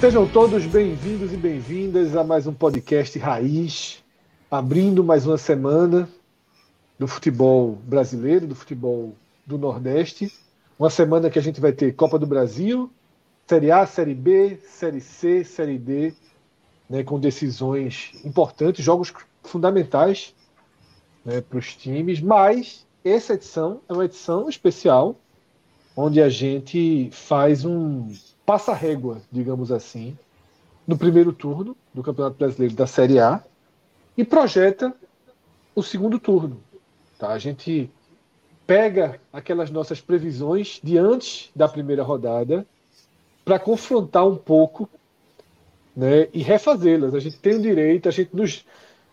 Sejam todos bem-vindos e bem-vindas a mais um podcast Raiz, abrindo mais uma semana do futebol brasileiro, do futebol do Nordeste. Uma semana que a gente vai ter Copa do Brasil, Série A, Série B, Série C, Série D, né, com decisões importantes, jogos fundamentais né, para os times. Mas essa edição é uma edição especial, onde a gente faz um passa-régua, digamos assim, no primeiro turno do Campeonato Brasileiro da Série A e projeta o segundo turno. Tá? A gente pega aquelas nossas previsões de antes da primeira rodada para confrontar um pouco né, e refazê-las. A gente tem o direito, a gente nos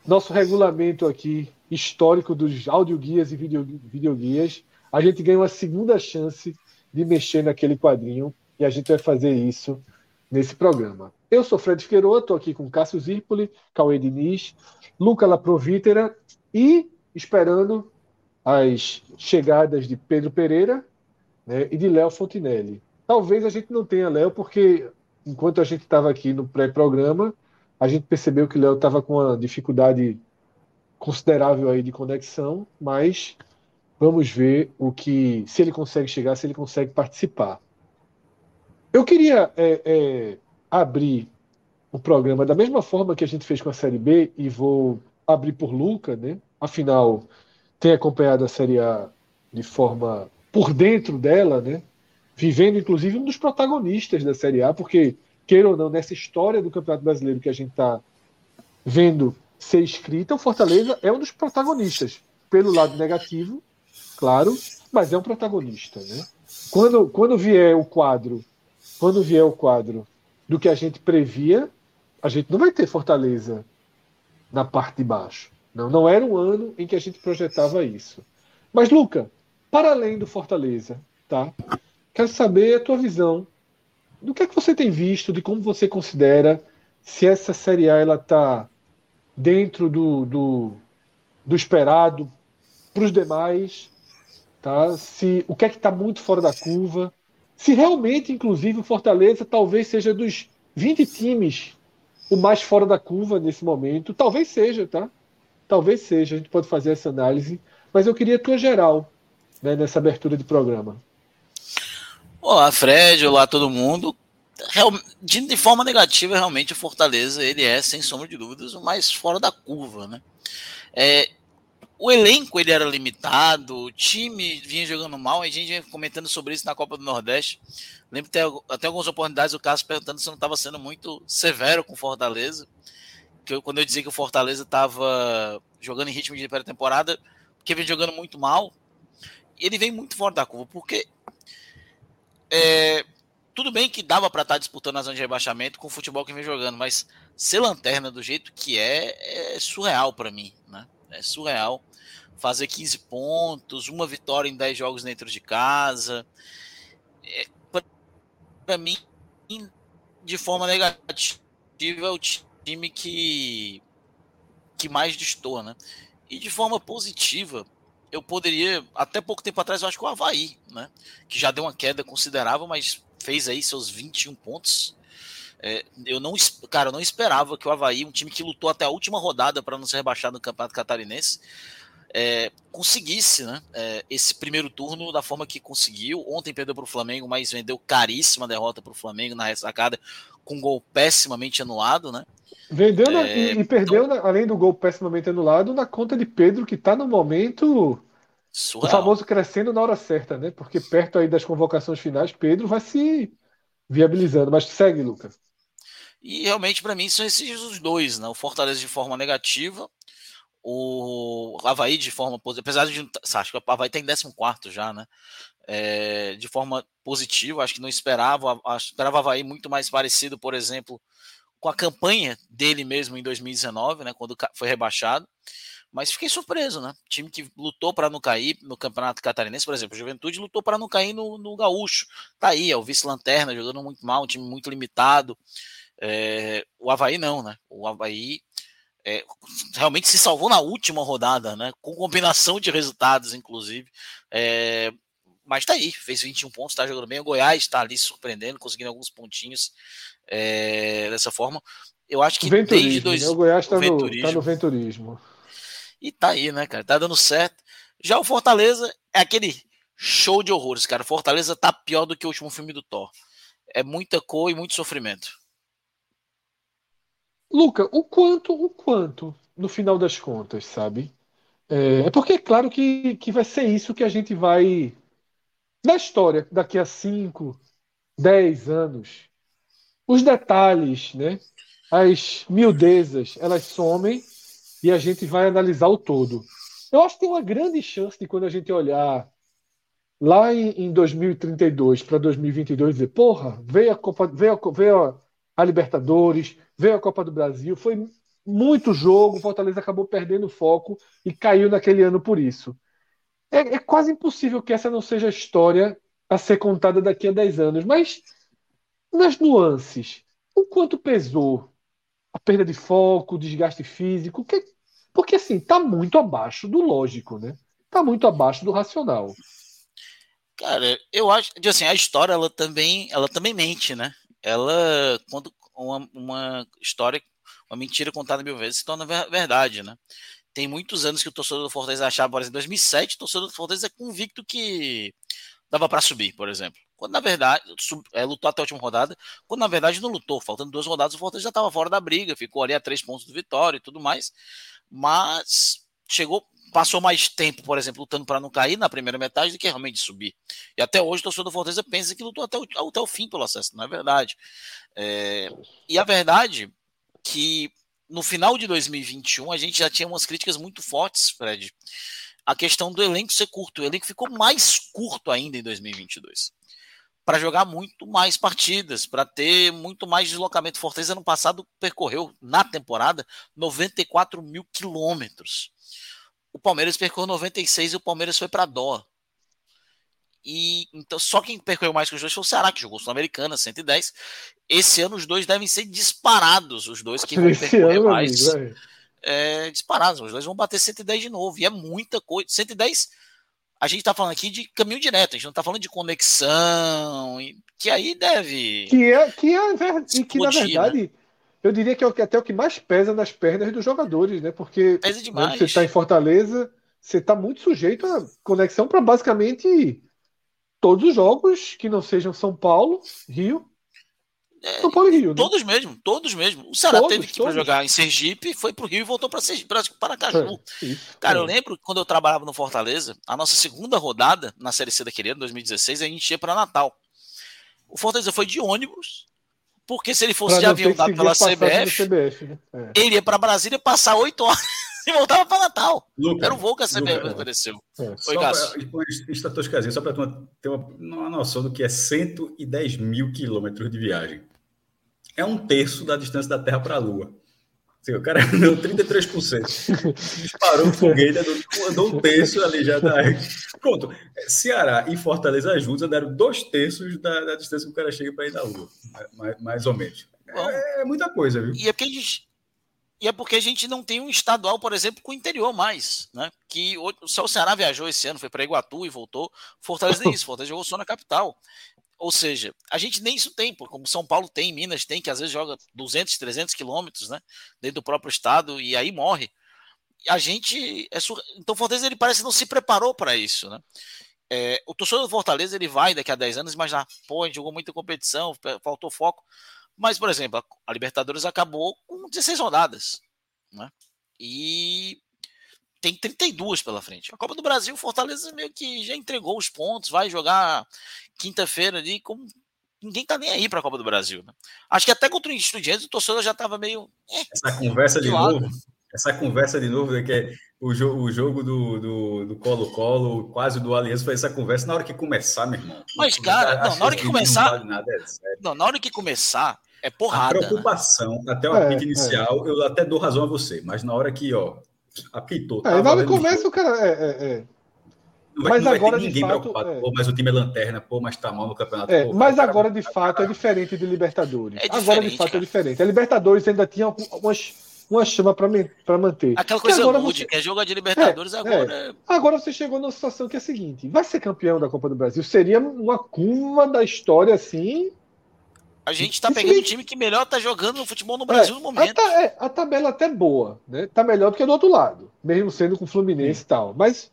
nosso regulamento aqui histórico dos audioguias e videoguias, a gente ganha uma segunda chance de mexer naquele quadrinho e a gente vai fazer isso nesse programa. Eu sou Fred Figueiredo, estou aqui com Cássio Zirpoli, Cauê Diniz, Luca Laprovítera e esperando as chegadas de Pedro Pereira né, e de Léo Fontinelli. Talvez a gente não tenha Léo, porque enquanto a gente estava aqui no pré-programa, a gente percebeu que Léo estava com uma dificuldade considerável aí de conexão, mas vamos ver o que se ele consegue chegar, se ele consegue participar. Eu queria é, é, abrir o programa da mesma forma que a gente fez com a Série B e vou abrir por Luca, né? Afinal, tem acompanhado a Série A de forma por dentro dela, né? Vivendo, inclusive, um dos protagonistas da Série A, porque, queira ou não, nessa história do Campeonato Brasileiro que a gente está vendo ser escrita, o Fortaleza é um dos protagonistas. Pelo lado negativo, claro, mas é um protagonista, né? Quando, quando vier o quadro quando vier o quadro do que a gente previa, a gente não vai ter Fortaleza na parte de baixo. Não, não era um ano em que a gente projetava isso. Mas, Luca, para além do Fortaleza, tá? Quero saber a tua visão do que é que você tem visto, de como você considera se essa Série A está dentro do, do, do esperado para os demais, tá? Se o que é que está muito fora da curva, se realmente, inclusive, o Fortaleza talvez seja dos 20 times o mais fora da curva nesse momento. Talvez seja, tá? Talvez seja, a gente pode fazer essa análise. Mas eu queria a tua geral né, nessa abertura de programa. Olá, Fred, olá todo mundo. Real, de, de, forma negativa, realmente o Fortaleza ele é, sem sombra de dúvidas, o mais fora da curva, né? É, o elenco ele era limitado, o time vinha jogando mal, a gente vinha comentando sobre isso na Copa do Nordeste. Lembro até, até algumas oportunidades o Cássio perguntando se não estava sendo muito severo com o Fortaleza. Que eu, quando eu dizia que o Fortaleza estava jogando em ritmo de pré-temporada, porque vem jogando muito mal, ele vem muito fora da curva, porque é, tudo bem que dava para estar tá disputando a zona de rebaixamento com o futebol que vem jogando, mas ser lanterna do jeito que é, é surreal para mim, né? É surreal fazer 15 pontos, uma vitória em 10 jogos dentro de casa. É, Para mim, de forma negativa, é o time que, que mais destoa, né? E de forma positiva, eu poderia, até pouco tempo atrás, eu acho que o Havaí, né? Que já deu uma queda considerável, mas fez aí seus 21 pontos. É, eu não, cara, eu não esperava que o Havaí, um time que lutou até a última rodada para não ser rebaixado no Campeonato Catarinense, é, conseguisse né, é, esse primeiro turno da forma que conseguiu. Ontem perdeu para o Flamengo, mas vendeu caríssima derrota para o Flamengo na ressacada, com um gol pessimamente anulado. Né? Vendeu na, e, e, perdeu, então, além do gol pessimamente anulado, na conta de Pedro, que está no momento Surreal. O famoso crescendo na hora certa, né? Porque perto aí das convocações finais, Pedro vai se viabilizando. Mas segue, Lucas. E realmente, para mim, são esses os dois, né? O Fortaleza de forma negativa, o Havaí de forma positiva. Apesar de. Acho que o Havaí tem 14 já, né? É, de forma positiva, acho que não esperava. Esperava o Havaí muito mais parecido, por exemplo, com a campanha dele mesmo em 2019, né? Quando foi rebaixado. Mas fiquei surpreso, né? Time que lutou para não cair no Campeonato Catarinense, por exemplo, Juventude lutou para não cair no, no Gaúcho. Tá aí, é o vice-lanterna, jogando muito mal, um time muito limitado. É, o Havaí não, né? O Havaí é, realmente se salvou na última rodada, né? Com combinação de resultados, inclusive. É, mas tá aí, fez 21 pontos, tá jogando bem. O Goiás está ali surpreendendo, conseguindo alguns pontinhos dessa forma. Eu acho que desde dois... né? O Goiás está no, tá no venturismo. E tá aí, né, cara? Tá dando certo. Já o Fortaleza é aquele show de horrores, cara. Fortaleza tá pior do que o último filme do Thor. É muita cor e muito sofrimento. Luca, o quanto, o quanto, no final das contas, sabe? É, é porque é claro que, que vai ser isso que a gente vai. Na história, daqui a 5, 10 anos, os detalhes, né? As miudezas, elas somem e a gente vai analisar o todo. Eu acho que tem uma grande chance de quando a gente olhar lá em, em 2032 para 2022 dizer, porra, veio a Copa, veio a, veio a Libertadores, veio a Copa do Brasil, foi muito jogo, o Fortaleza acabou perdendo o foco e caiu naquele ano por isso. É, é, quase impossível que essa não seja a história a ser contada daqui a 10 anos, mas nas nuances, o quanto pesou a perda de foco, o desgaste físico, que, porque assim, tá muito abaixo do lógico, né? Tá muito abaixo do racional. Cara, eu acho, assim, a história ela também, ela também mente, né? Ela quando uma, uma história, uma mentira contada mil vezes se torna verdade, né? Tem muitos anos que o torcedor do Fortaleza achava, por exemplo, em 2007, o torcedor do Fortaleza é convicto que dava para subir, por exemplo. Quando na verdade, sub, é, lutou até a última rodada, quando na verdade não lutou. Faltando duas rodadas, o Fortaleza já estava fora da briga, ficou ali a três pontos do Vitória e tudo mais. Mas chegou, passou mais tempo, por exemplo, lutando para não cair na primeira metade do que realmente subir. E até hoje o torcedor do Fortaleza pensa que lutou até o, até o fim pelo acesso, não é verdade. É, e a verdade que no final de 2021 a gente já tinha umas críticas muito fortes, Fred. A questão do elenco ser curto. O elenco ficou mais curto ainda em 2022 para jogar muito mais partidas, para ter muito mais deslocamento. Fortaleza no passado percorreu na temporada 94 mil quilômetros. O Palmeiras percorreu 96 e o Palmeiras foi para dó. E então só quem percorreu mais que os dois foi o Ceará, que jogou Sul-Americana, 110. Esse ano os dois devem ser disparados, os dois que vão percorrer mais. Amigo, é, disparados, os dois vão bater 110 de novo. E é muita coisa. 110 a gente está falando aqui de caminho direto, a gente não está falando de conexão, que aí deve. Que é, que é e que na né? verdade, né? Eu diria que é até o que mais pesa nas pernas dos jogadores, né? Porque pesa demais. você está em Fortaleza, você está muito sujeito a conexão para basicamente todos os jogos que não sejam São Paulo, Rio é, São Paulo e Rio. Né? Todos mesmo, todos mesmo. O Ceará todos, teve que ir para jogar em Sergipe, foi para o Rio e voltou para Paracaju. É, Cara, é. eu lembro quando eu trabalhava no Fortaleza, a nossa segunda rodada na Série C daquele ano, 2016, a gente ia para Natal. O Fortaleza foi de ônibus, porque se ele fosse de avião dado pela CBF, CBF né? é. ele ia para Brasília passar oito horas e voltava para Natal. Luca, Era o voo que a CBF Luca, ofereceu. É. Oi, Cássio. Só para ter uma, uma noção do que é 110 mil quilômetros de viagem é um terço da distância da Terra para a Lua. Assim, o cara andou 33%. Disparou o foguete, andou, um terço ali já. Da... Pronto. Ceará e Fortaleza juntos deram dois terços da, da, distância que o cara chega para ir na Lua. Mais, mais ou menos. É, é, muita coisa, viu? E é, porque a gente, e é porque a gente não tem um estadual, por exemplo, com o interior mais, né? Que o, só o Ceará viajou esse ano, foi para Iguatu e voltou. Fortaleza nem isso, Fortaleza jogou só na capital. Ou seja, a gente nem isso tem, como São Paulo tem, Minas tem, que às vezes joga 200, 300 quilômetros, né? Dentro do próprio estado e aí morre. A gente. É sur... Então, Fortaleza ele parece não se preparou para isso, né? É, o torcedor do Fortaleza ele vai daqui a 10 anos imaginar, pô, a gente jogou muita competição, faltou foco. Mas, por exemplo, a Libertadores acabou com 16 rodadas, né? E tem 32 pela frente. A Copa do Brasil, o Fortaleza meio que já entregou os pontos, vai jogar quinta-feira ali como ninguém tá nem aí para a Copa do Brasil. Né? Acho que até contra o Estudiantes o torcedor já estava meio. Eh, essa conversa de lado. novo, essa conversa de novo, que é o, jo o jogo do Colo-Colo, quase do Aliança, foi essa conversa na hora que começar, meu irmão. Mas, cara, não, na hora que começar. Não, nada, é não, na hora que começar, é porrada. A né? preocupação, né? até o apito é, inicial, é. eu até dou razão a você, mas na hora que, ó, apitou. É, na hora que começa, o cara. É, é, é. Vai, mas não agora, ninguém fato, preocupado. É. Pô, mas o time é lanterna, pô, mas tá mal no campeonato. É, pô, mas cara, agora, de fato, é diferente de Libertadores. É agora, de fato, cara. é diferente. A Libertadores ainda tinha umas, uma chama para manter. Aquela coisa agora você... que é jogo de Libertadores é, agora. É. Agora você chegou numa situação que é a seguinte: vai ser campeão da Copa do Brasil. Seria uma curva da história assim. A gente está pegando o time que melhor está jogando no futebol no Brasil no momento. A, é, a tabela é até boa, né? Tá melhor do que do outro lado, mesmo sendo com o Fluminense Sim. e tal. Mas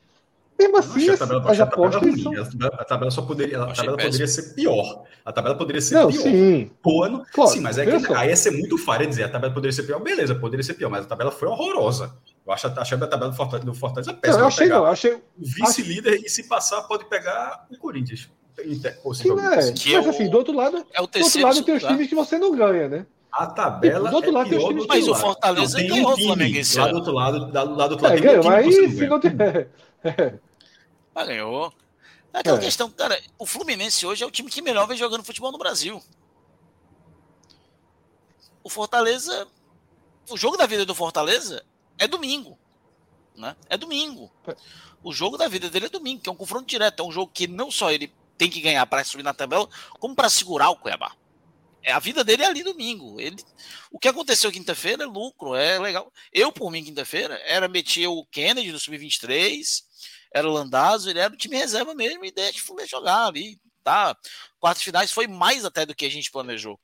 mesmo assim, a tabela, as apostas. São... A tabela só poderia, a tabela poderia ser pior. A tabela poderia ser não, pior. Sim. O ano, claro, sim, mas é que aí ia ser muito falha dizer a tabela poderia ser pior. Beleza, poderia ser pior, mas a tabela foi horrorosa. Eu acho, achei a tabela do Fortaleza, do Fortaleza péssima. Não, eu achei, não, achei. Vice-líder e se passar pode pegar o Corinthians. Que não é. Que mas é assim, do outro lado, é o do outro lado tem os times que você não ganha, né? A tabela. Do outro lado é tem os times Mas o Fortaleza não, ganhou o Flamengo esse ano. Lá do outro lado, lá do outro lado é, ganhou, mas se não tiver. Mas ganhou. É aquela é. questão, cara, o Fluminense hoje é o time que melhor vem jogando futebol no Brasil. O Fortaleza. O jogo da vida do Fortaleza é domingo. Né? É domingo. O jogo da vida dele é domingo, que é um confronto direto. É um jogo que não só ele tem que ganhar para subir na tabela, como para segurar o Cuiabá. É, a vida dele é ali domingo. Ele, o que aconteceu quinta-feira é lucro, é legal. Eu, por mim, quinta-feira, era meter o Kennedy no Sub-23, era o Landazzo, ele era o time reserva mesmo e deixa o jogar ali, tá? Quartas finais foi mais até do que a gente planejou.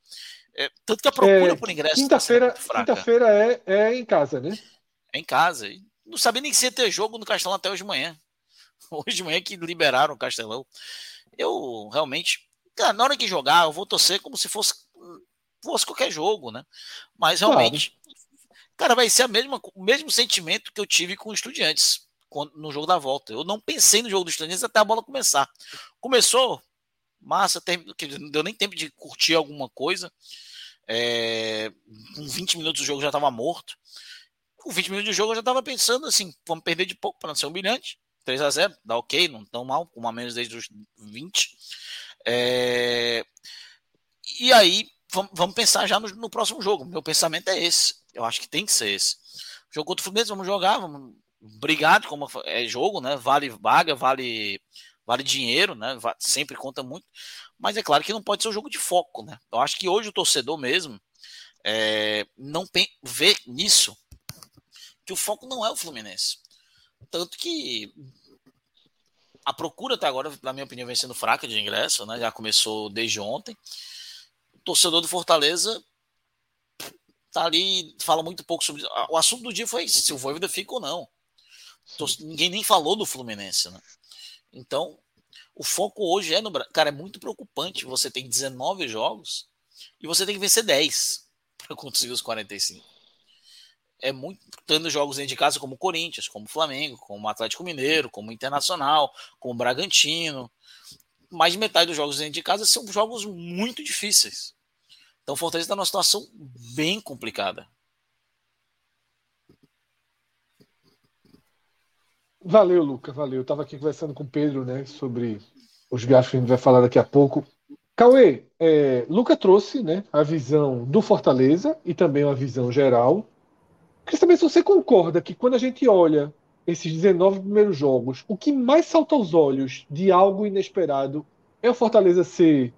É, tanto que a procura é, por ingresso. Tá quinta-feira tá quinta-feira é, é em casa, né? É em casa. Não sabia nem se ia ter jogo no Castelão até hoje de manhã. Hoje de manhã que liberaram o Castelão. Eu realmente, cara, na hora que jogar, eu vou torcer como se fosse, fosse qualquer jogo, né? Mas realmente, claro. cara, vai ser a mesma, o mesmo sentimento que eu tive com estudiantes no jogo da volta. Eu não pensei no jogo dos Estudiantes até a bola começar. Começou, massa, não deu nem tempo de curtir alguma coisa. É, com 20 minutos o jogo já estava morto. Com 20 minutos de jogo eu já estava pensando assim: vamos perder de pouco para não ser humilhante. 3 a 0 dá ok, não tão mal, com menos desde os 20. É, e aí, vamos, vamos pensar já no, no, próximo jogo. Meu pensamento é esse. Eu acho que tem que ser esse. Jogo contra o Fluminense, vamos jogar, vamos Obrigado, como é jogo, né? Vale vaga, vale vale dinheiro, né? Sempre conta muito. Mas é claro que não pode ser um jogo de foco, né? Eu acho que hoje o torcedor mesmo é, não vê nisso que o foco não é o Fluminense. Tanto que a procura até agora, na minha opinião, vem sendo fraca de ingresso, né? Já começou desde ontem. O torcedor do Fortaleza tá ali, fala muito pouco sobre. O assunto do dia foi se o Voivoda fica ou não. Ninguém nem falou do Fluminense, né? Então, o foco hoje é no Cara, é muito preocupante. Você tem 19 jogos e você tem que vencer 10 para conseguir os 45. É muito. Tendo jogos dentro de casa como Corinthians, como Flamengo, como Atlético Mineiro, como Internacional, como Bragantino. Mais de metade dos jogos dentro de casa são jogos muito difíceis. Então Fortaleza está numa situação bem complicada. Valeu, Luca, valeu. Eu estava aqui conversando com o Pedro né, sobre os gastos que a gente vai falar daqui a pouco. Cauê, é, Luca trouxe né, a visão do Fortaleza e também uma visão geral. Queria saber se você concorda que quando a gente olha esses 19 primeiros jogos, o que mais salta aos olhos de algo inesperado é o Fortaleza ser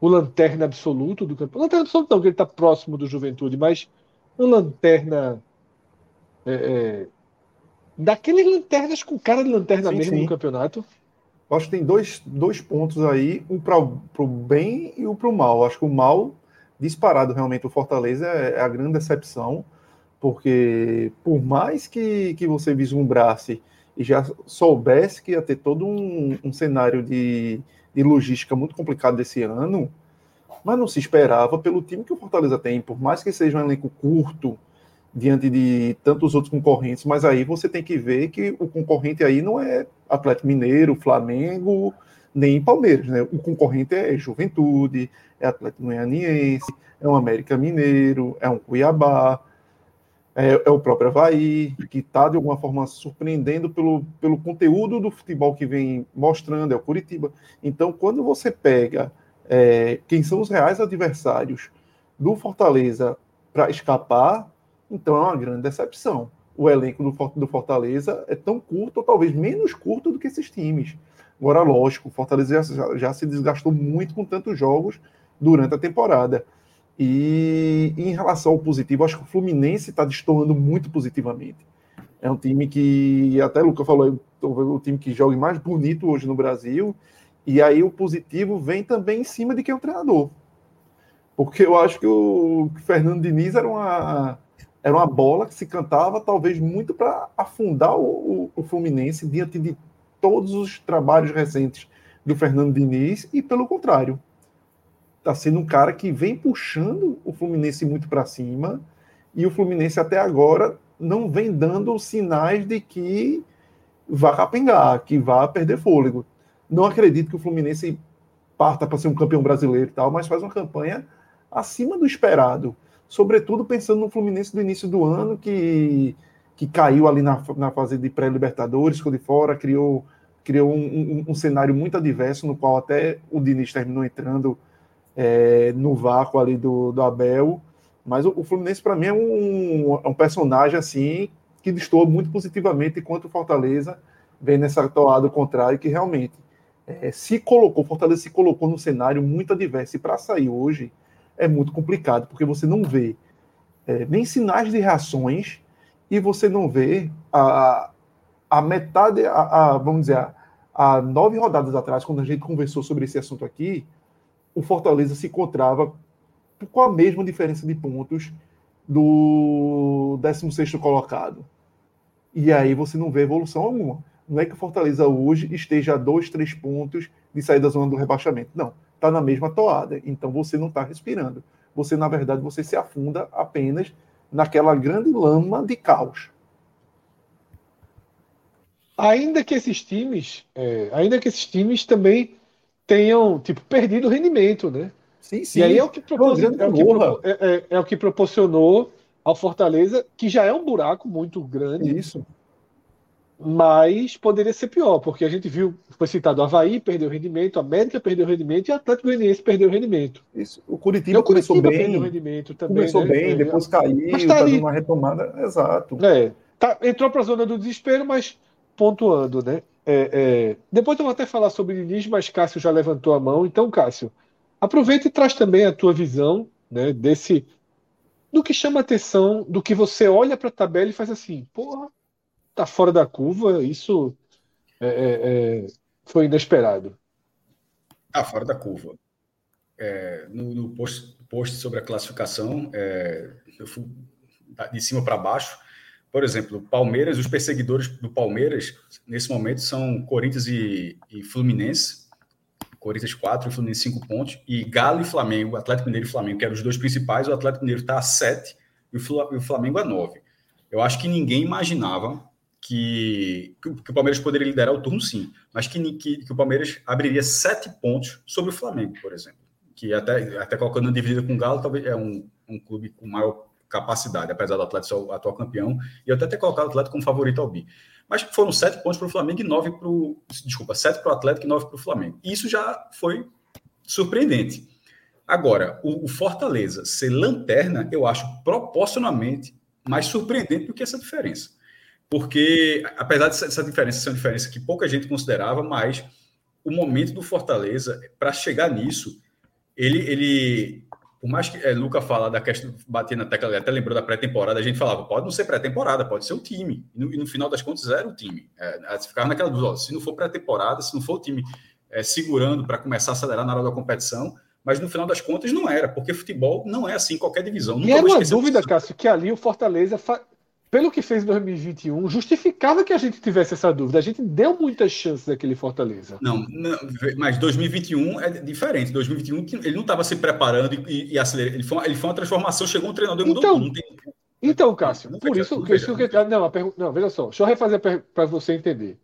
o lanterna absoluto do campeonato. Lanterna absoluto não, porque ele está próximo do Juventude, mas um lanterna é, é, daqueles lanternas com cara de lanterna sim, mesmo sim. no campeonato. acho que tem dois, dois pontos aí, um para o bem e um para o mal. acho que o mal, disparado realmente, o Fortaleza é, é a grande decepção, porque por mais que, que você vislumbrasse e já soubesse que ia ter todo um, um cenário de, de logística muito complicado desse ano, mas não se esperava pelo time que o Fortaleza tem, por mais que seja um elenco curto, diante de tantos outros concorrentes, mas aí você tem que ver que o concorrente aí não é Atlético Mineiro, Flamengo, nem Palmeiras, né? O concorrente é Juventude, é Atlético Goianiense, é um América Mineiro, é um Cuiabá, é, é o próprio Havaí, que está de alguma forma surpreendendo pelo, pelo conteúdo do futebol que vem mostrando, é o Curitiba. Então, quando você pega é, quem são os reais adversários do Fortaleza para escapar, então é uma grande decepção. O elenco do, do Fortaleza é tão curto, ou talvez menos curto do que esses times. Agora, lógico, o Fortaleza já, já se desgastou muito com tantos jogos durante a temporada. E em relação ao positivo, acho que o Fluminense está destoando muito positivamente. É um time que, até o Luca falou, é o time que joga mais bonito hoje no Brasil. E aí o positivo vem também em cima de quem é o treinador. Porque eu acho que o Fernando Diniz era uma, era uma bola que se cantava talvez muito para afundar o, o, Fluminense diante de todos os trabalhos recentes do Fernando Diniz e pelo contrário está sendo um cara que vem puxando o Fluminense muito para cima e o Fluminense até agora não vem dando sinais de que vá capengar, que vá perder fôlego. Não acredito que o Fluminense parta para ser um campeão brasileiro e tal, mas faz uma campanha acima do esperado sobretudo pensando no Fluminense do início do ano, que, que caiu ali na, na fase de pré-Libertadores, ficou de fora, criou, criou um, um, um, cenário muito adverso, no qual até o Diniz terminou entrando é, no vácuo ali do, do Abel. Mas o, o Fluminense, para mim, é um, é um personagem assim que destoa muito positivamente, enquanto o Fortaleza vem nessa toada contrária, que realmente é, se colocou, Fortaleza se colocou num cenário muito adverso. E para sair hoje, é muito complicado, porque você não vê é, nem sinais de reações e você não vê a, a metade, a, a vamos dizer, a, a, nove rodadas atrás, quando a gente conversou sobre esse assunto aqui, o Fortaleza se encontrava com a mesma diferença de pontos do 16º colocado. E aí você não vê evolução alguma. Não é que o Fortaleza hoje esteja a dois, três pontos de sair da zona do rebaixamento. Não está na mesma toada. Então você não está respirando. Você, na verdade, você se afunda apenas naquela grande lama de caos. Ainda que esses times, é, ainda que esses times também tenham tipo perdido rendimento, né? Sim, sim. E aí é o que, propos... é, o que pro... é, é, é, o que proporcionou ao Fortaleza, que já é um buraco muito grande. Isso mas poderia ser pior, porque a gente viu, foi citado Havaí perdeu rendimento, América perdeu rendimento e Atlético Goianiense perdeu rendimento. Isso. O Curitiba, o Curitiba começou bem, rendimento também. Começou né? bem, é, depois caiu, está tá uma retomada, exato. É, tá, entrou para a zona do desespero, mas pontuando, né? É, é, depois eu vou até falar sobre Diniz, mas Cássio já levantou a mão. Então, Cássio, aproveita e traz também a tua visão né, desse do que chama atenção, do que você olha para a tabela e faz assim, porra, tá fora da curva, isso é, é, é, foi inesperado. Tá fora da curva. É, no, no post, post, sobre a classificação, eu fui de cima para baixo. Por exemplo, Palmeiras, os perseguidores do Palmeiras, nesse momento, são Corinthians e, e Fluminense. Corinthians 4 e Fluminense 5 pontos. E Galo e Flamengo, Atlético Mineiro e Flamengo, que eram os dois principais. O Atlético Mineiro está a 7 e o Flamengo a 9. Eu acho que ninguém imaginava que, que, o Palmeiras poderia liderar o turno, sim, mas que, que, que, o Palmeiras abriria sete pontos sobre o Flamengo, por exemplo. Que até, até colocando na dividida com o Galo, talvez é um, um clube com maior capacidade, apesar do Atlético ser o atual campeão, e eu até ter colocado o Atlético como favorito ao bi. Mas foram sete pontos para o Flamengo e nove para o. Desculpa, sete para o Atlético e nove para o Flamengo. Isso já foi surpreendente. Agora, o, o Fortaleza ser lanterna, eu acho proporcionalmente mais surpreendente do que essa diferença porque apesar dessa diferença ser uma diferença que pouca gente considerava, mas o momento do Fortaleza para chegar nisso, ele, ele, por mais que é, Luca fala da questão bater na tecla, até lembrou da pré-temporada, a gente falava pode não ser pré-temporada, pode ser o time. E no, e no, final das contas era o time. É, ficava naquela dúvida, se não for pré-temporada, se não for o time é, segurando para começar a acelerar na hora da competição, mas no final das contas não era, porque futebol não é assim qualquer divisão. Nunca e era uma dúvida, Cássio, que ali o Fortaleza fa pelo que fez em 2021, justificava que a gente tivesse essa dúvida. A gente deu muitas chances àquele Fortaleza. Não, não mas 2021 é diferente. 2021 ele não estava se preparando e, e acelerando. Ele foi, ele foi uma transformação, chegou um treinador e mudou então, tudo. Tem... Então, Cássio, não, por isso, que isso que, não, a pergunta, não, veja só, deixa eu refazer para você entender.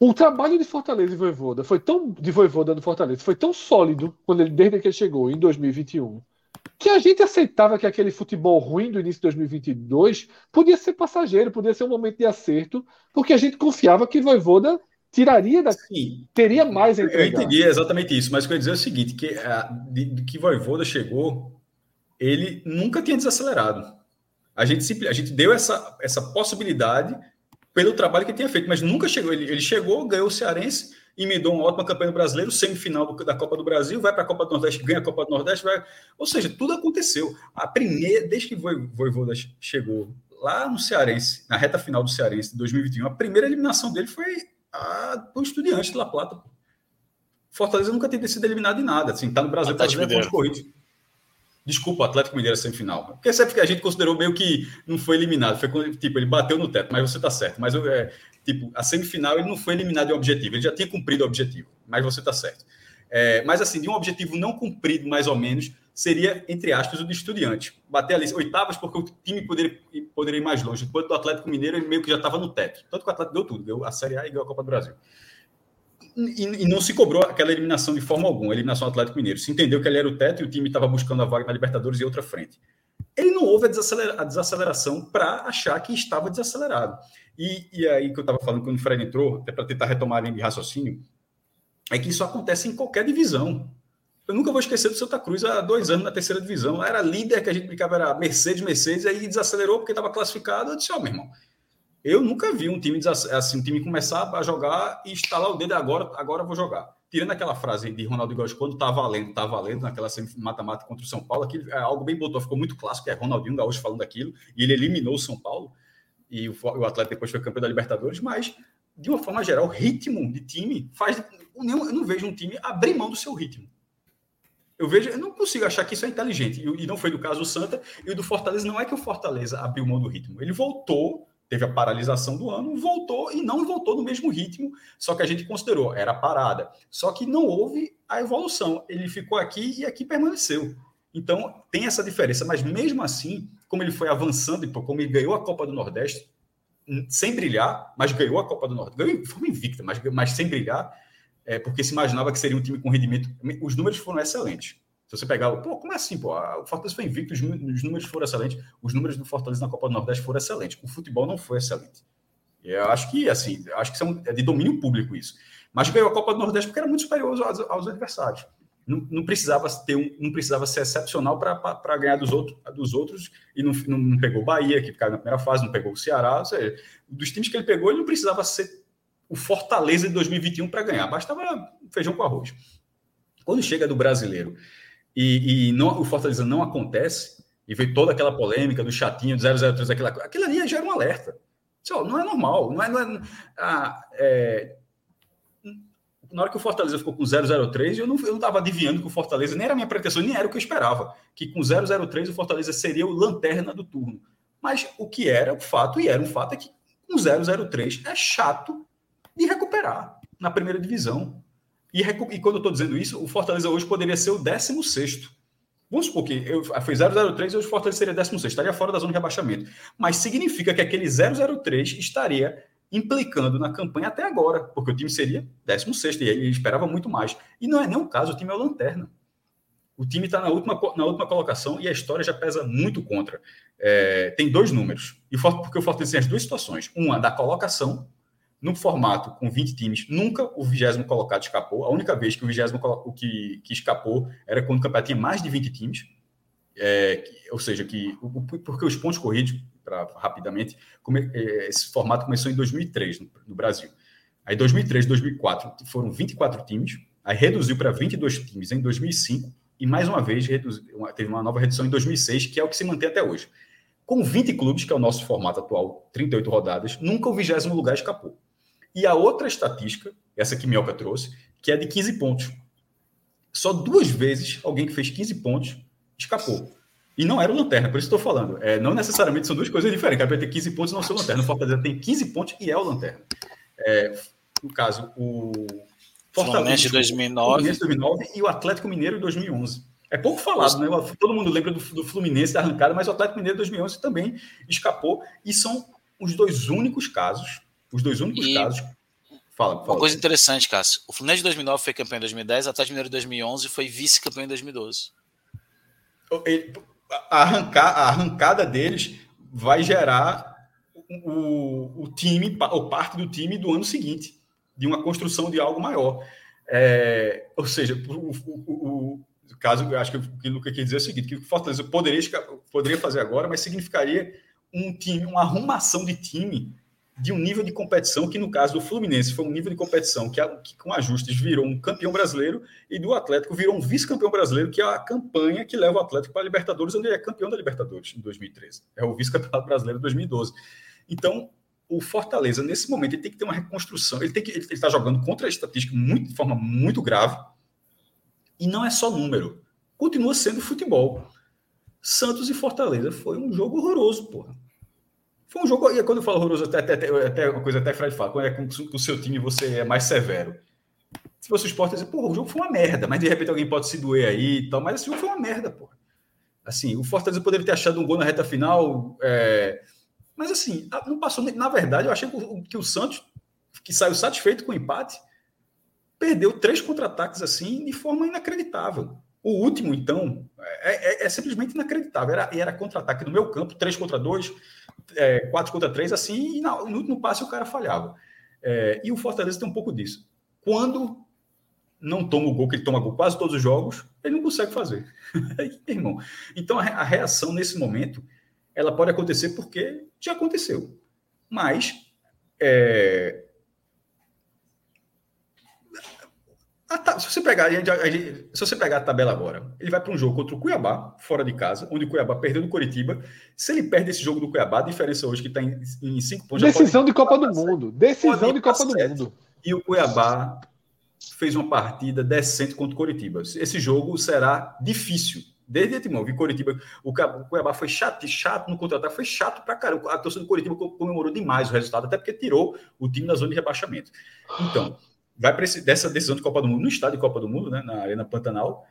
O trabalho de Fortaleza e Voivoda foi tão de Voivoda no Fortaleza foi tão sólido quando ele desde que ele chegou em 2021 que a gente aceitava que aquele futebol ruim do início de 2022 podia ser passageiro, podia ser um momento de acerto, porque a gente confiava que Voivoda tiraria da. Sim. Teria mais a entregar. Eu entendi exatamente isso, mas o que eu ia dizer é o seguinte: que, a, de, de que Voivoda chegou, ele nunca tinha desacelerado. A gente, a gente deu essa, essa possibilidade pelo trabalho que tinha feito, mas nunca chegou. Ele, ele chegou, ganhou o Cearense, emendou uma ótima campanha no brasileiro, semifinal do, da Copa do Brasil, vai para a Copa do Nordeste, ganha a Copa do Nordeste, vai. Ou seja, tudo aconteceu. A primeira, desde que o Voivoda chegou lá no Cearense, na reta final do Cearense de 2021, a primeira eliminação dele foi a, o Estudiante de La Plata. Fortaleza nunca tem sido eliminado em nada. Assim, tá no Brasil para pontos corridos. Desculpa, o Atlético Mineiro semifinal. Porque sempre que a gente considerou meio que não foi eliminado. Foi tipo, ele bateu no teto, mas você tá certo. Mas é, tipo, a semifinal ele não foi eliminado de um objetivo, ele já tinha cumprido o objetivo, mas você tá certo. É, mas assim, de um objetivo não cumprido, mais ou menos, seria, entre aspas, o de estudiante. Bater ali oitavas porque o time poderia, poderia ir mais longe. Enquanto o Atlético Mineiro ele meio que já estava no teto. Tanto que o Atlético deu tudo, deu a Série A e ganhou a Copa do Brasil. E, e, não se cobrou aquela eliminação de forma alguma, a eliminação do Atlético Mineiro. Se entendeu que ele era o teto e o time estava buscando a vaga na Libertadores e outra frente. Ele não houve a, desacelera, a desaceleração para achar que estava desacelerado. E, e aí que eu estava falando quando o Fred entrou, até para tentar retomar a linha de raciocínio, é que isso acontece em qualquer divisão. Eu nunca vou esquecer do Santa Cruz há dois anos na terceira divisão. Era líder que a gente brincava, era Mercedes, Mercedes, aí desacelerou porque estava classificado. Eu disse, ó, oh, meu irmão, eu nunca vi um time assim, um time começar a jogar e instalar o dedo agora, agora vou jogar. Tirando aquela frase de Ronaldo Gaúcho, quando tá valendo, tá valendo, naquela mata-mata contra o São Paulo, aquilo é algo bem botou, ficou muito clássico, é Ronaldinho Gaúcho falando aquilo, e ele eliminou o São Paulo, e o, o Atlético depois foi campeão da Libertadores, mas, de uma forma geral, o ritmo de time faz. Eu não vejo um time abrir mão do seu ritmo. Eu vejo, eu não consigo achar que isso é inteligente. E, e não foi do caso do Santa e do Fortaleza. Não é que o Fortaleza abriu mão do ritmo. Ele voltou teve a paralisação do ano, voltou e não voltou no mesmo ritmo, só que a gente considerou, era parada. Só que não houve a evolução. Ele ficou aqui e aqui permaneceu. Então, tem essa diferença, mas mesmo assim, como ele foi avançando e como ele ganhou a Copa do Nordeste, sem brilhar, mas ganhou a Copa do Nordeste, ganhou forma invicta, mas, mas sem brilhar, é, porque se imaginava que seria um time com rendimento. Os números foram excelentes. Se você pegar, pô, como é assim, pô? O Fortaleza foi invicto, os, números foram excelentes, os números do Fortaleza na Copa do Nordeste foram excelentes. O futebol não foi excelente. Eu acho que, assim, acho que é, de domínio público isso. Mas ganhou a Copa do Nordeste porque era muito superior aos, aos adversários. Não, não, precisava ter um, não precisava ser excepcional para ganhar dos, outro, dos outros e não, não, não pegou o Bahia, que ficava na primeira fase, não pegou o Ceará. Ou seja, dos times que ele pegou, ele não precisava ser o Fortaleza de 2021 para ganhar, bastava feijão com arroz. Quando chega do brasileiro e, e não, o Fortaleza não acontece, e veio toda aquela polêmica do chatinho, do 003, aquela, aquilo ali já era um alerta. Não é normal, não é. Não é, ah, é na hora que o Fortaleza ficou com 003, eu não estava adivinhando que o Fortaleza, nem era minha pretensão, nem era o que eu esperava, que com 003 o Fortaleza seria o lanterna do turno. Mas o que era o fato, e era um fato, é que com 003 é chato de recuperar na primeira divisão. E, e quando eu estou dizendo isso, o Fortaleza hoje poderia ser o 16. Vamos supor que eu, foi 003 e hoje o Fortaleza seria 16, estaria fora da zona de rebaixamento. Mas significa que aquele 003 estaria implicando na campanha até agora, porque o time seria 16 e ele esperava muito mais. E não é nem o caso, o time é o lanterna. O time está na última, na última colocação e a história já pesa muito contra. É, tem dois números, e porque o Fortaleza tem as duas situações: uma da colocação no formato com 20 times, nunca o vigésimo colocado escapou. A única vez que o vigésimo que, que escapou era quando o campeonato tinha mais de 20 times. É, ou seja, que porque os pontos corridos, para rapidamente, come, é, esse formato começou em 2003 no, no Brasil. Aí 2003, 2004 foram 24 times, aí reduziu para 22 times em 2005 e mais uma vez reduziu, teve uma nova redução em 2006, que é o que se mantém até hoje. Com 20 clubes, que é o nosso formato atual, 38 rodadas, nunca o vigésimo lugar escapou. E a outra estatística, essa que Mioca trouxe, que é de 15 pontos. Só duas vezes alguém que fez 15 pontos escapou. E não era o Lanterna, por isso estou falando. É, não necessariamente são duas coisas diferentes. Cara, ter 15 pontos e não ser o Lanterna. O Fortaleza tem 15 pontos e é o Lanterna. É, no caso, o Fortaleza de 2009. 2009 e o Atlético Mineiro em 2011. É pouco falado, né? Todo mundo lembra do, do Fluminense da arrancada, mas o Atlético Mineiro 2011 também escapou e são os dois únicos casos, os dois únicos e... casos. Fala, fala. Uma coisa interessante, Cássio. O Fluminense de 2009 foi campeão em 2010, o Atlético Mineiro de 2011 foi vice-campeão em 2012. a, arrancar, a arrancada deles vai gerar o, o time, ou parte do time do ano seguinte, de uma construção de algo maior. É, ou seja, o, o, o caso, eu acho que o que o Luca quer dizer é o seguinte: que o Fortaleza poderia, poderia fazer agora, mas significaria um time, uma arrumação de time de um nível de competição que, no caso do Fluminense, foi um nível de competição que, que com ajustes virou um campeão brasileiro e do Atlético virou um vice-campeão brasileiro, que é a campanha que leva o Atlético para a Libertadores, onde ele é campeão da Libertadores em 2013. É o vice-campeonato brasileiro em 2012. Então, o Fortaleza, nesse momento, ele tem que ter uma reconstrução. Ele tem que ele está jogando contra a estatística muito, de forma muito grave. E não é só número. Continua sendo futebol. Santos e Fortaleza foi um jogo horroroso, porra. Foi um jogo. E quando eu falo horroroso, até, até, até uma coisa até Fred fala, quando é com, com o seu time você é mais severo. Se fosse o Sport, dizer, porra, o jogo foi uma merda, mas de repente alguém pode se doer aí e tal, mas esse jogo foi uma merda, porra. Assim, o Fortaleza poderia ter achado um gol na reta final. É, mas assim, não passou. Na verdade, eu achei que o Santos, que saiu satisfeito com o empate, perdeu três contra-ataques assim de forma inacreditável. O último, então, é, é, é simplesmente inacreditável. Era, era contra-ataque no meu campo, três contra dois, é, quatro contra três, assim, e no último passe o cara falhava. É, e o Fortaleza tem um pouco disso. Quando não toma o gol, que ele toma gol quase todos os jogos, ele não consegue fazer. irmão. Então a, a reação nesse momento ela pode acontecer porque já aconteceu. Mas é, a, se, você pegar, se você pegar a tabela agora, ele vai para um jogo contra o Cuiabá, fora de casa, onde o Cuiabá perdeu no Curitiba. Se ele perde esse jogo do Cuiabá, a diferença hoje que está em, em cinco pontos. Decisão de Copa do Mundo. Decisão de Copa do Mundo. E o Cuiabá fez uma partida decente contra o Curitiba. Esse jogo será difícil Desde Timão, vi Coritiba, o Cuiabá foi chato, chato no contra-ataque, foi chato pra caramba. A torcida do Coritiba comemorou demais o resultado, até porque tirou o time da zona de rebaixamento. Então, vai para dessa decisão de Copa do Mundo, no estádio de Copa do Mundo, né, na Arena Pantanal,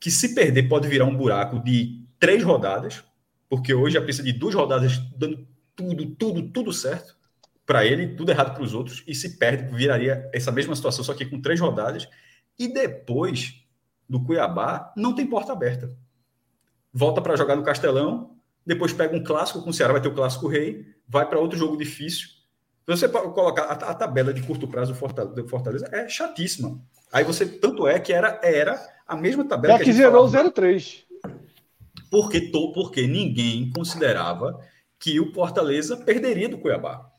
que se perder pode virar um buraco de três rodadas, porque hoje a precisa de duas rodadas dando tudo, tudo, tudo certo para ele, tudo errado para os outros, e se perde, viraria essa mesma situação, só que com três rodadas. E depois do Cuiabá, não tem porta aberta volta para jogar no Castelão, depois pega um clássico com o Ceará, vai ter o clássico rei, vai para outro jogo difícil. Você colocar a, a, tabela de curto prazo do Fortaleza, do Fortaleza, é chatíssima. Aí você, tanto é que era, era a mesma tabela. É que, que zerou o 03. Porque, porque ninguém considerava que o Fortaleza perderia do Cuiabá.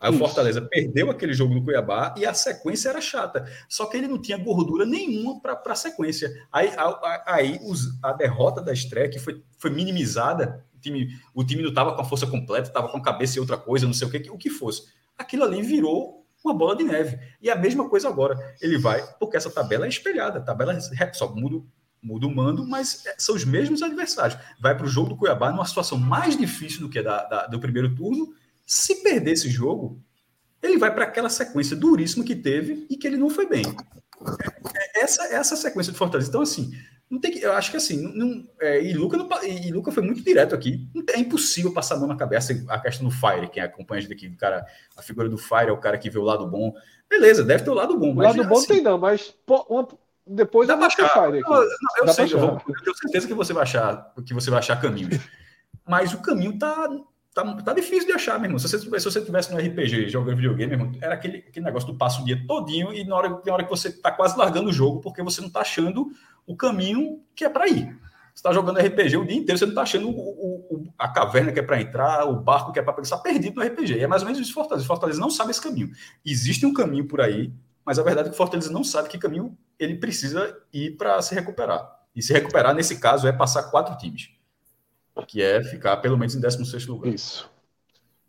Aí Isso. o Fortaleza perdeu aquele jogo no Cuiabá e a sequência era chata. Só que ele não tinha gordura nenhuma para a sequência. Aí, a, aí os, a derrota da estreia, que foi, foi minimizada, o time, o time não estava com a força completa, estava com a cabeça e outra coisa, não sei o que, o que fosse. Aquilo ali virou uma bola de neve. E a mesma coisa agora. Ele vai, porque essa tabela é espelhada, a tabela só muda, muda o mando, mas é, são os mesmos adversários. Vai para o jogo do Cuiabá numa situação mais difícil do que a da, da, do primeiro turno se perder esse jogo, ele vai para aquela sequência duríssima que teve e que ele não foi bem. É, essa essa sequência de Fortaleza. Então, assim, não tem que, eu acho que assim, não, é, e, Luca não, e Luca foi muito direto aqui. É impossível passar a mão na cabeça a questão do Fire, quem acompanha a gente aqui, o cara, a figura do Fire é o cara que vê o lado bom. Beleza, deve ter o lado bom. O lado bom assim, tem não, mas pô, uma, depois dá eu achar. Fire aqui. Não, não, eu, sei, eu, vou, eu tenho certeza que você vai achar, que você vai achar caminhos. mas o caminho tá tá, tá difícil de achar, meu irmão. Se você, se você tivesse no RPG jogando videogame, meu irmão, era aquele, aquele negócio do passo o dia todinho e na hora, na hora que você tá quase largando o jogo porque você não tá achando o caminho que é para ir. Você tá jogando RPG o dia inteiro, você não tá achando o, o, a caverna que é para entrar, o barco que é para pensar, tá perdido no RPG. E é mais ou menos isso Fortaleza. Fortaleza não sabe esse caminho. Existe um caminho por aí, mas a verdade é que Fortaleza não sabe que caminho ele precisa ir para se recuperar. E se recuperar, nesse caso, é passar quatro times que é ficar pelo menos em 16 lugar. Isso.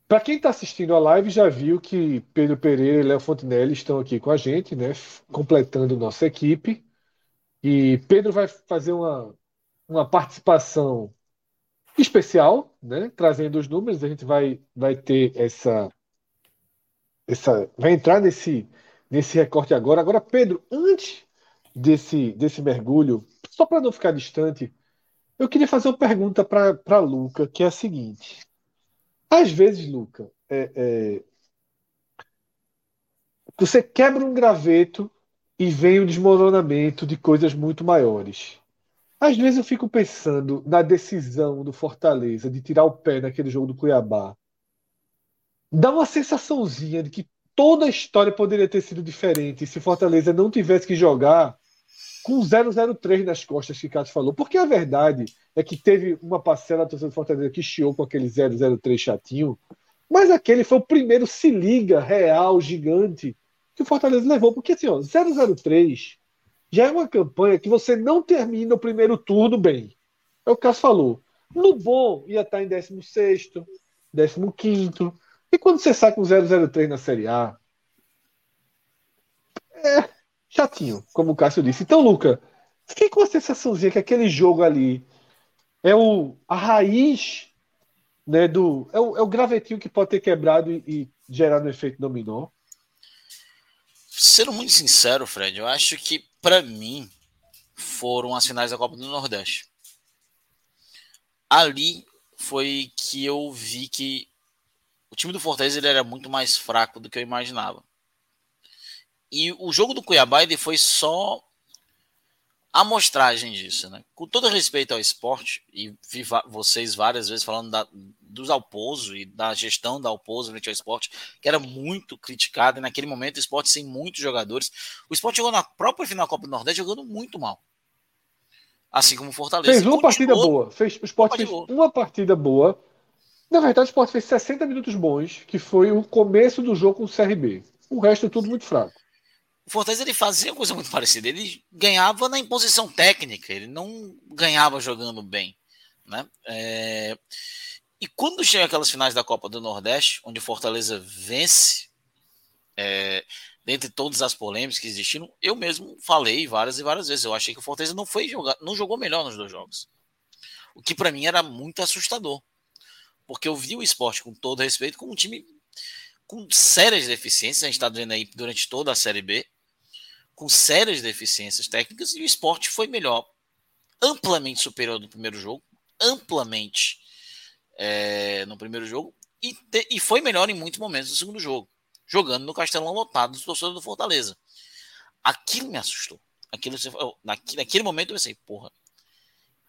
Para quem está assistindo a live, já viu que Pedro Pereira e Léo Fontenelle estão aqui com a gente, né, completando nossa equipe. E Pedro vai fazer uma, uma participação especial, né, trazendo os números. A gente vai, vai ter essa, essa. Vai entrar nesse, nesse recorte agora. Agora, Pedro, antes desse, desse mergulho só para não ficar distante, eu queria fazer uma pergunta para Luca, que é a seguinte. Às vezes, Luca, é, é, você quebra um graveto e vem o desmoronamento de coisas muito maiores. Às vezes eu fico pensando na decisão do Fortaleza de tirar o pé naquele jogo do Cuiabá. Dá uma sensaçãozinha de que toda a história poderia ter sido diferente se Fortaleza não tivesse que jogar com 003 nas costas que Cássio falou. Porque a verdade é que teve uma parcela da torcida do Fortaleza que chiou com aquele 003 chatinho, mas aquele foi o primeiro se liga real, gigante, que o Fortaleza levou. Porque assim, ó, 003 já é uma campanha que você não termina o primeiro turno bem. É o que o Cássio falou. No bom, ia estar em 16, 15. E quando você sai com 003 na Série A, é chatinho, como o Cássio disse. Então, Luca, fiquei com a sensaçãozinha que aquele jogo ali é o, a raiz né, do. É o, é o gravetinho que pode ter quebrado e, e gerado um efeito dominó. Sendo muito sincero, Fred, eu acho que para mim foram as finais da Copa do Nordeste. Ali foi que eu vi que o time do Fortaleza ele era muito mais fraco do que eu imaginava. E o jogo do Cuiabá ele foi só a mostragem disso, né? Com todo respeito ao esporte, e vi vocês várias vezes falando da, dos Alpozo e da gestão da Alpozo frente ao esporte, que era muito criticado, e naquele momento o esporte sem muitos jogadores. O esporte jogou na própria final da Copa do Nordeste jogando muito mal. Assim como o Fortaleza. Fez uma partida boa. Fez, o esporte fez uma partida boa. Na verdade, o esporte fez 60 minutos bons, que foi o começo do jogo com o CRB. O resto é tudo muito fraco. O Fortaleza ele fazia coisa muito parecida. Ele ganhava na imposição técnica, ele não ganhava jogando bem. Né? É... E quando chega aquelas finais da Copa do Nordeste, onde o Fortaleza vence, é... dentre todas as polêmicas que existiram, eu mesmo falei várias e várias vezes. Eu achei que o Fortaleza não foi jogar, não jogou melhor nos dois jogos. O que para mim era muito assustador. Porque eu vi o esporte, com todo respeito, como um time com sérias deficiências. A gente está vendo aí durante toda a Série B com sérias deficiências técnicas e o esporte foi melhor, amplamente superior no primeiro jogo, amplamente é, no primeiro jogo e, te, e foi melhor em muitos momentos no segundo jogo, jogando no Castelão lotado do torcedor do Fortaleza. Aquilo me assustou. Aquilo, naquele, naquele momento eu pensei, porra,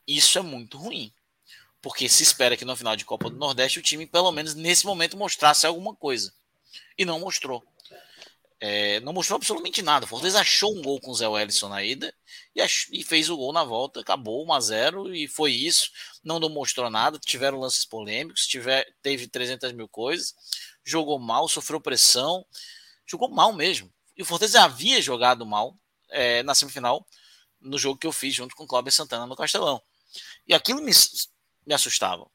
isso é muito ruim. Porque se espera que no final de Copa do Nordeste o time, pelo menos nesse momento, mostrasse alguma coisa. E não mostrou. É, não mostrou absolutamente nada. O Fortaleza achou um gol com o Zé Wellison na ida e, e, fez o gol na volta, acabou 1 a 0 e foi isso. Não demonstrou nada, tiveram lances polêmicos, tiver, teve 300 mil coisas, jogou mal, sofreu pressão, jogou mal mesmo. E o Fortaleza havia jogado mal é, na semifinal no jogo que eu fiz junto com o Cláudio Santana no Castelão. E aquilo me, me assustava.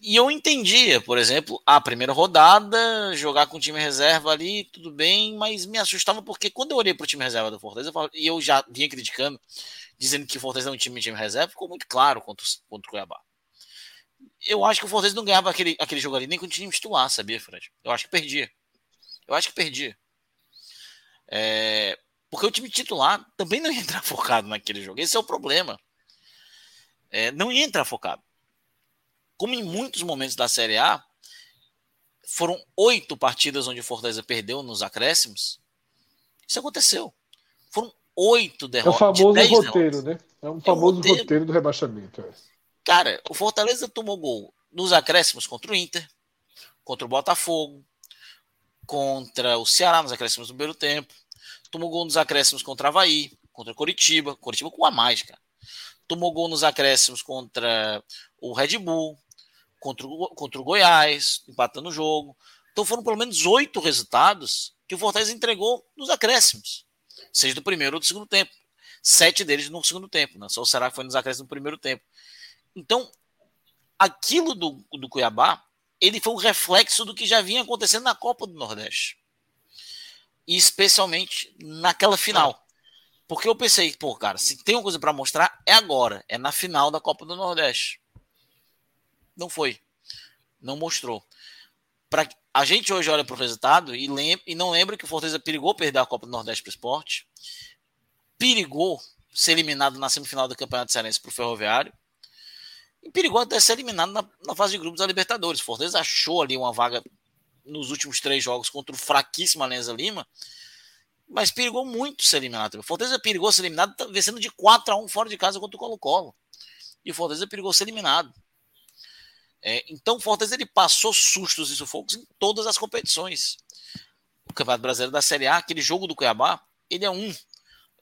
E eu entendia, por exemplo, a primeira rodada, jogar com o time reserva ali, tudo bem, mas me assustava porque quando eu olhei para o time reserva do Fortaleza, e eu já vinha criticando, dizendo que o Fortaleza tinha um time reserva, ficou muito claro contra, contra o Cuiabá. Eu acho que o Fortaleza não ganhava aquele, aquele jogo ali nem com o time titular, sabia, Fred? Eu acho que perdia. Eu acho que perdia. É, porque o time titular também não ia entrar focado naquele jogo. Esse é o problema. É, não ia entrar focado como em muitos momentos da Série A, foram oito partidas onde o Fortaleza perdeu nos acréscimos. Isso aconteceu. Foram oito derrotas. É o famoso de roteiro, derrotas. né? É um famoso é roteiro. roteiro. do rebaixamento. É. Cara, o Fortaleza tomou gol nos acréscimos contra o Inter, contra o Botafogo, contra o Ceará nos acréscimos do primeiro tempo. Tomou gol nos acréscimos contra o Havaí, contra o Coritiba. Coritiba com a mais, cara. Tomou gol nos acréscimos contra o Red Bull contra o, contra o Goiás, empatando o jogo. Então foram pelo menos oito resultados que o Fortaleza entregou nos acréscimos, seja do primeiro ou do segundo tempo. Sete deles no segundo tempo, né? só o Ceará foi nos acréscimos no primeiro tempo. Então, aquilo do, do Cuiabá, ele foi um reflexo do que já vinha acontecendo na Copa do Nordeste. E especialmente naquela final. Porque eu pensei, pô, cara, se tem uma coisa para mostrar, é agora, é na final da Copa do Nordeste. Não foi. Não mostrou. Pra, a gente hoje olha para o resultado e, e não lembra que o Fortaleza perigou perder a Copa do Nordeste para o esporte. Perigou ser eliminado na semifinal do Campeonato Cearense para o Ferroviário. E perigou até ser eliminado na, na, fase de grupos da Libertadores. Fortaleza achou ali uma vaga nos últimos três jogos contra o fraquíssimo Alenza Lima, mas perigou muito ser eliminado. O Fortaleza perigou ser eliminado vencendo de 4 a 1 fora de casa contra o Colo-Colo. E o Fortaleza perigou ser eliminado. É, então o Fortaleza ele passou sustos e sufocos em todas as competições. O Campeonato Brasileiro da Série A, aquele jogo do Cuiabá, ele é um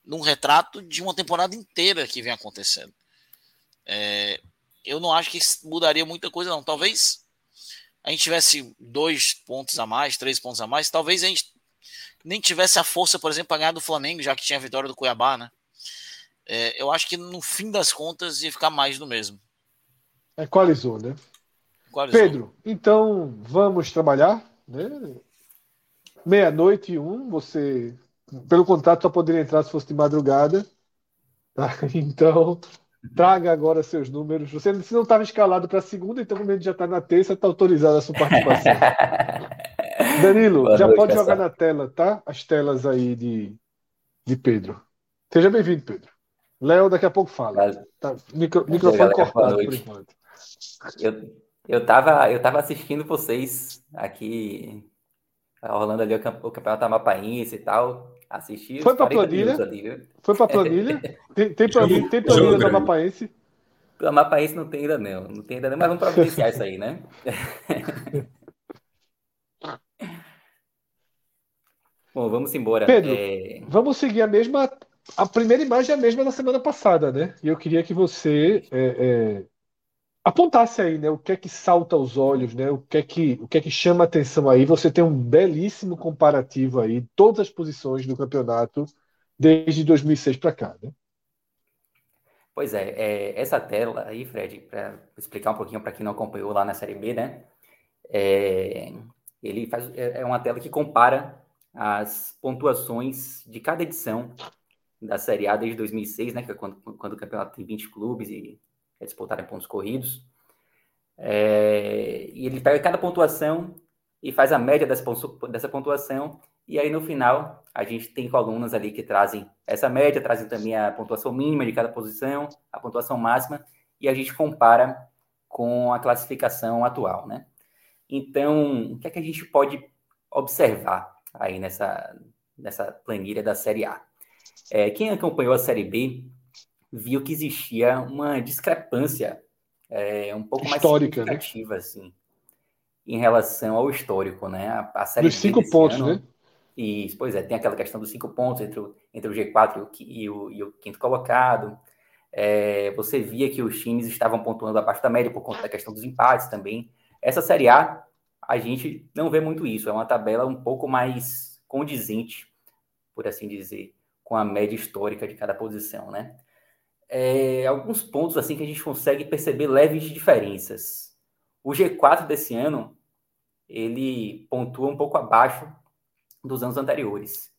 num retrato de uma temporada inteira que vem acontecendo. É, eu não acho que mudaria muita coisa, não. Talvez a gente tivesse dois pontos a mais, três pontos a mais, talvez a gente nem tivesse a força, por exemplo, para ganhar do Flamengo, já que tinha a vitória do Cuiabá, né? É, eu acho que no fim das contas ia ficar mais do mesmo. Equalizou, né? Equalizou. Pedro, então vamos trabalhar, né? Meia-noite e um, você pelo contrato só poderia entrar se fosse de madrugada. Tá? Então, traga agora seus números. Você não estava escalado para a segunda, então como ele já está na terça, está autorizada a sua participação. Danilo, Boa já noite, pode jogar na tela, tá? As telas aí de, de Pedro. Seja bem-vindo, Pedro. Léo, daqui a pouco fala. Tá, micro, microfone cortado por enquanto. Eu, eu, tava, eu tava assistindo vocês aqui, rolando ali o, o campeonato amapaense e tal. Assisti Foi para planilha? Ali, Foi para planilha? tem, tem planilha, tem planilha do Amapaense? Do Amapaense não tem ainda não. Não tem ainda não, mas vamos providenciar isso aí, né? Bom, vamos embora. Pedro, é... vamos seguir a mesma. A primeira imagem é a mesma da semana passada, né? E eu queria que você é, é apontasse aí, né, o que é que salta aos olhos, né, o que é que, o que é que chama atenção aí. Você tem um belíssimo comparativo aí, todas as posições do campeonato desde 2006 para cá, né? Pois é, é, essa tela aí, Fred, para explicar um pouquinho para quem não acompanhou lá na Série B, né? É, ele faz, é, é uma tela que compara as pontuações de cada edição da Série A desde 2006, né? Que é quando, quando o campeonato tem 20 clubes e é disputado em pontos corridos. É, e ele pega cada pontuação e faz a média dessa, dessa pontuação, e aí no final a gente tem colunas ali que trazem essa média, trazem também a pontuação mínima de cada posição, a pontuação máxima, e a gente compara com a classificação atual, né? Então, o que é que a gente pode observar aí nessa, nessa planilha da Série A? É, quem acompanhou a Série B viu que existia uma discrepância é, um pouco Histórica, mais né? significativa, né? assim, em relação ao histórico, né? A, a série dos cinco pontos, ano, né? E, pois é, tem aquela questão dos cinco pontos entre o, entre o G4 e o, e o quinto colocado. É, você via que os times estavam pontuando abaixo da média por conta da questão dos empates também. Essa Série A, a gente não vê muito isso. É uma tabela um pouco mais condizente, por assim dizer, com a média histórica de cada posição, né? É, alguns pontos assim que a gente consegue perceber leves diferenças. O G4 desse ano ele pontua um pouco abaixo dos anos anteriores.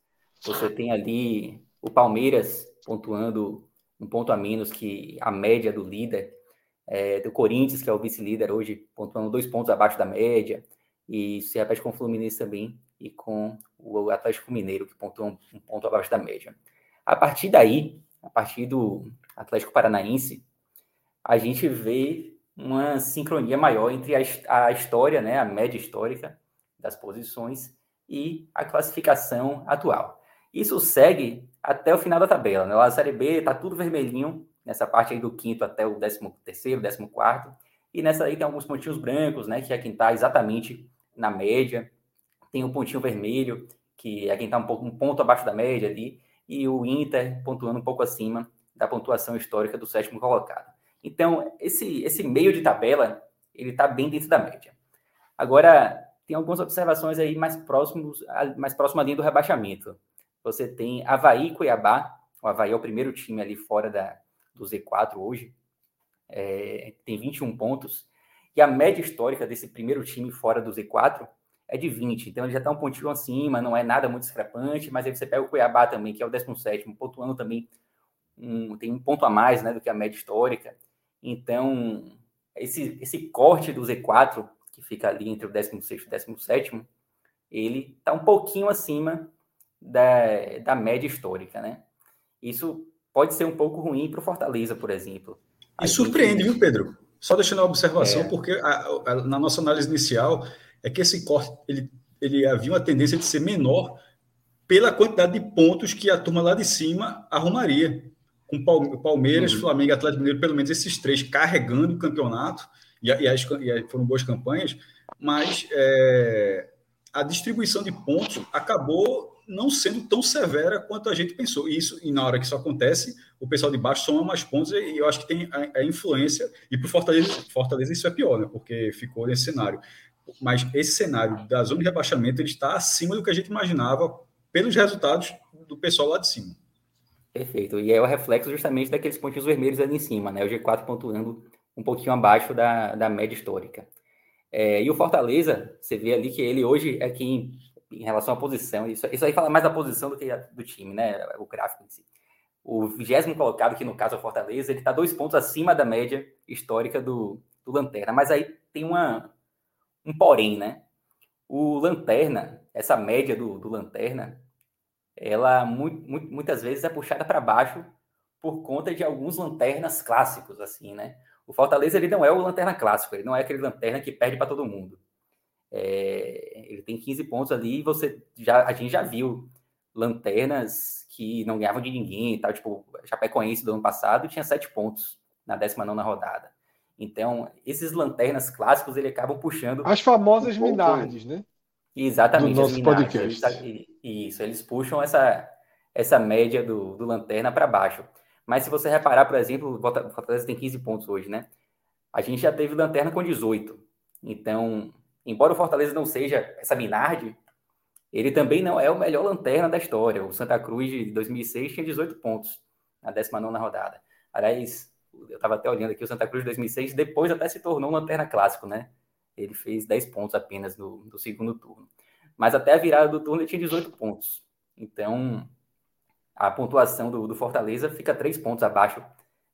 Você tem ali o Palmeiras pontuando um ponto a menos que a média do líder, é, do Corinthians, que é o vice-líder hoje, pontuando dois pontos abaixo da média, e se repete com o Fluminense também e com o Atlético Mineiro, que pontua um, um ponto abaixo da média. A partir daí, a partir do Atlético Paranaense, a gente vê uma sincronia maior entre a, a história, né, a média histórica das posições e a classificação atual. Isso segue até o final da tabela. Né? A Série B está tudo vermelhinho, nessa parte aí do quinto até o décimo terceiro, décimo quarto. E nessa aí tem alguns pontinhos brancos, né? Que é quem está exatamente na média. Tem um pontinho vermelho, que é quem está um, pouco, um ponto abaixo da média ali e o Inter pontuando um pouco acima da pontuação histórica do sétimo colocado. Então, esse, esse meio de tabela, ele está bem dentro da média. Agora, tem algumas observações aí mais próximos, mais próximo linha do rebaixamento. Você tem Havaí e Cuiabá. O Havaí é o primeiro time ali fora da, do Z4 hoje. É, tem 21 pontos. E a média histórica desse primeiro time fora do Z4 é de 20. Então ele já está um pontinho acima, não é nada muito discrepante, mas aí você pega o Cuiabá também, que é o 17, pontuando também, um, tem um ponto a mais né, do que a média histórica. Então, esse, esse corte do Z4, que fica ali entre o 16 e o 17, ele está um pouquinho acima da, da média histórica, né? Isso pode ser um pouco ruim para o Fortaleza, por exemplo. E surpreende, viu, Pedro? Só deixando a observação, é. porque a, a, na nossa análise inicial é que esse corte ele, ele havia uma tendência de ser menor pela quantidade de pontos que a turma lá de cima arrumaria. Com Palmeiras, uhum. Flamengo e Atlético Mineiro, pelo menos esses três carregando o campeonato, e, e, as, e foram boas campanhas, mas é, a distribuição de pontos acabou não sendo tão severa quanto a gente pensou. E, isso, e na hora que isso acontece, o pessoal de baixo soma mais pontos e eu acho que tem a, a influência. E para o Fortaleza, Fortaleza isso é pior, né? Porque ficou nesse cenário. Mas esse cenário da zona de rebaixamento ele está acima do que a gente imaginava pelos resultados do pessoal lá de cima. Perfeito. E é o reflexo justamente daqueles pontinhos vermelhos ali em cima, né? O G4 pontuando um pouquinho abaixo da, da média histórica. É, e o Fortaleza, você vê ali que ele hoje é quem em relação à posição. Isso, isso aí fala mais da posição do que do time, né? O gráfico em si. O vigésimo colocado, que no caso é o Fortaleza, ele está dois pontos acima da média histórica do, do Lanterna. Mas aí tem uma, um porém, né? O Lanterna, essa média do, do Lanterna, ela muito, muito, muitas vezes é puxada para baixo por conta de alguns lanternas clássicos, assim, né? O Fortaleza ele não é o lanterna clássico, ele não é aquele lanterna que perde para todo mundo. É, ele tem 15 pontos ali e você já, a gente já viu lanternas que não ganhavam de ninguém e tal, tipo, Chapecoense do ano passado tinha 7 pontos na 19 rodada. Então, esses lanternas clássicos, ele acabam puxando... As famosas um pouco... Minardes, né? Exatamente. Do nosso podcast. Eles, isso, eles puxam essa, essa média do, do lanterna para baixo. Mas se você reparar, por exemplo, o Fortaleza tem 15 pontos hoje, né? A gente já teve lanterna com 18. Então, embora o Fortaleza não seja essa Minardi, ele também não é o melhor lanterna da história. O Santa Cruz de 2006 tinha 18 pontos na 19 rodada. Aliás, eu estava até olhando aqui, o Santa Cruz de 2006 depois até se tornou um lanterna clássico, né? Ele fez 10 pontos apenas no, no segundo turno. Mas até a virada do turno ele tinha 18 pontos. Então, a pontuação do, do Fortaleza fica 3 pontos abaixo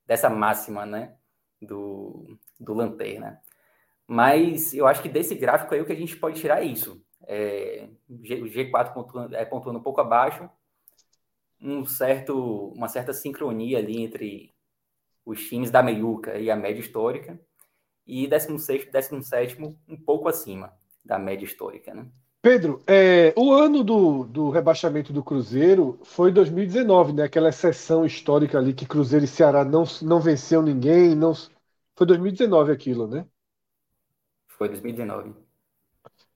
dessa máxima, né? Do, do Lanterna. Mas eu acho que desse gráfico aí o que a gente pode tirar é isso. É, o G4 pontuando, é, pontuando um pouco abaixo, um certo, uma certa sincronia ali entre os times da meiuca e a média histórica, e 16 e 17 um pouco acima da média histórica, né? Pedro, é, o ano do, do rebaixamento do Cruzeiro foi 2019, né? Aquela exceção histórica ali que Cruzeiro e Ceará não, não venceu ninguém, não foi 2019 aquilo, né? Foi 2019.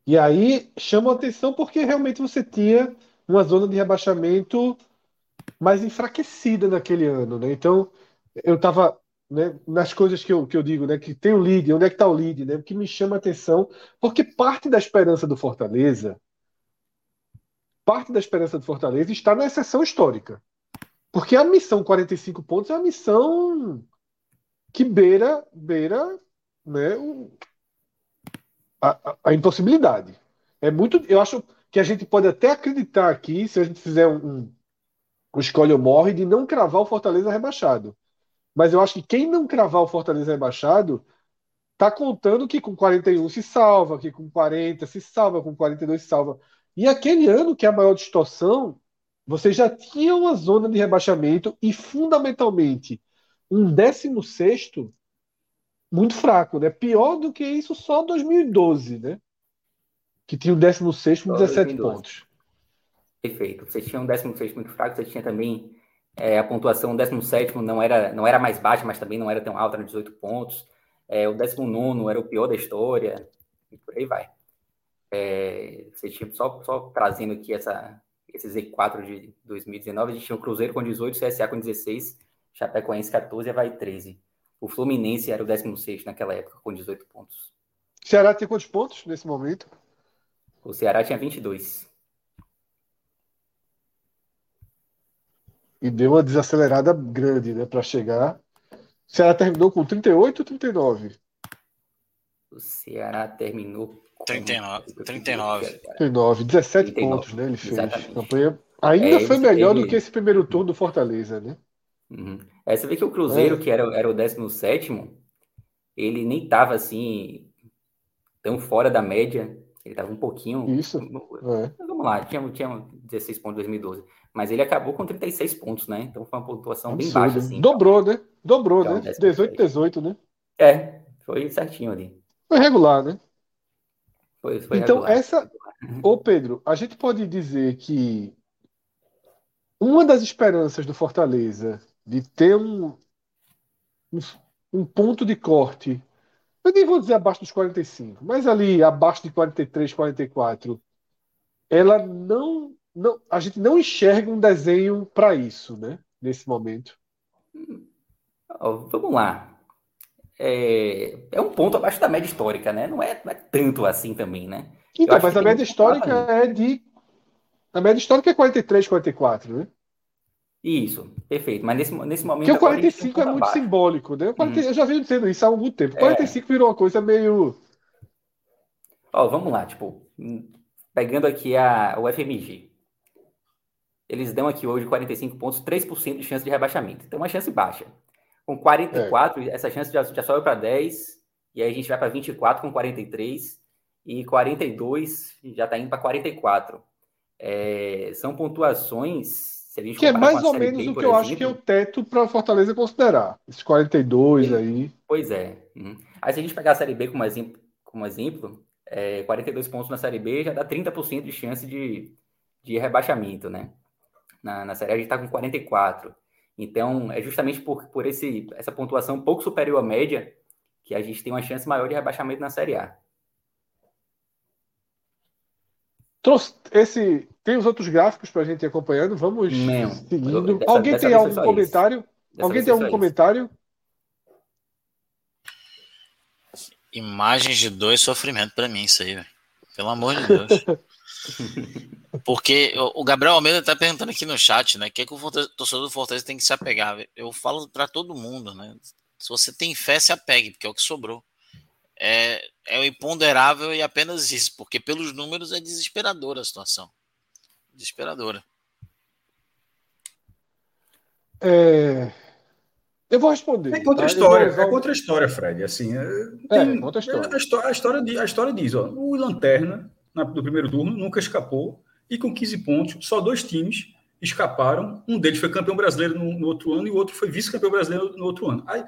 E aí chama a atenção porque realmente você tinha uma zona de rebaixamento mais enfraquecida naquele ano, né? Então, eu estava né, nas coisas que eu, que eu digo, né, que tem o lead, onde é que está o lead, né? Que me chama a atenção, porque parte da esperança do Fortaleza, parte da esperança do Fortaleza está na exceção histórica. Porque a missão 45 pontos é uma missão que beira, beira né, a, a, impossibilidade. É muito. Eu acho que a gente pode até acreditar aqui, se a gente fizer um, um, um escolhe ou morre, de não cravar o Fortaleza rebaixado. Mas eu acho que quem não cravar o Fortaleza rebaixado tá contando que com 41 se salva, que com 40 se salva, com 42 se salva. E aquele ano que é a maior distorção, você já tinha uma zona de rebaixamento e fundamentalmente um 16 muito fraco, né? Pior do que isso só 2012, né? Que tinha o 16 com 17 2012. pontos. Perfeito. Você tinha um 16 muito fraco, você tinha também é, a pontuação 17 não era, não era mais baixa, mas também não era tão alta, era 18 pontos. É, o 19 era o pior da história, e por aí vai. É, você tinha, só, só trazendo aqui essa, esse Z4 de 2019, a gente tinha o Cruzeiro com 18, CSA com 16, Chapecoense 14 e Havaí 13. O Fluminense era o 16 naquela época, com 18 pontos. O Ceará tem quantos pontos nesse momento? O Ceará tinha 22. E deu uma desacelerada grande, né, para chegar. O Ceará terminou com 38 ou 39? O Ceará terminou com 39. 39. 39 17 39. pontos, né? Ele fez. Exatamente. Campanha ainda é, foi melhor teve... do que esse primeiro turno do Fortaleza, né? Uhum. É, você vê que o Cruzeiro, é. que era, era o 17, ele nem estava assim tão fora da média. Ele estava um pouquinho. Isso. É. Vamos lá, tinha, tinha 16 pontos em 2012. Mas ele acabou com 36 pontos, né? Então foi uma pontuação Absurdo. bem baixa, assim. Dobrou, né? Dobrou, então, né? 18, 18, né? É, foi certinho ali. Foi regular, né? Foi, foi então, regular. essa. Ô, Pedro, a gente pode dizer que uma das esperanças do Fortaleza de ter um, um, um ponto de corte, eu nem vou dizer abaixo dos 45, mas ali abaixo de 43, 44, ela não, não a gente não enxerga um desenho para isso, né? Nesse momento. Oh, vamos lá. É, é, um ponto abaixo da média histórica, né? Não é, não é tanto assim também, né? Então, mas a média histórica é de. A média histórica é 43, 44, né? Isso, perfeito. Mas nesse, nesse momento. Porque o 45 é muito abaixo. simbólico, né? 40, hum. Eu já vi dizendo isso há algum tempo. 45 é. virou uma coisa meio. Ó, vamos lá, tipo, pegando aqui a, o FMG. Eles dão aqui hoje 45 pontos, 3% de chance de rebaixamento. Então, uma chance baixa. Com 44, é. essa chance já, já sobe para 10, e aí a gente vai para 24 com 43, e 42 já está indo para 44. É, são pontuações. que é mais ou menos B, o que eu exemplo, acho que é o teto para a Fortaleza considerar. Esses 42 Sim. aí. Pois é. Uhum. Aí se a gente pegar a Série B como exemplo, como exemplo é, 42 pontos na Série B já dá 30% de chance de, de rebaixamento, né? Na, na Série A a gente está com 44. Então, é justamente por, por esse, essa pontuação um pouco superior à média que a gente tem uma chance maior de rebaixamento na Série A. Trouxe esse. Tem os outros gráficos para a gente ir acompanhando. Vamos Não, seguindo. Dessa, Alguém dessa tem algum comentário? Alguém tem algum comentário? Imagens de dois sofrimento para mim, isso aí, véio. pelo amor de Deus. Porque o Gabriel Almeida está perguntando aqui no chat, né? O que, é que o torcedor do Fortaleza tem que se apegar? Eu falo para todo mundo, né? Se você tem fé, se apegue, porque é o que sobrou. É, é o imponderável e apenas isso, porque pelos números é desesperadora a situação. Desesperadora. É... Eu vou responder. É contra a tá? história, é contra a história, Fred. Assim, é, é tem, é contra a história. A história, a história, a história diz: ó, o Lanterna, no primeiro turno, nunca escapou e com 15 pontos, só dois times escaparam. Um deles foi campeão brasileiro no, no outro ano e o outro foi vice-campeão brasileiro no outro ano. Aí,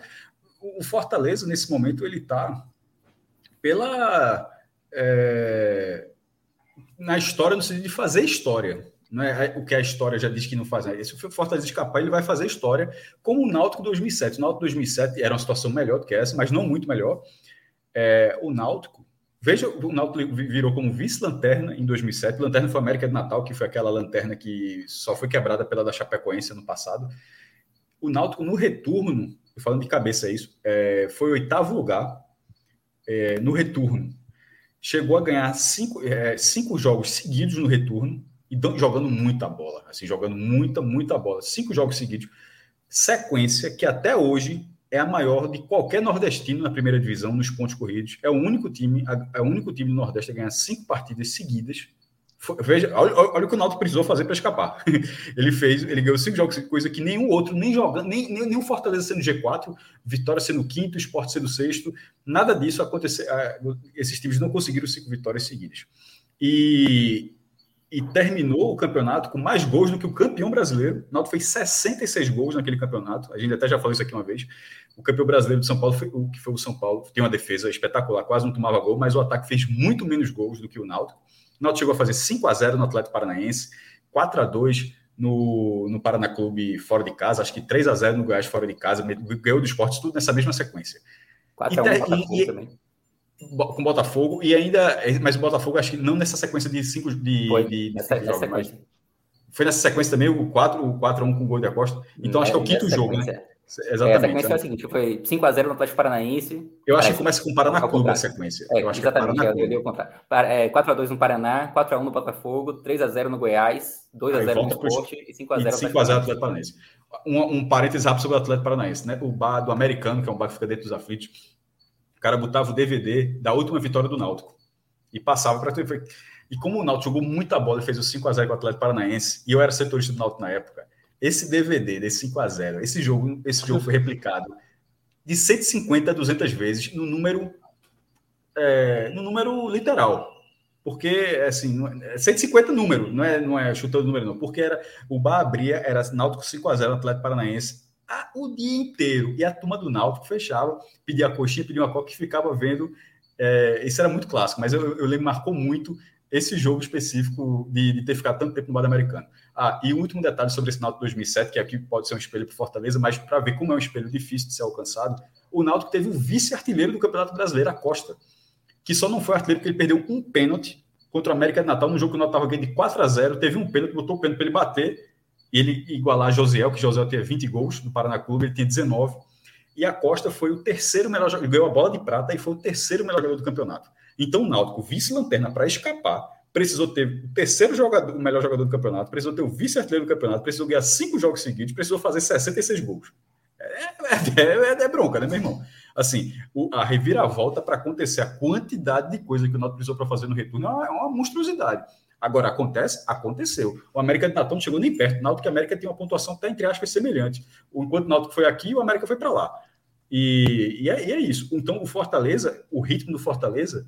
o Fortaleza, nesse momento, ele está pela. É, na história, no sentido de fazer história. Não é o que a história já diz que não faz. Se o Fortaleza escapar, ele vai fazer história, como o Náutico 2007. O Náutico 2007 era uma situação melhor do que essa, mas não muito melhor. É, o Náutico Veja, o Náutico virou como vice-lanterna em 2007. Lanterna foi a América de Natal, que foi aquela lanterna que só foi quebrada pela da Chapecoense no passado. O Náutico, no retorno, falando de cabeça isso, é, foi oitavo lugar é, no retorno. Chegou a ganhar cinco, é, cinco jogos seguidos no retorno e jogando muita bola. Assim, jogando muita, muita bola. Cinco jogos seguidos. Sequência que até hoje é a maior de qualquer nordestino na primeira divisão nos pontos corridos. É o único time, é o único time do Nordeste a ganhar cinco partidas seguidas. Veja, olha, olha o que o Náutico precisou fazer para escapar. ele fez, ele ganhou cinco jogos, coisa que nenhum outro, nem jogando, nem, nem, nem o Fortaleza sendo G4, Vitória sendo quinto, Esporte sendo sexto, nada disso aconteceu. Esses times não conseguiram cinco vitórias seguidas. E, e terminou o campeonato com mais gols do que o campeão brasileiro. O Náutico fez 66 gols naquele campeonato. A gente até já falou isso aqui uma vez. O campeão brasileiro de São Paulo, foi, o que foi o São Paulo, tem uma defesa espetacular, quase não tomava gol, mas o ataque fez muito menos gols do que o Náutico. O Náutico chegou a fazer 5 a 0 no Atlético Paranaense, 4 a 2 no, no Paraná Clube fora de casa, acho que 3 a 0 no Goiás fora de casa, ganhou do esporte, tudo nessa mesma sequência. 4 a 1 e, e, também com o Botafogo e ainda, mas o Botafogo acho que não nessa sequência de cinco de, Foi, de, nessa, de jogos, mas foi nessa sequência também o 4, o 4 a 1 com o gol de Acosta. Então é, acho que é o quinto jogo, né? Exatamente. É, a sequência é a seguinte, foi 5 a 0 no Atlético Paranaense. Eu acho que começa com o Paraná Clube a sequência. É, eu acho exatamente, que é eu, eu, contrário. É, 4 a 2 no Paraná, 4 a 1 no Botafogo, 3 a 0 no Goiás, 2 a 0 no Sport e 5 a 0 no 5 a 0 Atlético Paranaense. Um, um parênteses rápido sobre o Atlético Paranaense, né? O bar do americano, que é um bar que fica dentro dos aflitos, o cara botava o DVD da última vitória do Náutico e passava para E como o Náutico jogou muita bola e fez o 5 a 0 com o Atlético Paranaense, e eu era setorista do Náutico na época, esse DVD desse 5 a 0 esse jogo, esse jogo foi replicado de 150 a 200 vezes no número é, no número literal. Porque, assim, 150 é número, não é, não é chutando número, não. Porque era, o bar abria, era Náutico 5x0 Atlético Paranaense a, o dia inteiro. E a turma do Náutico fechava, pedia a coxinha, pedia uma coca e ficava vendo. É, isso era muito clássico, mas eu, eu lembro, marcou muito esse jogo específico de, de ter ficado tanto tempo no Bado Americano. Ah, e o último detalhe sobre esse Náutico 2007, que aqui pode ser um espelho para Fortaleza, mas para ver como é um espelho difícil de ser alcançado, o Náutico teve o vice-artilheiro do Campeonato Brasileiro, a Costa, que só não foi artilheiro porque ele perdeu um pênalti contra o América de Natal, no jogo que o Náutico estava ganhando de 4 a 0 teve um pênalti, botou o pênalti para ele bater, ele igualar Josiel, que Josiel tinha 20 gols no Paraná Clube, ele tinha 19, e a Costa foi o terceiro melhor jogador, ganhou a bola de prata e foi o terceiro melhor jogador do campeonato. Então o Náutico, vice-lanterna para escapar, precisou ter o terceiro jogador, o melhor jogador do campeonato, precisou ter o vice-artilheiro do campeonato, precisou ganhar cinco jogos seguidos, precisou fazer 66 gols. É, é, é, é bronca, né, meu irmão? Assim, o, a reviravolta para acontecer, a quantidade de coisa que o Náutico precisou para fazer no retorno é uma, é uma monstruosidade. Agora, acontece? Aconteceu. O América de Natal não chegou nem perto. Náutico e América tem uma pontuação até, entre aspas, semelhante. Enquanto o Náutico foi aqui, o América foi para lá. E, e, é, e, é, isso. Então, o Fortaleza, o ritmo do Fortaleza,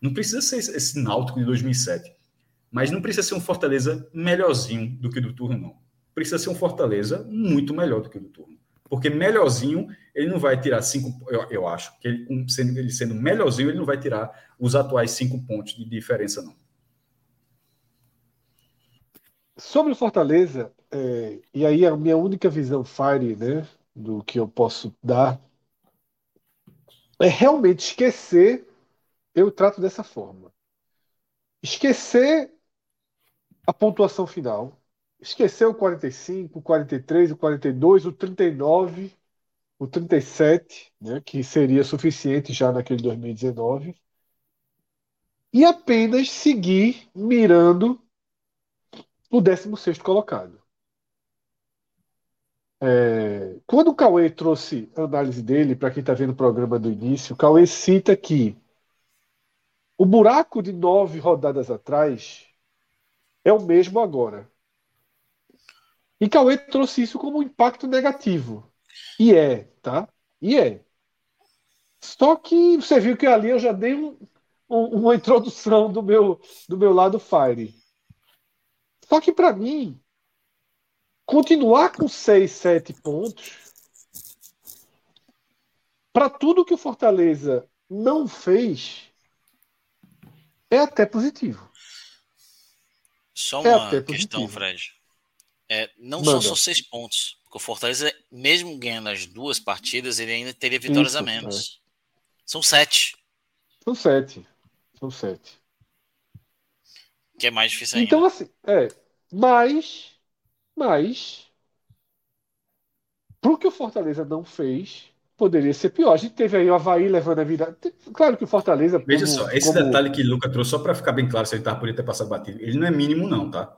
não precisa ser esse, Náutico de 2007. Mas não precisa ser um Fortaleza melhorzinho do que o do turno, não. Precisa ser um Fortaleza muito melhor do que o do turno. Porque melhorzinho, ele não vai tirar cinco. Eu, eu acho que ele sendo, ele sendo melhorzinho, ele não vai tirar os atuais cinco pontos de diferença, não. Sobre o Fortaleza, é, e aí a minha única visão Fire, né, do que eu posso dar, é realmente esquecer, eu trato dessa forma. Esquecer a pontuação final, esquecer o 45, o 43, o 42, o 39, o 37, né, que seria suficiente já naquele 2019, e apenas seguir mirando o 16 colocado. É, quando o Cauê trouxe a análise dele, para quem está vendo o programa do início, o Cauê cita que o buraco de nove rodadas atrás é o mesmo agora. E Cauê trouxe isso como um impacto negativo. E é, tá? E é. Só que você viu que ali eu já dei um, um, uma introdução do meu, do meu lado Fire. Só que para mim, continuar com 6, 7 pontos, para tudo que o Fortaleza não fez, é até positivo. Só é uma é questão, Fred. É, não Manda. são só seis pontos. Porque o Fortaleza, mesmo ganhando as duas partidas, ele ainda teria vitórias Isso, a menos. É. São sete. São sete. São sete. Que é mais difícil ainda. Então, assim, é. Mas, mas, pro que o Fortaleza não fez, poderia ser pior. A gente teve aí o Havaí levando a vida. Claro que o Fortaleza. Veja como, só, esse como... detalhe que o Luca trouxe, só para ficar bem claro, se ele tá, podia ter passado batido, ele não é mínimo, não, tá?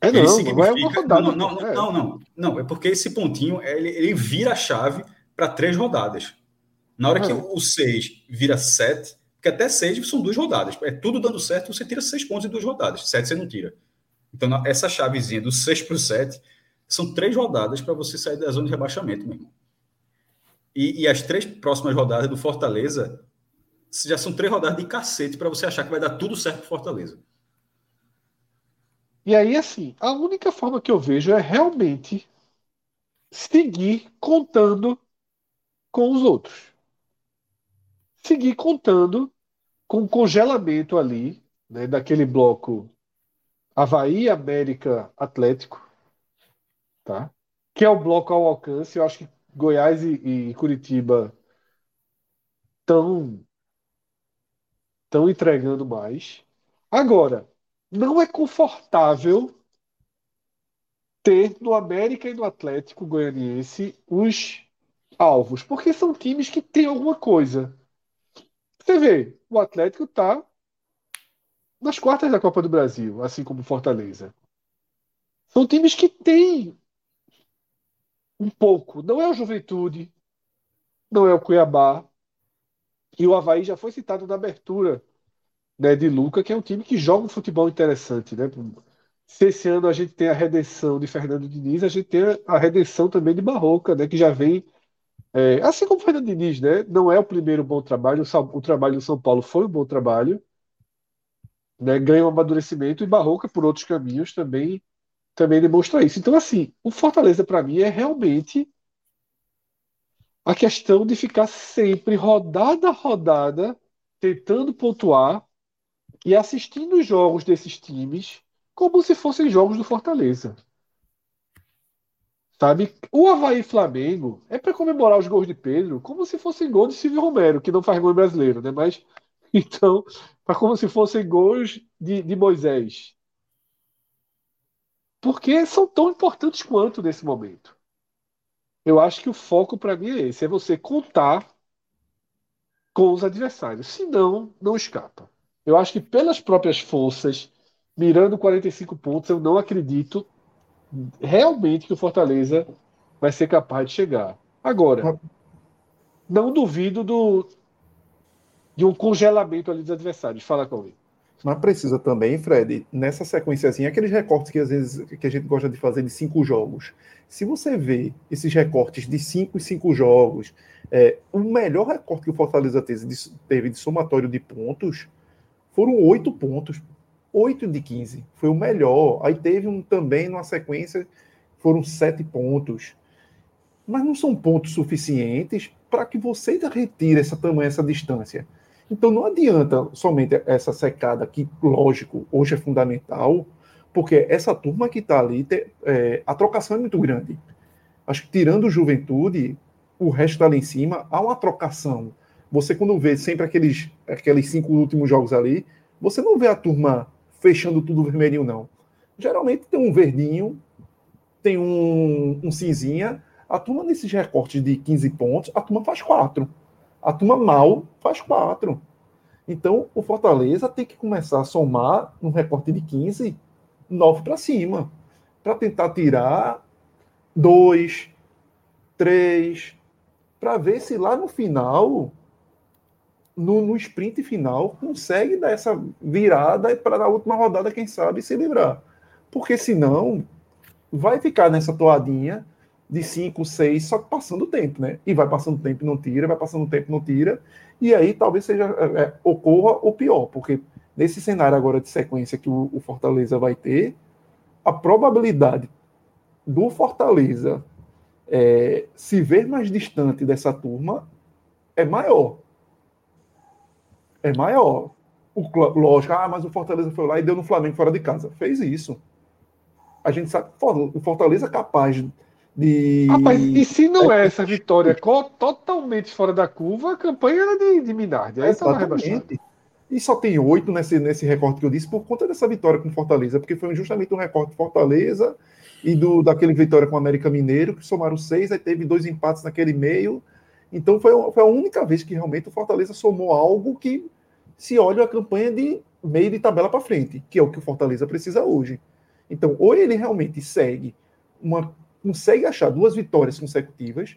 É não, significa... não é uma rodada. Não, não, é. não, não, não, é porque esse pontinho ele, ele vira a chave para três rodadas. Na hora que o 6 vira 7, porque até 6 são duas rodadas. É tudo dando certo, você tira seis pontos em duas rodadas. 7 você não tira. Então, essa chavezinha do 6 para o 7 são três rodadas para você sair da zona de rebaixamento, meu irmão. E, e, as três próximas rodadas do Fortaleza já são três rodadas de cacete para você achar que vai dar tudo certo para Fortaleza. E aí, assim, a única forma que eu vejo é realmente seguir contando com os outros. Seguir contando com o congelamento ali, né, daquele bloco Havaí, América, Atlético, tá? Que é o bloco ao alcance. Eu acho que Goiás e, e Curitiba estão estão entregando mais. Agora, não é confortável ter no América e no Atlético Goianiense os alvos, porque são times que têm alguma coisa. Você vê, o Atlético está nas quartas da Copa do Brasil, assim como Fortaleza. São times que têm um pouco. Não é o Juventude, não é o Cuiabá. E o Havaí já foi citado na abertura né, de Luca, que é um time que joga um futebol interessante. Né? Se esse ano a gente tem a redenção de Fernando Diniz, a gente tem a redenção também de Barroca, né, que já vem. É, assim como Fernando Diniz, né, não é o primeiro bom trabalho, o, o trabalho do São Paulo foi um bom trabalho, né, ganha um amadurecimento e Barroca, por outros caminhos, também, também demonstra isso. Então, assim, o Fortaleza, para mim, é realmente a questão de ficar sempre, rodada a rodada, tentando pontuar e assistindo os jogos desses times como se fossem jogos do Fortaleza. Sabe? O Havaí Flamengo é para comemorar os gols de Pedro como se fossem gols de Silvio Romero, que não faz gol brasileiro, né? Mas então, para como se fossem gols de, de Moisés. Porque são tão importantes quanto nesse momento. Eu acho que o foco para mim é esse: é você contar com os adversários. Senão, não escapa. Eu acho que pelas próprias forças, mirando 45 pontos, eu não acredito realmente que o Fortaleza vai ser capaz de chegar. Agora, não duvido do, de um congelamento ali dos adversários. Fala comigo. Mas precisa também, Fred, nessa sequência aqueles recortes que às vezes que a gente gosta de fazer de cinco jogos. Se você vê esses recortes de cinco e cinco jogos, é, o melhor recorte que o Fortaleza teve de, somatório de pontos foram oito pontos. oito de 15. Foi o melhor. Aí teve um também numa sequência, foram sete pontos. Mas não são pontos suficientes para que você retire essa essa distância. Então não adianta somente essa secada que, lógico, hoje é fundamental, porque essa turma que está ali, é, a trocação é muito grande. Acho que tirando o juventude, o resto ali em cima, há uma trocação. Você, quando vê sempre aqueles, aqueles cinco últimos jogos ali, você não vê a turma fechando tudo vermelhinho, não. Geralmente tem um verdinho, tem um, um cinzinha. A turma, nesses recortes de 15 pontos, a turma faz quatro. A turma mal faz quatro. Então, o Fortaleza tem que começar a somar um recorte de 15, 9 para cima, para tentar tirar dois, três, para ver se lá no final, no, no sprint final, consegue dar essa virada para na última rodada, quem sabe, se livrar. Porque senão vai ficar nessa toadinha de 5, 6, só passando o tempo, né? E vai passando o tempo não tira, vai passando o tempo não tira, e aí talvez seja é, é, ocorra o pior, porque nesse cenário agora de sequência que o, o, Fortaleza vai ter, a probabilidade do Fortaleza é, se ver mais distante dessa turma é maior. É maior. O, lógico, ah, mas o Fortaleza foi lá e deu no Flamengo fora de casa. Fez isso. A gente sabe que o Fortaleza é capaz de. Rapaz, e se não é essa vitória totalmente fora da curva, a campanha era de, de Minardi. Aí Exatamente. E só tem oito nesse, nesse recorte que eu disse por conta dessa vitória com Fortaleza, porque foi justamente um recorte de Fortaleza e do, daquele vitória com o América Mineiro, que somaram seis, aí teve dois empates naquele meio. Então foi, foi a única vez que realmente o Fortaleza somou algo que se olha a campanha de meio de tabela para frente, que é o que o Fortaleza precisa hoje. Então, ou ele realmente segue uma consegue achar duas vitórias consecutivas,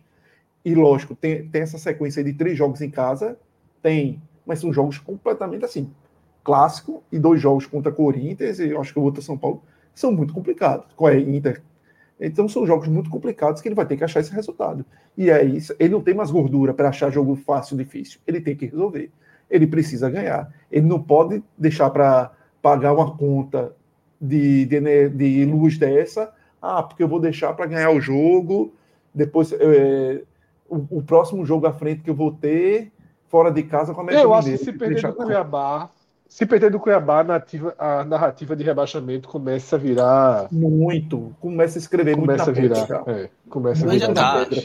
e lógico, tem, tem essa sequência de três jogos em casa, tem, mas são jogos completamente assim, clássico, e dois jogos contra Corinthians, e eu acho que o outro São Paulo, são muito complicados. Com a Inter. Então são jogos muito complicados que ele vai ter que achar esse resultado. E aí ele não tem mais gordura para achar jogo fácil, difícil. Ele tem que resolver. Ele precisa ganhar. Ele não pode deixar para pagar uma conta de, de, de luz dessa ah, porque eu vou deixar para ganhar o jogo, depois é, o, o, próximo jogo à frente que eu vou ter, fora de casa, como é que Eu acho que se perder do Cuiabá, se perder do Cuiabá, a narrativa, a narrativa de rebaixamento começa a virar. Muito. Começa a escrever começa muito. A virar, é, começa Mas a virar. Já tá.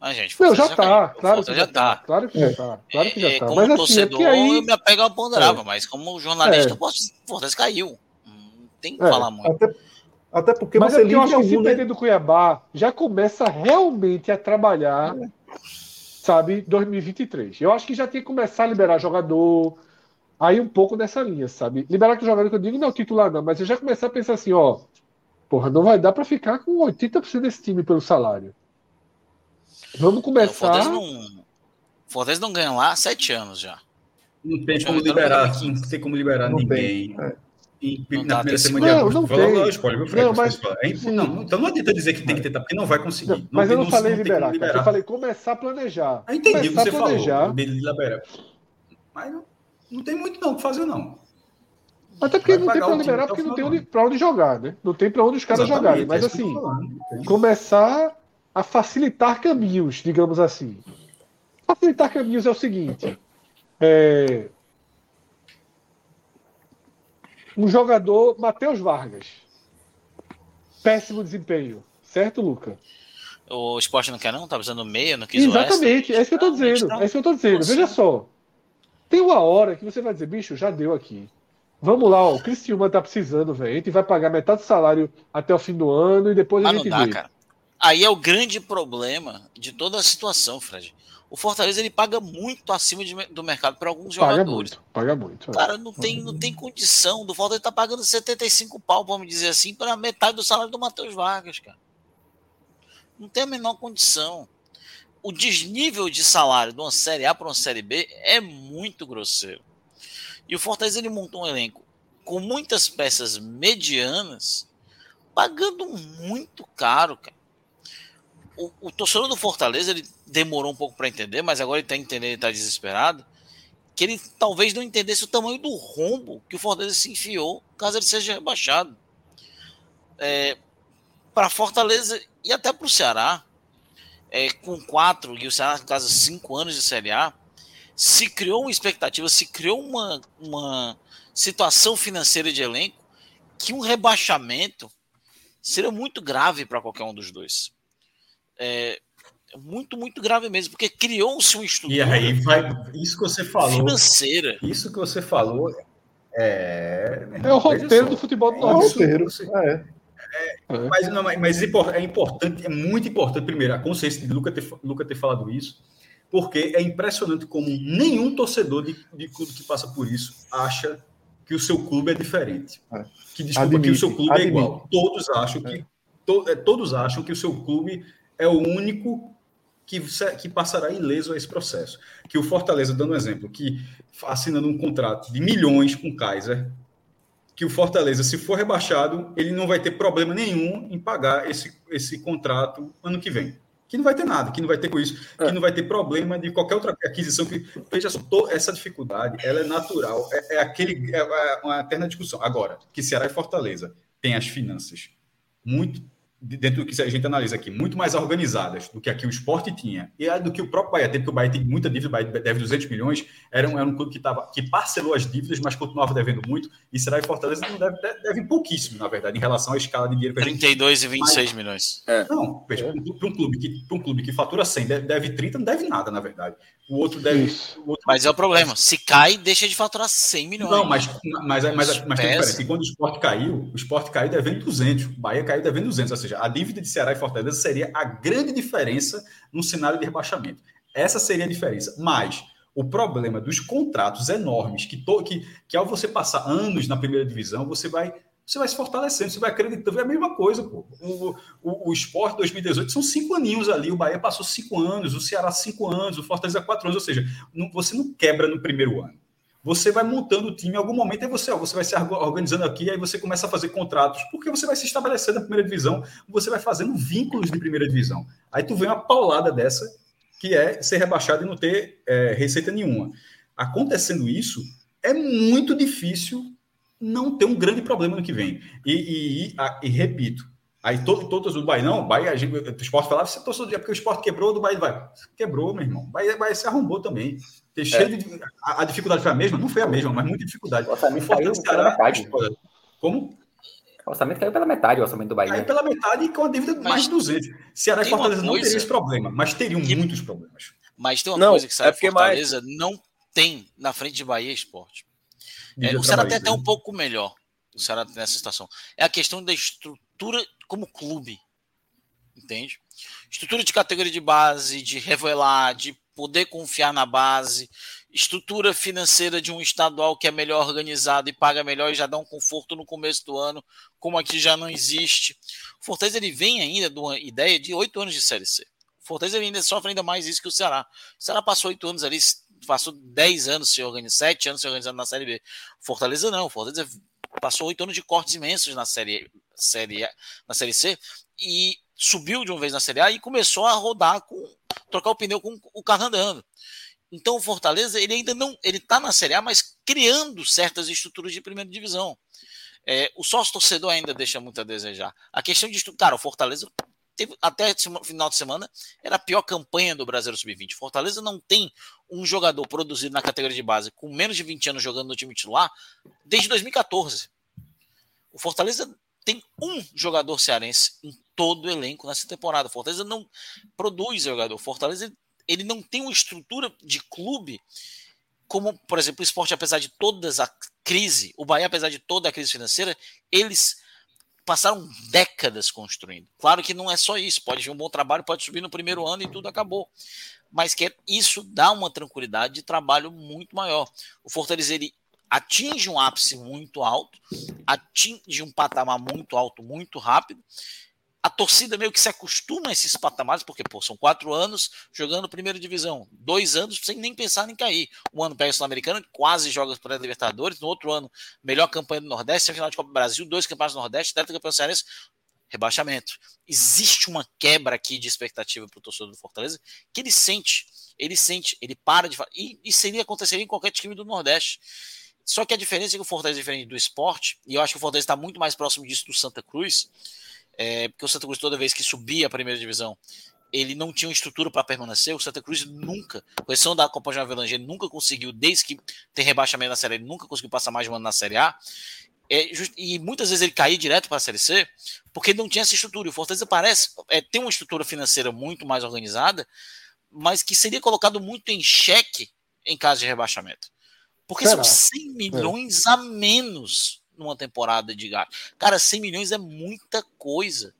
Ah, gente, não, já, já tá, claro que já, tá. Claro que já tá. Claro que já é, tá. Como mas, assim, torcedor, é aí... eu me apego ao ponderável, é. mas como jornalista, é. eu posso. Fortaleza caiu. Não tem que é, falar muito. Até, até porque Mas você é eu acho que se perder do Cuiabá, já começa realmente a trabalhar, é. sabe, 2023. Eu acho que já tem que começar a liberar jogador, aí um pouco nessa linha, sabe? Liberar que o jogador que eu digo não é o titular, não, mas eu já começar a pensar assim, ó, porra, não vai dar para ficar com 80% desse time pelo salário. Vamos começar. O Fortaleza não, Fortaleza não ganha lá há sete anos já. Não tem como liberar, não tem como liberar não ninguém. Tem. É. E, não na primeira semana não, de agosto. Não, tem. Fred, não, mas, é não, então não adianta dizer que tem que tentar, porque não vai conseguir. Não, mas eu não falei liberar, liberar. eu falei começar a planejar. Eu entendi o que você planejar. falou, liberar. Mas não, não tem muito não o que fazer, não. Até porque não tem para liberar, porque não tem onde, pra onde jogar, né? Não tem para onde os caras jogarem. Mas é assim, começar a facilitar caminhos, digamos assim. Facilitar caminhos é o seguinte: é... um jogador, Matheus Vargas, péssimo desempenho, certo, Luca? O esporte não quer, não? Tá precisando meio, não quis Exatamente, é isso que eu tô dizendo. É isso que eu tô dizendo. Veja só. Tem uma hora que você vai dizer, bicho, já deu aqui. Vamos lá, ó, o Cristiúma tá precisando, velho. A gente vai pagar metade do salário até o fim do ano e depois a gente não dá, vê. Cara. Aí é o grande problema de toda a situação, Fred. O Fortaleza ele paga muito acima de, do mercado para alguns paga jogadores. Muito, paga muito. É. Cara, não tem, não tem condição. Do Fortaleza tá pagando 75 pau, vamos dizer assim, para metade do salário do Matheus Vargas, cara. Não tem a menor condição. O desnível de salário de uma Série A para uma Série B é muito grosseiro. E o Fortaleza ele montou um elenco com muitas peças medianas, pagando muito caro, cara. O, o torcedor do Fortaleza ele demorou um pouco para entender, mas agora ele está entendendo, ele está desesperado, que ele talvez não entendesse o tamanho do rombo que o Fortaleza se enfiou caso ele seja rebaixado. É, para Fortaleza e até para o Ceará, é, com quatro e o Ceará, no caso, cinco anos de Série A, se criou uma expectativa, se criou uma, uma situação financeira de elenco que um rebaixamento seria muito grave para qualquer um dos dois. É, muito, muito grave mesmo, porque criou-se um estudo. E aí vai. Isso que você falou. Financeira. Isso que você falou é. É o roteiro do futebol do. É o roteiro. É. É, mas, não, mas é importante, é muito importante, primeiro, a consciência de Luca ter, Luca ter falado isso, porque é impressionante como nenhum torcedor de, de clube que passa por isso acha que o seu clube é diferente. É. Que desculpa admite, que o seu clube admite. é igual. Todos acham que é. to, é, todos acham que o seu clube é o único que, que passará ileso a esse processo. Que o Fortaleza, dando um exemplo, que assinando um contrato de milhões com o Kaiser, que o Fortaleza, se for rebaixado, ele não vai ter problema nenhum em pagar esse, esse contrato ano que vem. Que não vai ter nada, que não vai ter com isso, é. que não vai ter problema de qualquer outra aquisição. Que, veja só, essa dificuldade, ela é natural, é, é aquele, é, é uma eterna discussão. Agora, que Ceará e Fortaleza têm as finanças muito dentro do que a gente analisa aqui, muito mais organizadas do que aqui o esporte tinha, e do que o próprio Bahia tem, porque o Bahia tem muita dívida, o Bahia deve 200 milhões, era um, era um clube que, tava, que parcelou as dívidas, mas continuava devendo muito, e será que Fortaleza não deve, deve pouquíssimo, na verdade, em relação à escala de dinheiro que 32 gente... e 26 mas, milhões. É. Não, veja, é. para um, clube que, um clube que fatura 100, deve, deve 30, não deve nada, na verdade. O outro deve. O outro... Mas é o problema. Se cai, deixa de faturar 100 milhões. Não, mas, mas, mas, mas, mas tem diferença. E quando o esporte caiu, o esporte caiu devendo 200. O Bahia caiu devendo 200. Ou seja, a dívida de Ceará e Fortaleza seria a grande diferença no cenário de rebaixamento. Essa seria a diferença. Mas o problema dos contratos enormes, que, to, que, que ao você passar anos na primeira divisão, você vai você vai se fortalecendo, você vai acreditando. É a mesma coisa, pô. O, o, o Sport 2018 são cinco aninhos ali, o Bahia passou cinco anos, o Ceará cinco anos, o Fortaleza quatro anos, ou seja, não, você não quebra no primeiro ano. Você vai montando o time em algum momento, aí você, ó, você vai se organizando aqui, aí você começa a fazer contratos, porque você vai se estabelecer na primeira divisão, você vai fazendo vínculos de primeira divisão. Aí tu vê uma paulada dessa, que é ser rebaixado e não ter é, receita nenhuma. Acontecendo isso, é muito difícil não ter um grande problema no que vem. E, e, e, e repito, aí todo, todos do Bahia, não, o Bahia, a gente, o esporte falava, você torceu dia porque o esporte quebrou, do Bahia vai. Quebrou, meu irmão. O Bahia, Bahia se arrombou também. É. cheio de, a, a, dificuldade foi a mesma? Não foi a mesma, mas muita dificuldade. O orçamento caiu pela metade. Como? O orçamento caiu pela metade, o orçamento do Bahia. Caiu pela metade e com a dívida de mais de 200. Ceará e Fortaleza coisa... não teriam esse problema, mas teriam que... muitos problemas. Mas tem uma não, coisa que Ceará é Fortaleza mais... não tem na frente de Bahia Esporte. É, o Ceará tem até um pouco melhor o Ceará nessa situação. É a questão da estrutura como clube. Entende? Estrutura de categoria de base, de revelar, de poder confiar na base, estrutura financeira de um estadual que é melhor organizado e paga melhor e já dá um conforto no começo do ano, como aqui já não existe. O Fortaleza ele vem ainda de uma ideia de oito anos de Série C. O Fortaleza ainda sofre ainda mais isso que o Ceará. O Ceará passou oito anos ali, passou dez anos se organizando, sete anos se organizando na Série B. Fortaleza não, Fortaleza passou oito anos de cortes imensos na série, série na série C e subiu de uma vez na série A e começou a rodar com trocar o pneu com o carro andando. Então o Fortaleza ele ainda não, ele está na Série A, mas criando certas estruturas de primeira divisão. É, o sócio torcedor ainda deixa muito a desejar. A questão de cara, o Fortaleza teve até final de semana era a pior campanha do Brasileiro Sub-20. Fortaleza não tem um jogador produzido na categoria de base com menos de 20 anos jogando no time titular desde 2014. O Fortaleza tem um jogador cearense em todo o elenco nessa temporada. O Fortaleza não produz jogador. O Fortaleza ele não tem uma estrutura de clube como, por exemplo, o esporte, apesar de toda a crise, o Bahia, apesar de toda a crise financeira, eles passaram décadas construindo. Claro que não é só isso, pode vir um bom trabalho, pode subir no primeiro ano e tudo acabou. Mas que isso dá uma tranquilidade de trabalho muito maior. O Fortaleza ele atinge um ápice muito alto, atinge um patamar muito alto, muito rápido, a torcida meio que se acostuma a esses patamares, porque pô, são quatro anos jogando primeira divisão, dois anos sem nem pensar em cair. Um ano pega o Sul-Americano, quase joga para a Libertadores, no outro ano, melhor campanha do Nordeste, final de Copa do Brasil, dois campeonatos do Nordeste, tetra campeão cearense, rebaixamento. Existe uma quebra aqui de expectativa para o torcedor do Fortaleza que ele sente, ele sente, ele para de e, e seria aconteceria em qualquer time do Nordeste. Só que a diferença é que o Fortaleza é diferente do esporte, e eu acho que o Fortaleza está muito mais próximo disso do Santa Cruz, é, porque o Santa Cruz, toda vez que subia a primeira divisão, ele não tinha uma estrutura para permanecer. O Santa Cruz nunca, com exceção da Copa de Avelange, ele nunca conseguiu, desde que tem rebaixamento na Série ele nunca conseguiu passar mais de um ano na Série A. É, e muitas vezes ele caía direto para a Série C, porque ele não tinha essa estrutura. E o Fortaleza parece é, ter uma estrutura financeira muito mais organizada, mas que seria colocado muito em xeque em caso de rebaixamento. Porque Será? são 100 milhões é. a menos numa temporada de gasto. Cara, 100 milhões é muita coisa.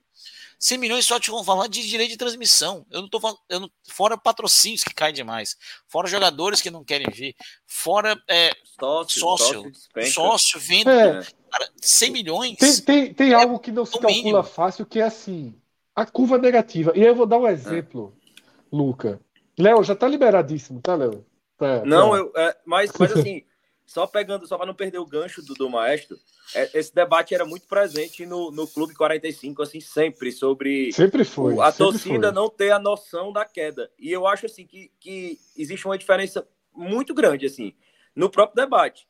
100 milhões só te vão falar de direito de transmissão. Eu não tô falando, eu não, fora patrocínios que caem demais, fora jogadores que não querem vir, fora é, sócio, sócio, sócio, sócio venda. É. Cara, 100 milhões. Tem, tem, tem é algo que não se calcula mínimo. fácil, que é assim: a curva negativa. E aí eu vou dar um exemplo, é. Luca. Léo, já tá liberadíssimo, tá, Léo? não, eu, é, mas, mas assim. Só pegando, só para não perder o gancho do, do maestro, é, esse debate era muito presente no, no Clube 45, assim, sempre, sobre sempre foi, a sempre torcida foi. não ter a noção da queda. E eu acho, assim, que, que existe uma diferença muito grande, assim, no próprio debate.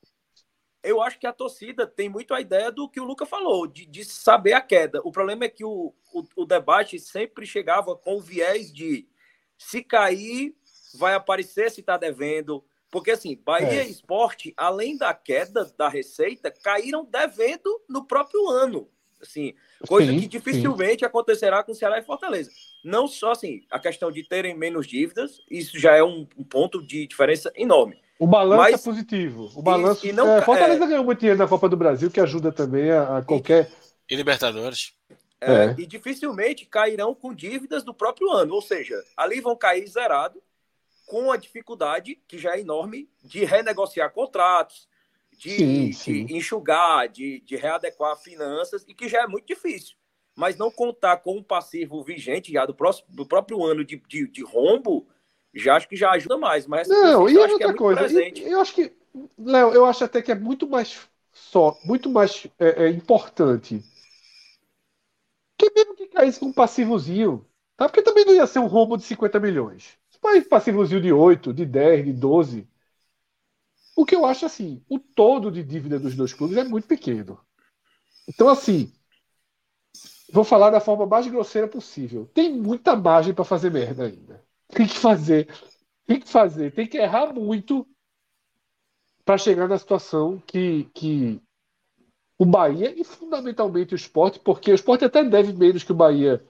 Eu acho que a torcida tem muito a ideia do que o Luca falou, de, de saber a queda. O problema é que o, o, o debate sempre chegava com o viés de se cair, vai aparecer se está devendo, porque assim, Bahia é. e Esporte, além da queda da receita, caíram devendo no próprio ano. Assim, coisa sim, que dificilmente sim. acontecerá com Ceará e Fortaleza. Não só assim, a questão de terem menos dívidas, isso já é um, um ponto de diferença enorme. O balanço Mas, é positivo. O balanço. E, e não, é, Fortaleza é, ganhou muito dinheiro na Copa do Brasil, que ajuda também a, a qualquer. E Libertadores. É, é. E dificilmente cairão com dívidas do próprio ano. Ou seja, ali vão cair zerado com a dificuldade, que já é enorme, de renegociar contratos, de, sim, sim. de enxugar, de, de readequar finanças, e que já é muito difícil. Mas não contar com um passivo vigente já do, próximo, do próprio ano de, de, de rombo, já acho que já ajuda mais. Mas não, e outra é coisa, eu acho que, Léo, eu acho até que é muito mais só, muito mais é, é importante que mesmo que caísse com um passivozinho, tá? Porque também não ia ser um rombo de 50 milhões. Mas passivozinho de 8, de 10, de 12. O que eu acho assim, o todo de dívida dos dois clubes é muito pequeno. Então, assim, vou falar da forma mais grosseira possível. Tem muita margem para fazer merda ainda. Tem que fazer, tem que fazer, tem que errar muito para chegar na situação que, que o Bahia e fundamentalmente o esporte, porque o esporte até deve menos que o Bahia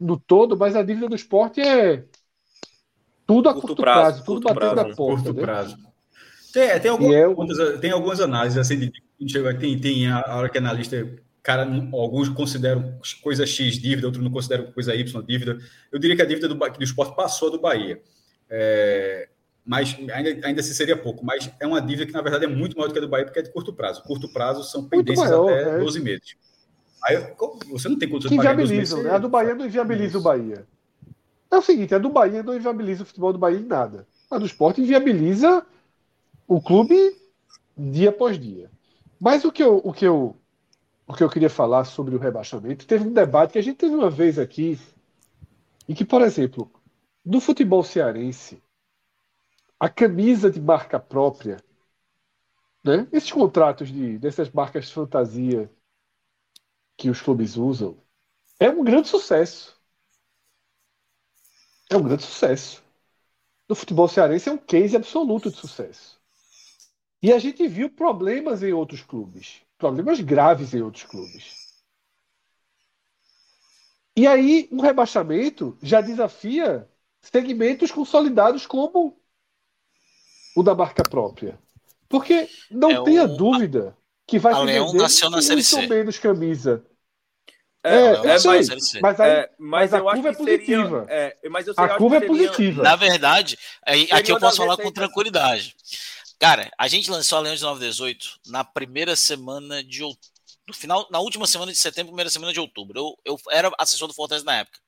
no todo, mas a dívida do esporte é tudo a curto, curto prazo, prazo, tudo batendo prazo, na porta. Curto né? prazo. Tem, tem, algumas, eu... tem algumas análises assim, de, tem, tem a hora que analista, cara, alguns consideram coisa X dívida, outros não consideram coisa Y dívida. Eu diria que a dívida do, do esporte passou do Bahia. É, mas ainda, ainda se seria pouco, mas é uma dívida que na verdade é muito maior do que a do Bahia, porque é de curto prazo. Curto prazo são pendências maior, até é. 12 meses. Aí, você não tem condições de pagar meses, né? A do Bahia não inviabiliza o Bahia. É o seguinte, a do Bahia não inviabiliza o futebol do Bahia em nada. A do esporte inviabiliza o clube dia após dia. Mas o que eu, o que eu, o que eu queria falar sobre o rebaixamento, teve um debate que a gente teve uma vez aqui, em que, por exemplo, no futebol cearense, a camisa de marca própria, né? esses contratos de, dessas marcas fantasia que os clubes usam, é um grande sucesso. É um grande sucesso. No futebol cearense é um case absoluto de sucesso. E a gente viu problemas em outros clubes. Problemas graves em outros clubes. E aí, um rebaixamento já desafia segmentos consolidados como o da marca própria. Porque não é tenha o... dúvida que vai a se Leão na muito menos camisa. É, é, é mas, mas, aí, é, mas, mas a curva é positiva. Seria, é, a curva é é positiva. Na verdade, aqui eu posso falar com tranquilidade. Cara, a gente lançou a de 918 na primeira semana de outubro. No final, na última semana de setembro, primeira semana de outubro. Eu, eu era assessor do Fortaleza na época.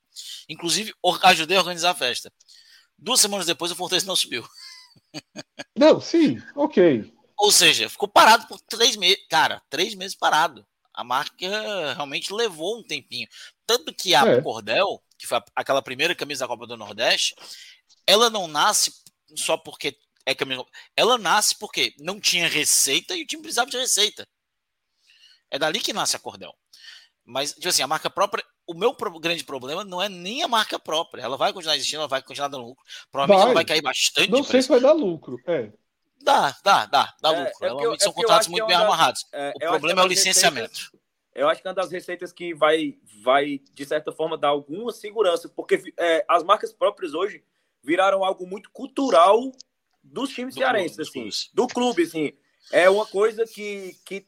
Inclusive, ajudei a organizar a festa. Duas semanas depois, o Fortaleza não subiu. Não, sim, ok. Ou seja, ficou parado por três meses. Cara, três meses parado. A marca realmente levou um tempinho. Tanto que a é. Cordel, que foi aquela primeira camisa da Copa do Nordeste, ela não nasce só porque é camisa. Ela nasce porque não tinha receita e o time precisava de receita. É dali que nasce a Cordel. Mas, tipo assim, a marca própria, o meu grande problema não é nem a marca própria. Ela vai continuar existindo, ela vai continuar dando lucro. Provavelmente vai. ela vai cair bastante. Não sei se vai dar lucro. É. Dá, dá, dá, dá é, lucro. É Normalmente são é contratos muito bem das, amarrados. É, o problema é o licenciamento. Receitas, eu acho que é uma das receitas que vai, vai de certa forma, dar alguma segurança, porque é, as marcas próprias hoje viraram algo muito cultural dos times do cearenses, clube, assim, do clube, assim. É uma coisa que, que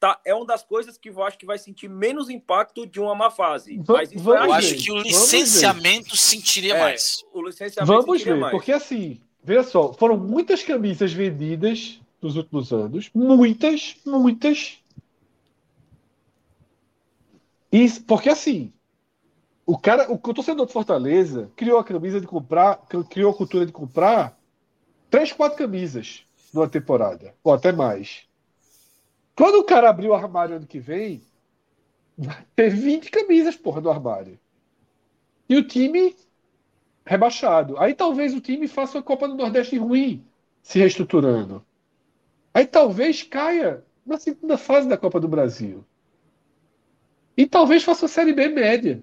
tá, é uma das coisas que eu acho que vai sentir menos impacto de uma má fase. Mas isso eu acho que o licenciamento sentiria é, mais. O licenciamento Vamos ver, mais. porque assim, veja só, foram muitas camisas vendidas nos últimos anos, muitas, muitas. E, porque assim, o cara, o, torcedor de Fortaleza criou a camisa de comprar, criou a cultura de comprar três, quatro camisas numa temporada, ou até mais. Quando o cara abrir o armário ano que vem, vai ter 20 camisas, porra, no armário. E o time rebaixado. Aí talvez o time faça uma Copa do Nordeste ruim, se reestruturando. Aí talvez caia na segunda fase da Copa do Brasil. E talvez faça uma Série B média.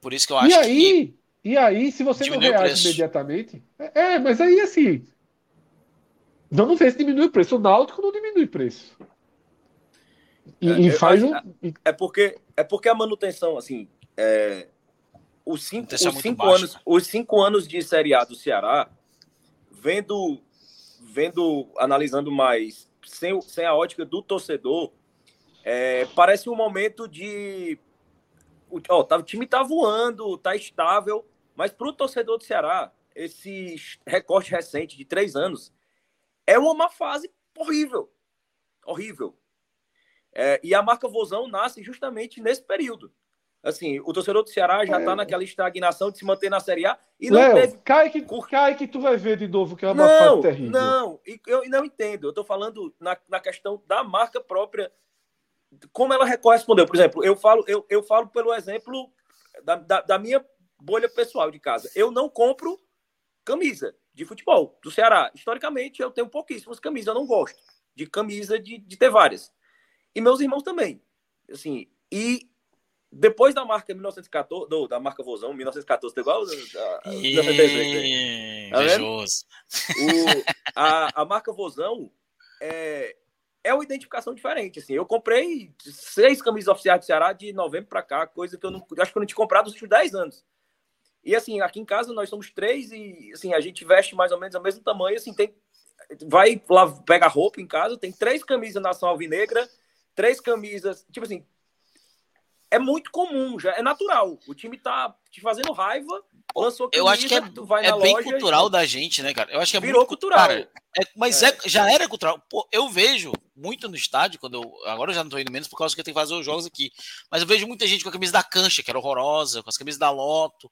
Por isso que eu acho e aí, que. E aí, se você não reage imediatamente. É, é, mas aí assim. Vamos ver se diminui o preço. O Náutico não diminui o preço. E, é, e faz um... é porque é porque a manutenção, assim, é, os cinco, os cinco anos, né? os cinco anos de Série A do Ceará, vendo, vendo, analisando mais, sem, sem a ótica do torcedor, é, parece um momento de. Ó, tá, o time tá voando, tá estável, mas para o torcedor do Ceará, esse recorte recente de três anos é uma má fase horrível. Horrível. É, e a marca Vozão nasce justamente nesse período. Assim, o torcedor do Ceará já está é. naquela estagnação de se manter na Série A e não Léo, teve. Cai que, cai que tu vai ver de novo que é uma não, fase terrível. Não, eu não entendo. Eu estou falando na, na questão da marca própria. Como ela correspondeu. Por exemplo, eu falo, eu, eu falo pelo exemplo da, da, da minha bolha pessoal de casa. Eu não compro camisa de futebol do Ceará. Historicamente, eu tenho pouquíssimas camisas. Eu não gosto de camisa de, de ter várias. E meus irmãos também. Assim, e depois da marca 1914, do, da marca Vozão, 1914, tá igual a, 1913. Tá a, a marca Vozão é, é uma identificação diferente. Assim. Eu comprei seis camisas oficiais do Ceará de novembro para cá, coisa que eu não acho que eu não tinha comprado nos últimos 10 anos. E assim, aqui em casa nós somos três e assim, a gente veste mais ou menos o mesmo tamanho, assim, tem vai lá pega roupa em casa, tem três camisas nação alvinegra, três camisas, tipo assim, é muito comum, já é natural. O time tá te fazendo raiva, lançou camisa, Eu acho que é, é bem cultural e... da gente, né, cara? Eu acho que é virou muito cultural. Cara, é, mas é. é. já era cultural. Pô, eu vejo muito no estádio, quando eu. Agora eu já não tô indo menos por causa que eu tenho que fazer os jogos aqui. Mas eu vejo muita gente com a camisa da cancha, que era horrorosa, com as camisas da Loto.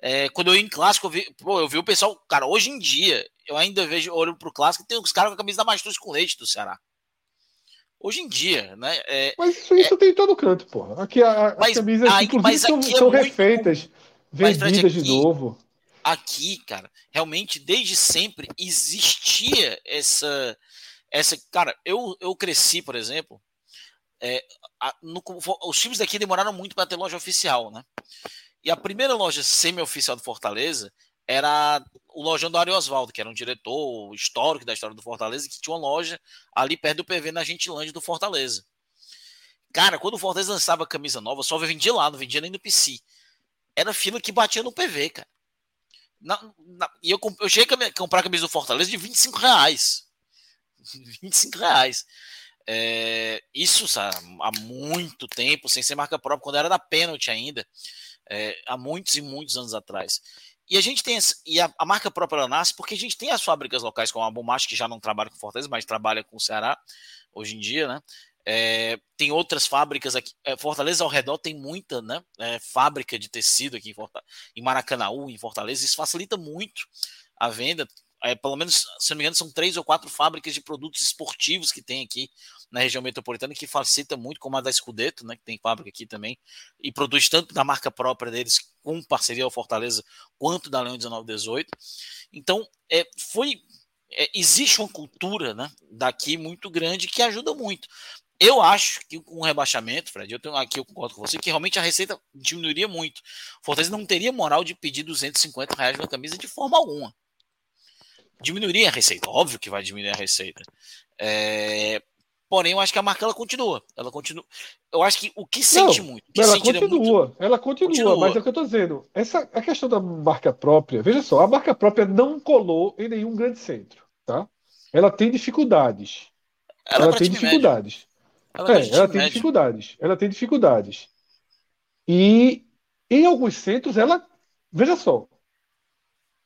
É, quando eu ia em clássico, eu vi, pô, eu vi o pessoal. Cara, hoje em dia, eu ainda vejo, olho pro clássico, tem os caras com a camisa da Mastruz com leite do Ceará. Hoje em dia, né? É, mas isso, isso é, tem em todo canto, porra. Aqui a, as camisas, mas inclusive, são, é são refeitas, vendidas aqui, de novo. aqui, cara, realmente desde sempre existia essa essa, cara, eu, eu cresci, por exemplo, é, a, no, os times daqui demoraram muito para ter loja oficial, né? E a primeira loja semi-oficial do Fortaleza era o lojão do Ari Oswaldo, que era um diretor histórico da história do Fortaleza, que tinha uma loja ali perto do PV na Gentilândia do Fortaleza. Cara, quando o Fortaleza lançava camisa nova, só vendia lá, não vendia nem no PC. Era fila que batia no PV, cara. Na, na, e eu, eu cheguei a comprar a camisa do Fortaleza de 25 reais. 25 reais. É, isso sabe, há muito tempo, sem ser marca própria, quando era da pênalti ainda, é, há muitos e muitos anos atrás. E a gente tem e a, a, marca própria nasce porque a gente tem as fábricas locais como a Bomach, que já não trabalha com Fortaleza, mas trabalha com o Ceará hoje em dia, né? É, tem outras fábricas aqui. É, Fortaleza ao redor tem muita né, é, fábrica de tecido aqui em, Fortaleza, em Maracanaú, em Fortaleza. Isso facilita muito a venda é, pelo menos, se não me engano, são três ou quatro fábricas de produtos esportivos que tem aqui na região metropolitana, que facilita muito, como a da Scudetto, né, que tem fábrica aqui também, e produz tanto da marca própria deles, com parceria ao Fortaleza, quanto da Leão 1918. Então, é, foi. É, existe uma cultura né, daqui muito grande que ajuda muito. Eu acho que com o rebaixamento, Fred, eu tenho aqui eu concordo com você, que realmente a receita diminuiria muito. Fortaleza não teria moral de pedir 250 reais na camisa de forma alguma diminuiria a receita. Óbvio que vai diminuir a receita. É, porém, eu acho que a marca ela continua. Ela continua. Eu acho que o que sente Não, muito. Que ela continua, muito, ela continua, continua, mas é o que eu estou dizendo. Essa, a questão da marca própria, veja só, a marca própria não colou em nenhum grande centro. Tá? Ela tem dificuldades. Ela, ela tem dificuldades. Ela, é, ela tem médio. dificuldades. Ela tem dificuldades. E em alguns centros ela. Veja só,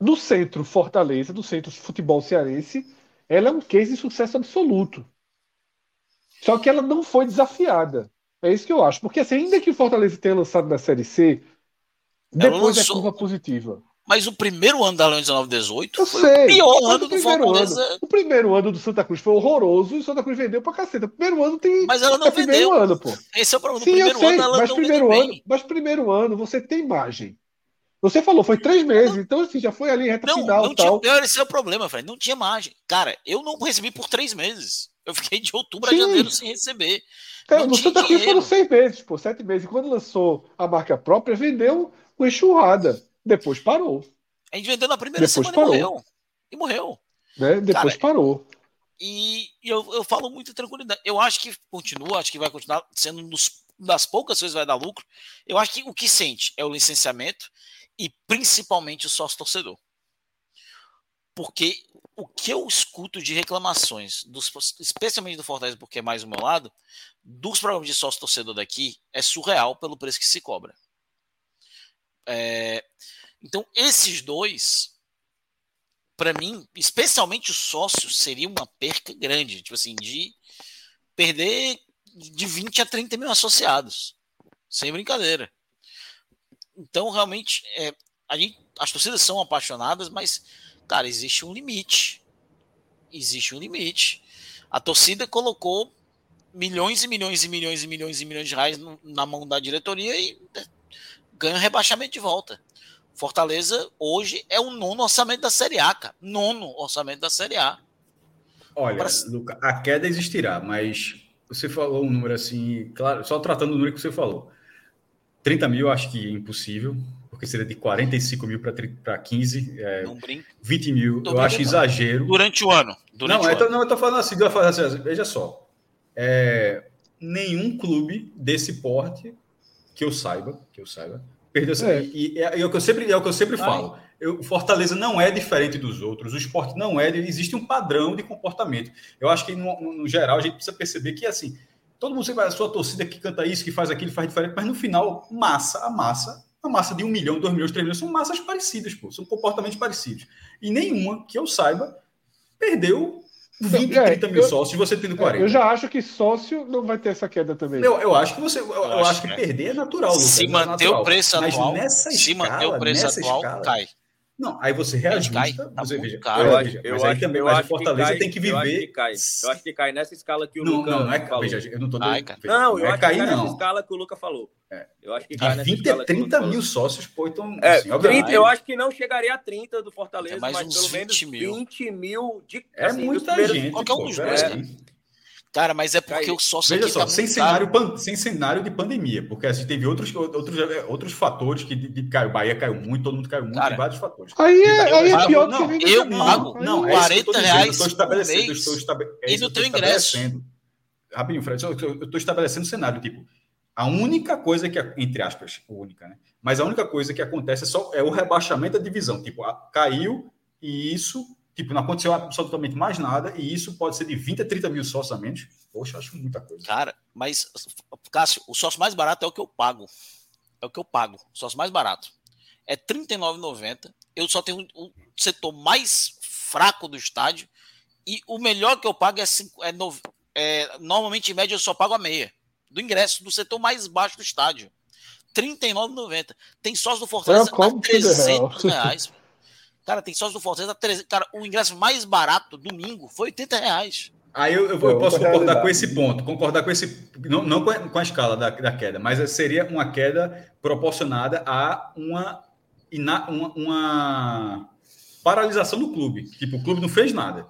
no centro Fortaleza, do centro futebol cearense, ela é um case de sucesso absoluto. Só que ela não foi desafiada. É isso que eu acho. Porque assim, ainda que o Fortaleza tenha lançado na Série C, depois lançou... é curva positiva. Mas o primeiro ano da Leão 1918 eu foi sei, o pior ano do Fortaleza. Ano, o primeiro ano do Santa Cruz foi horroroso e o Santa Cruz vendeu pra caceta. O primeiro ano tem. Mas ela não é vendeu. primeiro ano, pô. Esse é o problema. Sim, eu sei, mas primeiro ano, bem. mas primeiro ano você tem margem. Você falou, foi três meses, então assim, já foi ali reta não, final. Não tal. tinha, esse é o problema, Fred. Não tinha margem. Cara, eu não recebi por três meses. Eu fiquei de outubro Sim. a janeiro sem receber. Cara, no Santa Cruz foram seis meses, pô, sete meses. E quando lançou a marca própria, vendeu com enxurrada. Depois parou. A gente vendeu na primeira Depois semana parou. e morreu. E morreu. Né? Depois Cara, parou. E, e eu, eu falo muito tranquilidade. Eu acho que continua, acho que vai continuar sendo um dos, das poucas coisas que vai dar lucro. Eu acho que o que sente é o licenciamento e principalmente o sócio torcedor. Porque o que eu escuto de reclamações, dos, especialmente do Fortaleza, porque é mais o meu lado, dos problemas de sócio torcedor daqui é surreal pelo preço que se cobra. É, então, esses dois, para mim, especialmente o sócio, seria uma perca grande, tipo assim, de perder de 20 a 30 mil associados. Sem brincadeira. Então, realmente, é, a gente, as torcidas são apaixonadas, mas, cara, existe um limite. Existe um limite. A torcida colocou milhões e milhões e milhões e milhões e milhões de reais na mão da diretoria e né, ganha um rebaixamento de volta. Fortaleza hoje é o nono orçamento da Série A, cara. Nono orçamento da Série A. Olha, Pra... Luca, a queda existirá, mas você falou um número assim, claro, só tratando o número que você falou. 30 mil acho que é impossível, porque seria de 45 mil para 15. É, não brinco. 20 mil, eu acho exagero. Durante o ano. Durante não, o eu tô, ano. não, eu tô falando assim, eu falando assim veja só. É, nenhum clube desse porte que eu saiba, que eu saiba, perdeu é. E, e, é, o que eu sempre, é o que eu sempre falo. Eu, Fortaleza não é diferente dos outros, o esporte não é, existe um padrão de comportamento. Eu acho que, no, no, no geral, a gente precisa perceber que, assim, Todo mundo sempre a sua torcida que canta isso, que faz aquilo, faz diferente, mas no final, massa, a massa, a massa de um milhão, dois milhões, três milhões, são massas parecidas, pô, são comportamentos parecidos. E nenhuma, que eu saiba, perdeu 20, é, 30 mil eu, sócios, você tendo 40. Eu já acho que sócio não vai ter essa queda também. Eu, eu acho que você. Eu, eu acho, acho, que é. perder é natural, Lucas, Se é manter natural. o preço atual, nessa se escala, manter o preço atual, escala, cai. Não, aí você reajusta. cai, tá você veja, caro. Eu eu acho, eu mas aí acho, também, eu mas acho o Fortaleza cai- tem que Eu acho viver. que cai. Eu acho que cai nessa escala que o Não, Luca não, não é. falou. Veja, eu não tô Ai, dando. cara. Não, eu não acho é cair, que cai nessa não. escala que o Luca falou. É. Eu acho que cai nessa 20 escala a que o Luca 30 falou. mil sócios, pô, então. É, assim, obviamente, 30, eu acho que não chegaria a 30 do Fortaleza, É mais mas pelo menos 20 mil. 20 mil de É assim, muita gente. Qualquer um dos pera dois, cara. Cara, mas é porque Cai. o sócio Veja aqui só, tá sem cenário, pan- sem cenário de pandemia, porque assim, teve outros, outros, outros fatores que de, de, caiu. O Bahia caiu muito, todo mundo caiu muito, Cara, vários fatores. Aí E é, daí aí eu é pior que não, vem eu pago. Não, Aí- é que tô 40 dizendo, reais eu estou estabelecendo, eu estou estabe- é E no que eu teu estou ingresso. estabelecendo. Rapidinho, Fred, eu estou estabelecendo um cenário, tipo, a única coisa que, entre aspas, única, né? Mas a única coisa que acontece é só é o rebaixamento da divisão. Tipo, a- caiu e isso, tipo, não aconteceu absolutamente mais nada, e isso pode ser de 20 a 30 mil sócios a menos. Poxa, acho muita coisa. Cara, mas, Cássio, o sócio mais barato é o que eu pago. É o que eu pago. O sócio mais barato. É R$ 39,90. Eu só tenho o setor mais fraco do estádio. E o melhor que eu pago é, cinco, é, nove- é Normalmente, em média, eu só pago a meia. Do ingresso, do setor mais baixo do estádio. R$ 39,90. Tem sócio do Fortaleza a Welcome to the 300 reais. Cara, tem sócio do Fortaleza a 300. Cara, o ingresso mais barato, domingo, foi 80 reais. Aí eu, eu eu posso concordar com esse ponto, concordar com esse. Não, não com, a, com a escala da, da queda, mas seria uma queda proporcionada a uma, uma, uma paralisação do clube. Tipo, o clube não fez nada.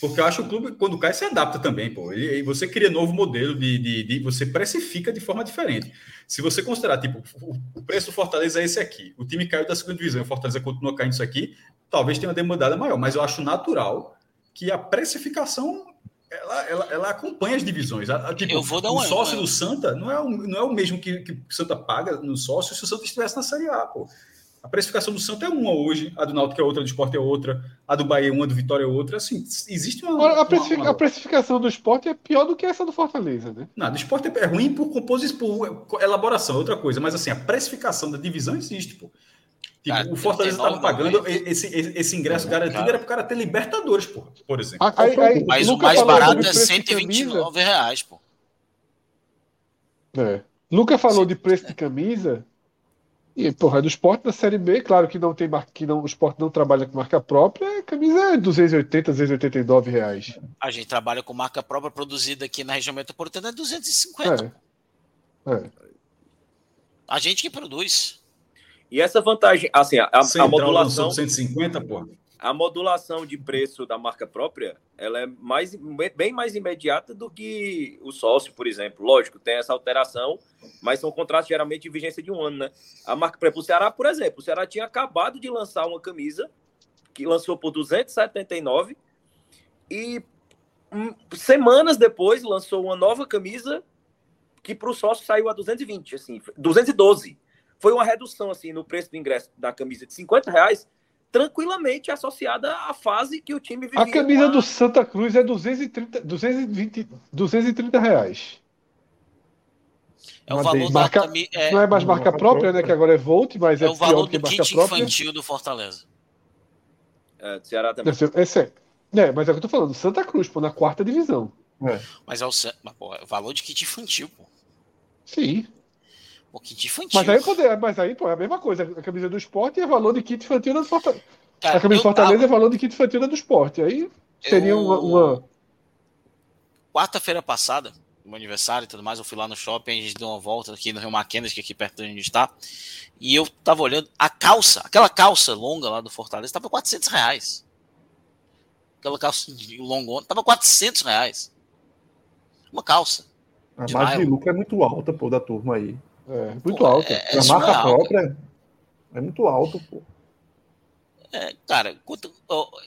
Porque eu acho que o clube, quando cai, se adapta também, pô. Ele- você cria novo modelo de, de, de- Você precifica de forma diferente. Se você considerar, tipo, o, o preço do Fortaleza é esse aqui. O time caiu da segunda divisão, o Fortaleza continua caindo isso aqui, talvez tenha uma demandada maior, mas eu acho natural que a precificação ela, ela, ela acompanha as divisões. A- tipo, Eu vou dar o uma- sócio uma- do Santa não é o, não é o mesmo que, que o Santa paga no sócio se o Santa estivesse na Série A, pô. A precificação do Santa é uma hoje, a do Náutico é outra, a do Esporte é outra, a do Bahia é uma, a do Vitória é outra. Assim, existe uma. A, uma- precifica- uma- a precificação do esporte é pior do que essa do Fortaleza, né? Não, do esporte é ruim por composição, por elaboração, é outra coisa. Mas assim, a precificação da divisão existe, pô. Tipo, Cara, o Fortaleza estava 39,90. pagando esse, esse, ingresso garantido cara. era para o cara ter Libertadores, pô, por exemplo. Ah, Aí, aí, Mas o mais barato é preço de camisa. 129 reais, pô. É. Luca falou de preço de camisa. E, porra, do esporte da Série B, claro que não tem mar... que não, o esporte não trabalha com marca própria, a camisa é 280, 289 reais. A gente trabalha com marca própria produzida aqui na região metropolitana é 250. É. É. A gente que produz. E essa vantagem, assim, a, a- a Central modulação, lançou 150, pô. A modulação de preço da marca própria, ela é mais, bem mais imediata do que o sócio, por exemplo. Lógico, tem essa alteração, mas são contratos geralmente de vigência de um ano, né? A marca própria, o Ceará, por exemplo, o Ceará tinha acabado de lançar uma camisa que lançou por 279 e hum, semanas depois lançou uma nova camisa que para o sócio saiu a 220, assim, 212. Foi uma redução assim no preço do ingresso da camisa de 50 reais, tranquilamente associada à fase que o time vivia. A camisa do Santa Cruz é 230, 220, 230 reais. É o valor da Marca- cami- é, Não é mais marca própria, né? Que agora é Volt, mas é, é o valor do que do marca kit própria. infantil do Fortaleza. É, do Ceará também. Ser- É. É, mas é o que eu tô falando, Santa Cruz, pô, na quarta divisão. Mas é o, mas, pô, é o valor de kit infantil, pô. Sim. Pô, kit infantil. Mas aí, quando é, mas aí, pô, é a mesma coisa. A camisa do esporte é valor de kit infantil da do Fortaleza. Cara, A camisa do Fortaleza tava- é valor de kit infantil da do esporte. Aí seria eu- uma. uma- Quarta-feira passada, no meu aniversário e tudo mais, eu fui lá no shopping, a gente deu uma volta aqui no Rio Mackenzie, que é aqui perto de onde a gente está. E eu tava olhando a calça, aquela calça longa lá do Fortaleza, tava 400 reais. Aquela calça longona, tava 400 reais. Uma calça. A margem de lucro é muito alta, pô, da turma aí. É, muito Pô, alta. é- é a marca surreal, própria é muito alto, pô. É, cara, quanto,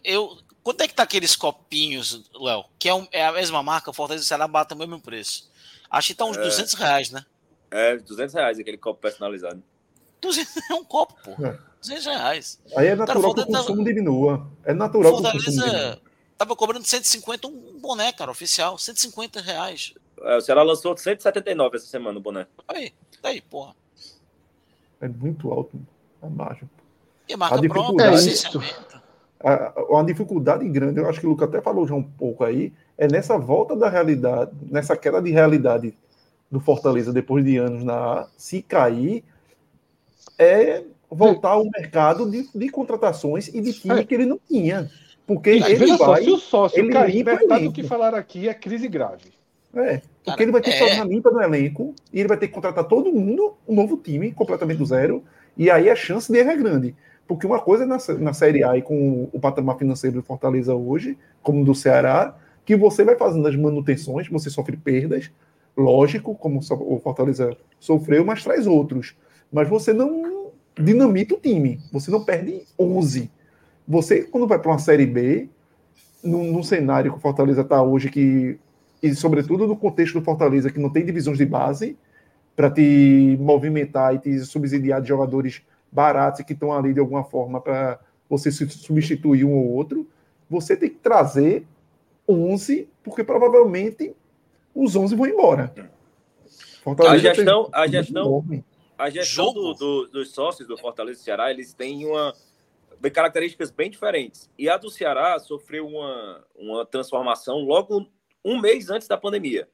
eu, quanto é que tá aqueles copinhos, Léo? Que é, um- é a mesma marca, Fortaleza e Ceará batem o mesmo preço. Acho que tá uns É. 200 reais, né? É, 200 reais aquele copo personalizado. 200 é um copo, pô. É. 200 reais. Aí é natural que o Fortaleza- consumo diminua. É natural que o consumo diminua. Fortaleza tava cobrando 150 um boné, cara, oficial. 150 reais. É, o Ceará lançou 179 essa semana o boné. Aí, daí, porra. É muito alto a margem. E a marca A dificuldade- licenciamento. A, uma dificuldade grande, eu acho que o Lucas até falou já um pouco aí, é nessa volta da realidade, nessa queda de realidade do Fortaleza depois de anos na A, se cair, é voltar ao mercado de, de contratações e de time É. que ele não tinha. Porque E ele veja só, vai. se o sócio ele cair, limpa o metade do que falar aqui é crise grave. É, porque Cara, ele vai ter que é. fazer uma limpa no elenco e ele vai ter que contratar todo mundo, um novo time, completamente do zero, e aí a chance dele é grande. Porque uma coisa na, na Série A e com o patamar financeiro do Fortaleza hoje, como do Ceará, que você vai fazendo as manutenções, você sofre perdas, lógico, como o Fortaleza sofreu, mas traz outros. Mas você não dinamita o time, você não perde 11. Você, quando vai para uma Série B, num, num cenário que o Fortaleza está hoje, que e sobretudo no contexto do Fortaleza, que não tem divisões de base para te movimentar e te subsidiar de jogadores baratos e que estão ali de alguma forma para você se substituir um ou outro, você tem que trazer 11, porque provavelmente os 11 vão embora. A gestão- tem- um a gestão-. A gestão do- do- dos sócios do Fortaleza e Ceará, eles têm uma características bem diferentes. E a do Ceará sofreu uma, uma transformação logo um mês antes da pandemia.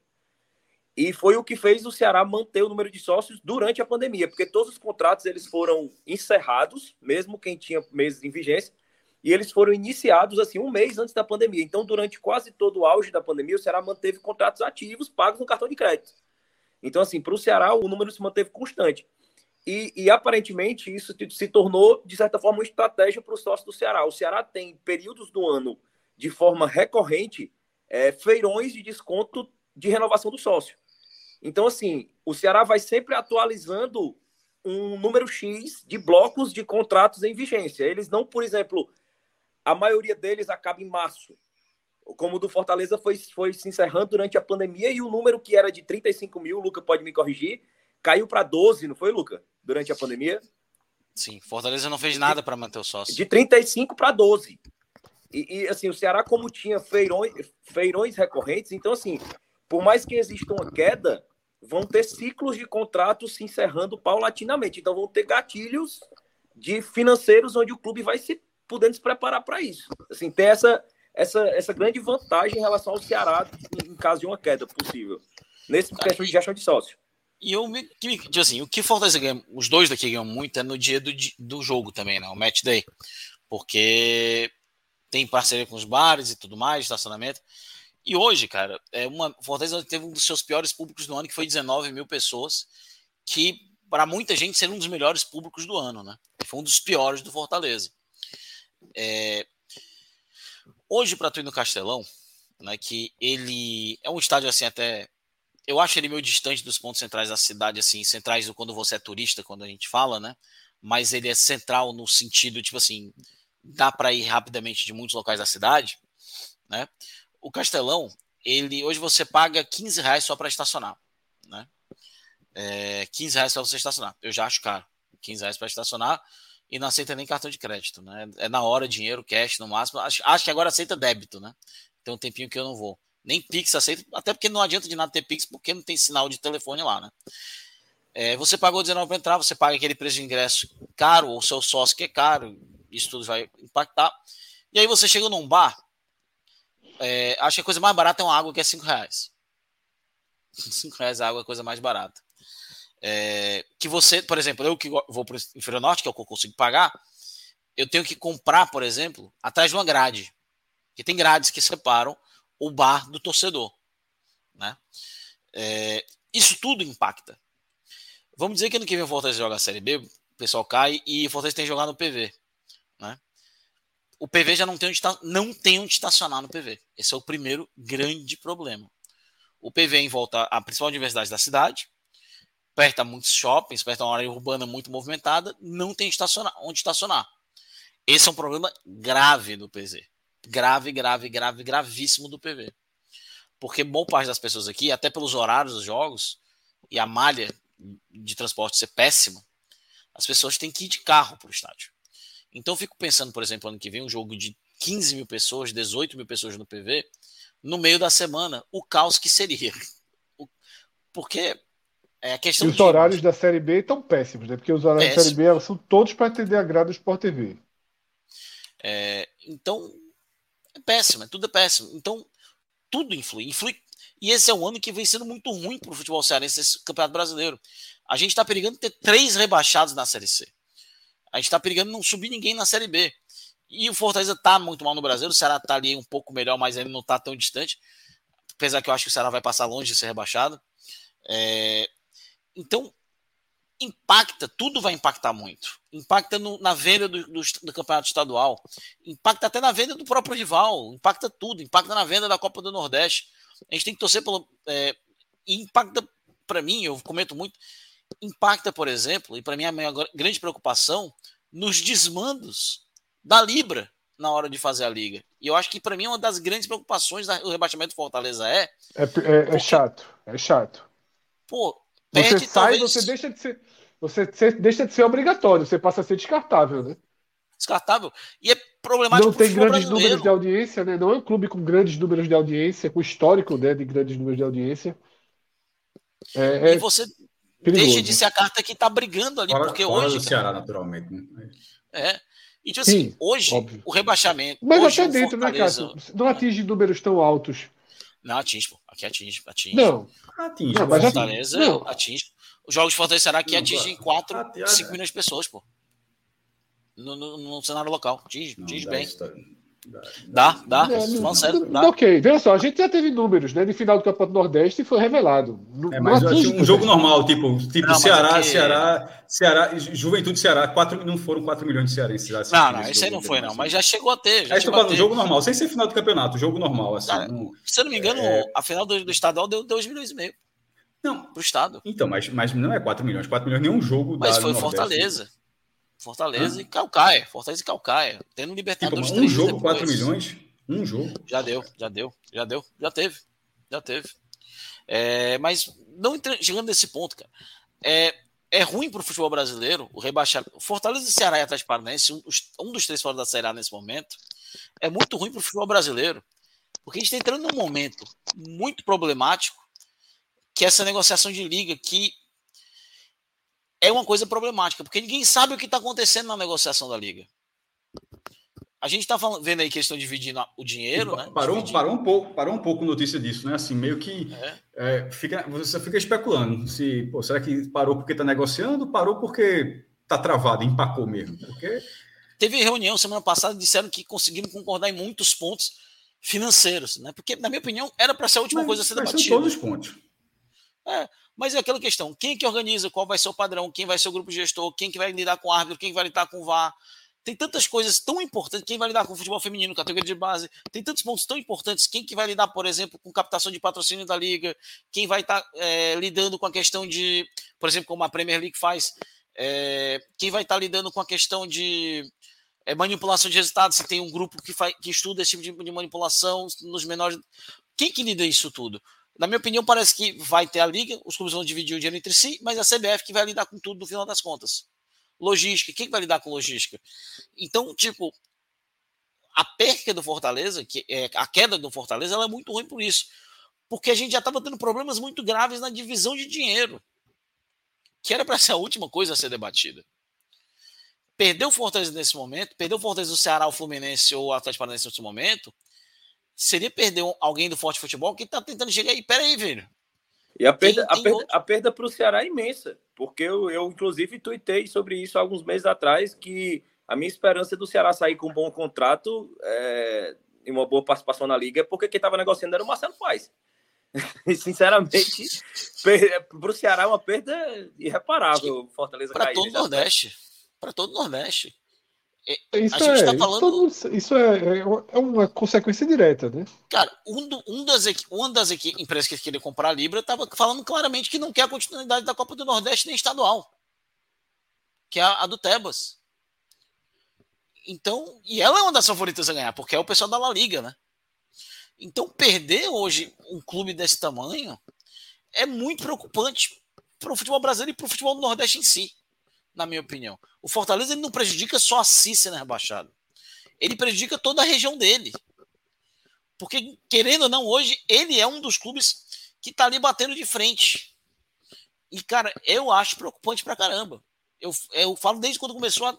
E foi o que fez o Ceará manter o número de sócios durante a pandemia, porque todos os contratos eles foram encerrados, mesmo quem tinha meses em vigência, e eles foram iniciados assim um mês antes da pandemia. Então, durante quase todo o auge da pandemia, o Ceará manteve contratos ativos pagos no cartão de crédito. Então, assim, para o Ceará, o número se manteve constante. E, e, aparentemente isso se tornou, de certa forma, uma estratégia para os sócios do Ceará. O Ceará tem períodos do ano, de forma recorrente, é, feirões de desconto de renovação do sócio. Então, assim, o Ceará vai sempre atualizando um número X de blocos de contratos em vigência. Eles não, por exemplo, a maioria deles acaba em março. Como o do Fortaleza foi, foi se encerrando durante a pandemia e o número que era de 35 mil, o Luca pode me corrigir, caiu para 12, não foi, Luca? Durante a pandemia? Sim, Fortaleza não fez nada para manter o sócio. De 35 para 12. E, e, assim, o Ceará, como tinha feirões, feirões recorrentes, então, assim, por mais que exista uma queda, vão ter ciclos de contratos se encerrando paulatinamente. Então, vão ter gatilhos de financeiros onde o clube vai se podendo se preparar para isso. Assim, tem essa, essa, essa grande vantagem em relação ao Ceará em caso de uma queda possível. Nesse questão de gestão de sócio. E eu me, que- assim, o que Fortaleza ganha, os dois daqui ganham muito é no dia do, do jogo também, né? O match day. Porque tem parceria com os bares e tudo mais, estacionamento. E hoje, cara, é uma Fortaleza teve um dos seus piores públicos do ano, que foi 19 mil pessoas, que para muita gente seria um dos melhores públicos do ano, né? Foi um dos piores do Fortaleza. É, hoje, para tu ir no Castelão, né, que ele é um estádio assim até eu acho ele meio distante dos pontos centrais da cidade, assim, centrais do quando você é turista, quando a gente fala, né? Mas ele é central no sentido, tipo assim, dá para ir rapidamente de muitos locais da cidade, né? O Castelão, ele hoje você paga 15 reais só para estacionar, né? É, 15 reais para você estacionar. Eu já acho caro. 15 reais para estacionar e não aceita nem cartão de crédito, né? É na hora, dinheiro, cash no máximo. Acho, acho que agora aceita débito, né? Tem um tempinho que eu não vou. Nem Pix aceita, até porque não adianta de nada ter Pix, porque não tem sinal de telefone lá, né? É, você pagou 19 para entrar, você paga aquele preço de ingresso caro, ou seu sócio que é caro, isso tudo vai impactar. E aí você chega num bar, é, acho que a coisa mais barata é uma água que é 5 reais. 5 reais a água é a coisa mais barata. É, que você, por exemplo, eu que vou para o Inferior Norte, que é o que eu consigo pagar, eu tenho que comprar, por exemplo, atrás de uma grade. Que tem grades que separam o bar do torcedor. Né? É, isso tudo impacta. Vamos dizer que ano que vem o Fortaleza joga a Série B, o pessoal cai e o Fortaleza tem que jogar no PV. Né? O PV já não tem, onde, não tem onde estacionar no PV. Esse é o primeiro grande problema. O PV em volta à principal universidade da cidade, perto a muitos shoppings, perto a uma área urbana muito movimentada, não tem estacionar, onde estacionar. Esse é um problema grave do PZ grave, grave, grave, gravíssimo do PV. Porque boa parte das pessoas aqui, até pelos horários dos jogos e a malha de transporte ser péssima, as pessoas têm que ir de carro para o estádio. Então eu fico pensando, por exemplo, ano que vem, um jogo de 15 mil pessoas, 18 mil pessoas no PV, no meio da semana, o caos que seria. Porque é a questão E os de... horários da Série B estão péssimos, né? Porque os horários Péssimo. da Série B são todos para atender a grade do Sport TV. É, então, é péssimo, é tudo é péssimo. Então, tudo influi, influi. E esse é um ano que vem sendo muito ruim para o futebol cearense, esse campeonato brasileiro. A gente está perigando ter três rebaixados na Série C. A gente está perigando não subir ninguém na Série B. E o Fortaleza está muito mal no Brasil, o Ceará está ali um pouco melhor, mas ele não está tão distante. Apesar que eu acho que o Ceará vai passar longe de ser rebaixado. É... Então, impacta, tudo vai impactar muito. Impacta no, na venda do, do, do, campeonato estadual, impacta até na venda do próprio rival, impacta tudo, impacta na venda da Copa do Nordeste. A gente tem que torcer pelo. É, impacta, para mim, eu comento muito, impacta, por exemplo, e para mim a minha grande preocupação, nos desmandos da Libra na hora de fazer a liga. E eu acho que para mim uma das grandes preocupações do rebaixamento do Fortaleza é. É, é, é chato, é chato. Pô, você perde, sai, talvez... você deixa de ser. Você deixa de ser obrigatório, você passa a ser descartável, né? Descartável. E é problemático. Não tem grandes brasileiro. números de audiência, né? Não é um clube com grandes números de audiência, com histórico né, de grandes números de audiência. É, é e você perigoso. deixa de ser a carta que está brigando ali, fora, porque fora hoje. do Ceará, naturalmente. Né? É. E tipo assim, Sim, hoje, óbvio. o rebaixamento. Mas hoje, até dentro, né, Cássio? Não atinge números tão altos. Não, atinge, pô. Aqui atinge, atinge. Não. Atinge. Não, mas Fortaleza não. atinge. Os jogos de Fortaleza será que atingem 4, 5 milhões de pessoas, pô. No, no, no cenário local. Atinge, atinge bem. Dá, dá. dá. Falando sério, dá. Ok, veja só, a gente já teve números, né? De final do Campeonato Nordeste e foi revelado. É, mas um jogo normal, tipo, tipo não, Ceará, aqui... Ceará, Ceará, Juventude Ceará, 4, não foram 4 milhões de cearenses. Não, não, isso aí não foi, não, mas já chegou a ter. É, falando, jogo normal, sem ser final do campeonato, jogo normal, assim. Cara, um, se eu não me engano, é... a final do, do estadual deu 2 milhões e meio. Não. Pro Estado. Então, mas, mas não é 4 milhões. 4 milhões nenhum jogo. Mas foi Fortaleza. Fortaleza ah. e Calcaia. Fortaleza e Calcaia. Tendo Libertadores tipo, Um jogo, depois. 4 milhões? Um jogo. Já deu, já deu, já deu, já teve. Já teve. É, mas não chegando nesse ponto, cara. É, é ruim para o futebol brasileiro o rebaixar. Fortaleza e Ceará e Atlético Paranaense, um, um dos três fora da Série A nesse momento, é muito ruim para o futebol brasileiro. Porque a gente está entrando num momento muito problemático que essa negociação de liga que é uma coisa problemática, porque ninguém sabe o que está acontecendo na negociação da liga. A gente está vendo aí que eles estão dividindo o dinheiro, né? Parou, parou um pouco, parou um pouco notícia disso, né? Assim, meio que é. É, fica, você fica especulando se, pô, será que parou porque está negociando? Parou porque está travado, empacou mesmo? Porque teve reunião semana passada disseram que conseguiram concordar em muitos pontos financeiros, né? Porque na minha opinião era para ser a última mas, coisa a ser debatida. São todos os pontos. É, mas é aquela questão: quem que organiza, qual vai ser o padrão, quem vai ser o grupo gestor, quem que vai lidar com o árbitro, quem vai lidar com o VAR. Tem tantas coisas tão importantes, quem vai lidar com o futebol feminino, categoria de base, tem tantos pontos tão importantes, quem que vai lidar, por exemplo, com captação de patrocínio da liga, quem vai estar tá, é, lidando com a questão de, por exemplo, como a Premier League faz, é, quem vai estar tá lidando com a questão de é, manipulação de resultados, se tem um grupo que, faz, que estuda esse tipo de, de manipulação nos menores. Quem que lida isso tudo? Na minha opinião, parece que vai ter a liga, os clubes vão dividir o dinheiro entre si, mas a CBF que vai lidar com tudo no final das contas. Logística, quem vai lidar com logística? Então, tipo, a perca do Fortaleza, que é a queda do Fortaleza, ela é muito ruim por isso. Porque a gente já estava tendo problemas muito graves na divisão de dinheiro, que era para ser a última coisa a ser debatida. Perdeu o Fortaleza nesse momento, perdeu o Fortaleza do Ceará, o Fluminense ou o Atlético Paranaense nesse momento, seria perder alguém do forte futebol que está tentando chegar aí. Pera aí, velho. E a perda, a perda, a perda para o Ceará é imensa, porque eu, eu, inclusive, tuitei sobre isso alguns meses atrás, que a minha esperança do Ceará sair com um bom contrato é, e uma boa participação na Liga é porque quem estava negociando era o Marcelo Paes. E, sinceramente, para o Ceará é uma perda irreparável. Fortaleza Para todo o Nordeste. Para todo o Nordeste. É, isso, é, tá falando... isso, é, é, uma consequência direta, né? Cara, um, do, um das, uma das empresas que queria comprar a Libra estava falando claramente que não quer a continuidade da Copa do Nordeste nem estadual, que é a, a, do Tebas. Então, e ela é uma das favoritas a ganhar, porque é o pessoal da La Liga, né? Então, perder hoje um clube desse tamanho é muito preocupante para o futebol brasileiro e para o futebol do Nordeste em si na minha opinião. O Fortaleza ele não prejudica só a si sendo rebaixado. Ele prejudica toda a região dele. Porque, querendo ou não, hoje ele é um dos clubes que tá ali batendo de frente. E, cara, eu acho preocupante pra caramba. Eu, eu falo desde quando começou a.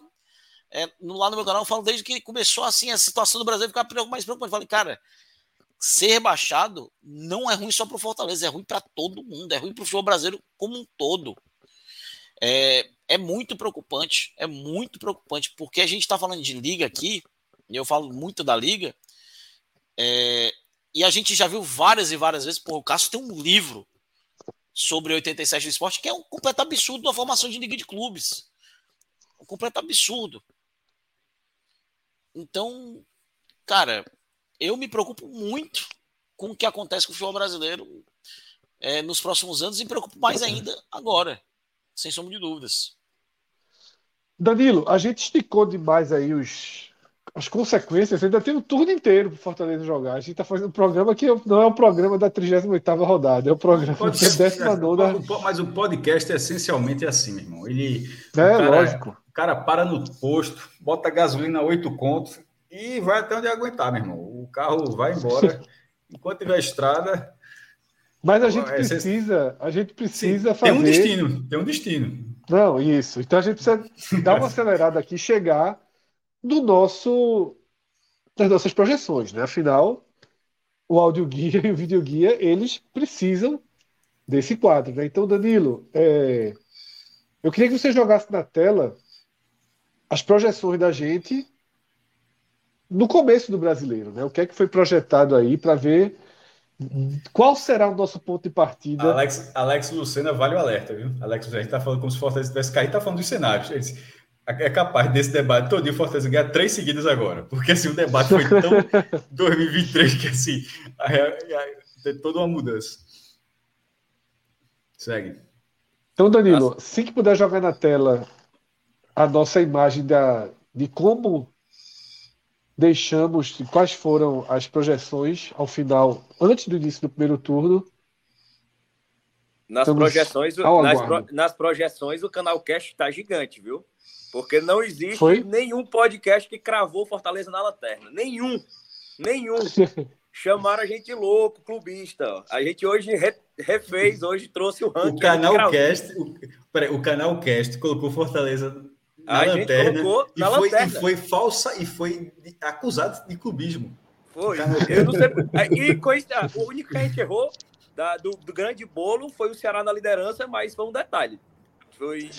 É, lá no meu canal, eu falo desde que começou assim a situação do Brasil ficar mais preocupante. Eu falei, cara, ser rebaixado não é ruim só pro Fortaleza, é ruim para todo mundo, é ruim pro futebol brasileiro como um todo. É, é muito preocupante, é muito preocupante, porque a gente está falando de liga aqui, e eu falo muito da liga, é, e a gente já viu várias e várias vezes, pô, o Cássio tem um livro sobre 87 do esporte, que é um completo absurdo da formação de liga de clubes. Um completo absurdo. Então, cara, eu me preocupo muito com o que acontece com o futebol brasileiro é, nos próximos anos e me preocupo mais ainda agora, sem sombra de dúvidas. Danilo, a gente esticou demais aí os, as consequências, ainda tem um turno inteiro para Fortaleza jogar. A gente está fazendo um programa que não é um programa da 38 rodada, é um programa Pode da ser, 19 é, Mas o podcast é essencialmente assim, meu irmão. Ele, é, cara, lógico. O cara para no posto, bota gasolina a 8 contos e vai até onde aguentar, meu irmão. O carro vai embora. Enquanto tiver estrada. Mas a gente precisa, a gente precisa Sim, fazer. Tem um destino, tem um destino. Não, isso. Então a gente precisa dar uma acelerada aqui, chegar do nosso das nossas projeções, né? Afinal, o áudio guia e o vídeo guia eles precisam desse quadro, né? Então, Danilo, é... eu queria que você jogasse na tela as projeções da gente no começo do brasileiro, né? O que é que foi projetado aí para ver qual será o nosso ponto de partida? Alex, Alex Lucena vale o alerta, viu? Alex Lucena está falando como se o Fortaleza tivesse caído, está falando dos cenários. Ele disse, é capaz desse debate todo e o Fortaleza ganhar três seguidas agora. Porque assim, o debate foi tão 2023 que assim, tem toda uma mudança. Segue. Então, Danilo, Nossa. se puder jogar na tela a nossa imagem da, de como deixamos, quais foram as projeções ao final, antes do início do primeiro turno. Nas projeções, nas, pro, nas projeções, o canal Cash está gigante, viu? Porque não existe Foi? nenhum podcast que cravou Fortaleza na lanterna. Nenhum. Nenhum. Chamaram a gente louco, clubista. A gente hoje re, refez, hoje trouxe o ranking. O canal Cast, o, peraí, o canal Cast colocou Fortaleza na a lanterna, e na foi, lanterna. E foi falsa e foi acusado de clubismo. Foi. Eu não sei. E coisa, o único que a gente errou da, do, do grande bolo foi o Ceará na liderança, mas foi um detalhe. Foi...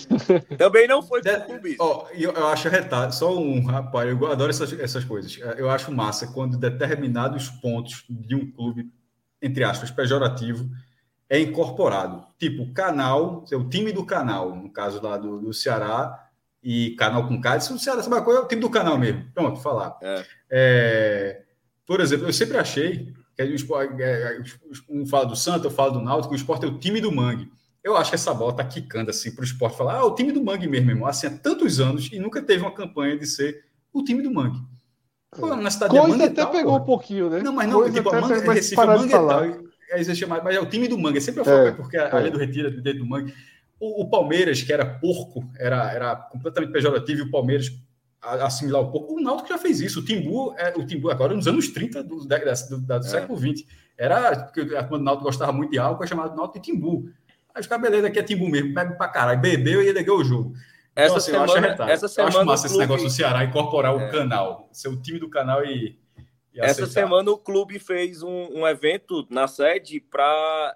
Também não foi por clubismo. Ó, eu, eu acho retado, só um rapaz, eu adoro essas, essas coisas. Eu acho massa quando determinados pontos de um clube, entre aspas, pejorativo, é incorporado. Tipo, o canal, o time do canal, no caso lá do, do Ceará, e canal com Cádiz, o Ceará sabe coisa, é o time do canal mesmo. Pronto, falar. É. É, por exemplo, eu sempre achei que a gente, um fala do Santa, eu falo do Náutico, o esporte é o time do Mangue. Eu acho que essa bola tá quicando assim para o esporte falar, ah, o time do Mangue mesmo, irmão, assim, há tantos anos e nunca teve uma campanha de ser o time do Mangue. Pô, na cidade Coisa de até tal, pegou pô. um pouquinho, né? Não, mas não, Coisa tipo, a Mangue, Recife, Mangue e tal, aí você chama, mas é o time do Mangue, sempre eu falo, é, porque a é. do Retiro é dentro do Mangue. O, o, Palmeiras, que era porco, era, era completamente pejorativo, e o Palmeiras assimilar o porco. O Náutico já fez isso. O Timbu, é, o Timbu agora nos anos 30 do, do, do, do é. século XX. Era, quando o Náutico gostava muito de álcool, é chamado Náutico de Timbu. Aí caras, beleza, aqui é Timbu mesmo, bebe pra caralho. Bebeu e ele ganhou o jogo. Essa então, assim, semana, eu acho, essa semana eu acho massa clube... esse negócio do Ceará incorporar é. o canal, ser o time do canal e. e essa semana o clube fez um, um evento na sede para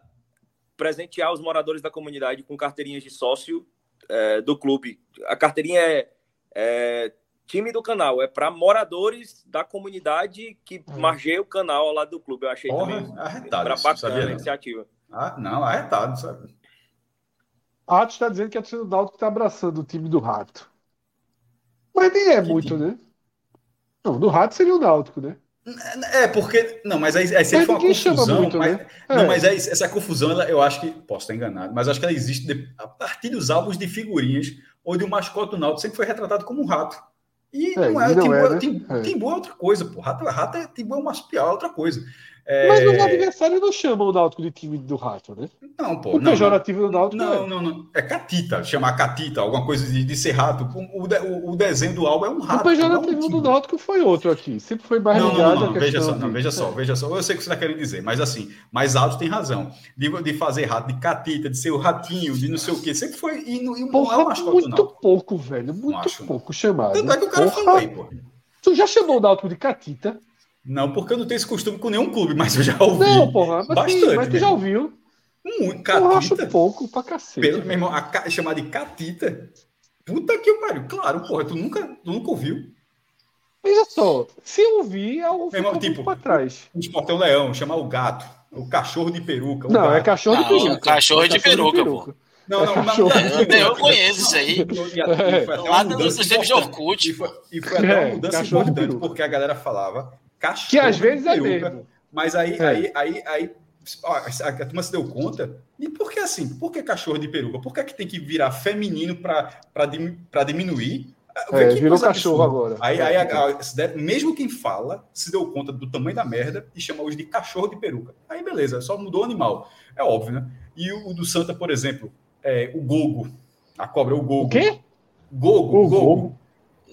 presentear os moradores da comunidade com carteirinhas de sócio é, do clube. A carteirinha é, é time do canal, é para moradores da comunidade que hum. margeia o canal lá do clube. Eu achei Porra, também arretado, para bacana a iniciativa. Ah, não, arretado, sabe? Ato está dizendo que a torcida do Náutico está abraçando o time do Rato. Mas nem é que muito, time? né? Não, do Rato seria o Náutico, né? É, porque. Não, mas aí, aí sempre foi uma confusão. Muito, mas, né? é. Não, mas aí, essa confusão, ela, eu acho que. Posso estar enganado, mas acho que ela existe de, a partir dos álbuns de figurinhas, onde o mascote do Náutico sempre foi retratado como um rato. E é, não é, Timbu, é, né? Timbu, é. É outra coisa, pô. Rato, rato é, Timbu é um marsupial, é outra coisa. É... Mas no adversário não chama o Náutico de time do rato, né? Não, pô. O não, pejorativo do Náutico não, é. não, não. É catita, chamar catita, alguma coisa de, de ser rato. O, o, o, desenho do álbum é um rato. O pejorativo é um do Náutico foi outro aqui. Sempre foi mais não, ligado não, não, veja só, não, veja só, veja só. Eu sei o que você está querendo dizer, mas assim, mas Alto tem razão. De, de fazer rato, de catita, de ser o ratinho, de não sei o quê. Sempre foi. E, e Porra, não é o Muito pouco, velho. Muito pouco chamado. Tanto é que o cara Porra. falou aí, pô. Tu já chamou o Náutico de catita? Não, porque eu não tenho esse costume com nenhum clube, mas eu já ouvi. Não, porra, mas, bastante. Sim, mas tu já ouviu. Muito Eu acho catita. pouco pra cacete. Pelo, meu irmão, a ca- chamar de catita. Puta que pariu. Claro, porra, tu nunca, tu nunca ouviu. Veja só, se eu vi, eu Meu irmão, fico tipo, pra trás. O esporte é um leão, chamar o gato, o cachorro de peruca. o Não, é gato. cachorro de Não, peruca. cachorro É de peruca, pô. Não, não, É não, cachorro. não, Eu- eu conheço isso aí. Foi até uma Lá dos tempos de importante. Orkut, E foi, e até É, uma mudança cachorro de importante, peruca. porque a galera falava cachorro Que às vezes é peruca. mesmo. Mas aí, É. aí, aí, aí ó, a, a turma se deu conta. E por que assim? Por que cachorro de peruca? Por que, que tem que virar feminino para diminuir? Vê É, que virou cachorro absurda. agora. Aí, aí a- a- mesmo quem fala se deu conta do tamanho da merda e chama hoje de cachorro de peruca. Aí beleza, só mudou o animal. É óbvio, né? E o, o do Santa, por exemplo, é, o Gogo. A cobra, o Gogo. O quê? Gogo, O Gogo. Gogo.